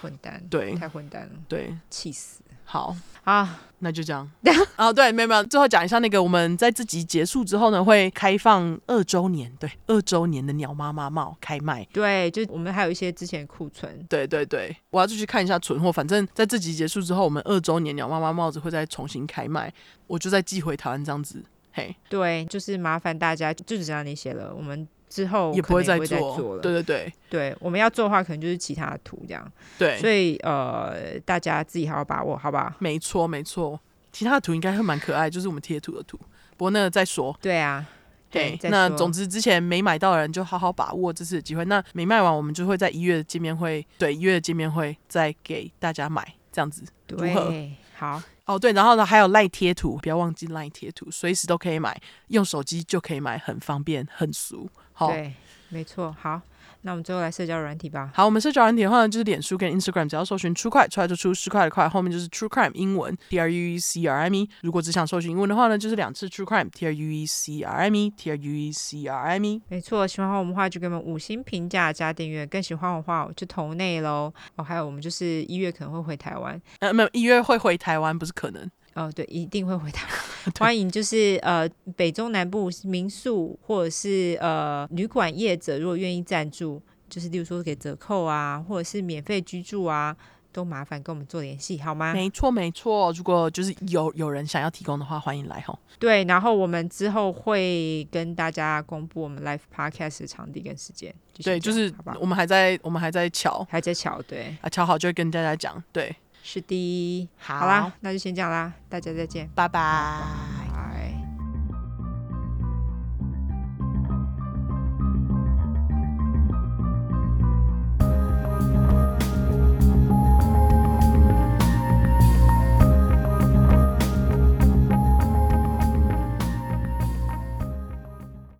混蛋，对，太混蛋了，对，气死。好啊，那就这样。哦，对，没有没有，最后讲一下那个，我们在这集结束之后呢，会开放二周年，对，二周年的鸟妈妈帽开卖。对，就我们还有一些之前库存。对对对，我要继续看一下存货。反正在这集结束之后，我们二周年鸟妈妈帽子会再重新开卖，我就再寄回台湾这样子。嘿，对，就是麻烦大家，就只剩那些了。我们。之后也不会再做，了，对对对，对，我们要做的话，可能就是其他的图这样，对，所以呃，大家自己好好把握，好吧？没错没错，其他的图应该会蛮可爱，就是我们贴图的图，不过那个再说，对啊，对，那总之之前没买到的人就好好把握这次的机会，那没卖完，我们就会在一月的见面会，对，一月的见面会再给大家买，这样子，对，好。哦，对，然后呢，还有赖贴图，不要忘记赖贴图，随时都可以买，用手机就可以买，很方便，很俗。好，对，没错。好，那我们最后来社交软体吧。好，我们社交软体的话呢，就是脸书跟 Instagram，只要搜寻 True 块出来就出十块的块，后面就是 True Crime 英文 T R U E C R M E。如果只想搜寻英文的话呢，就是两次 True Crime T R U E C R M E T R U E C R M E。没错，喜欢我们的话就给我们五星评价加订阅，更喜欢我的话我就投内喽。哦，还有我们就是一月可能会回台湾，呃，没有，一月会回台湾，不是可能。哦，对，一定会回台湾。欢迎，就是呃，北中南部民宿或者是呃旅馆业者，如果愿意赞助，就是例如说给折扣啊，或者是免费居住啊，都麻烦跟我们做联系，好吗？没错，没错。如果就是有有人想要提供的话，欢迎来吼。对，然后我们之后会跟大家公布我们 live podcast 的场地跟时间。对，就是我们还在我们还在瞧，还在瞧，对，啊，瞧好就会跟大家讲，对。是的，好，好啦，那就先这样啦，大家再见，拜拜。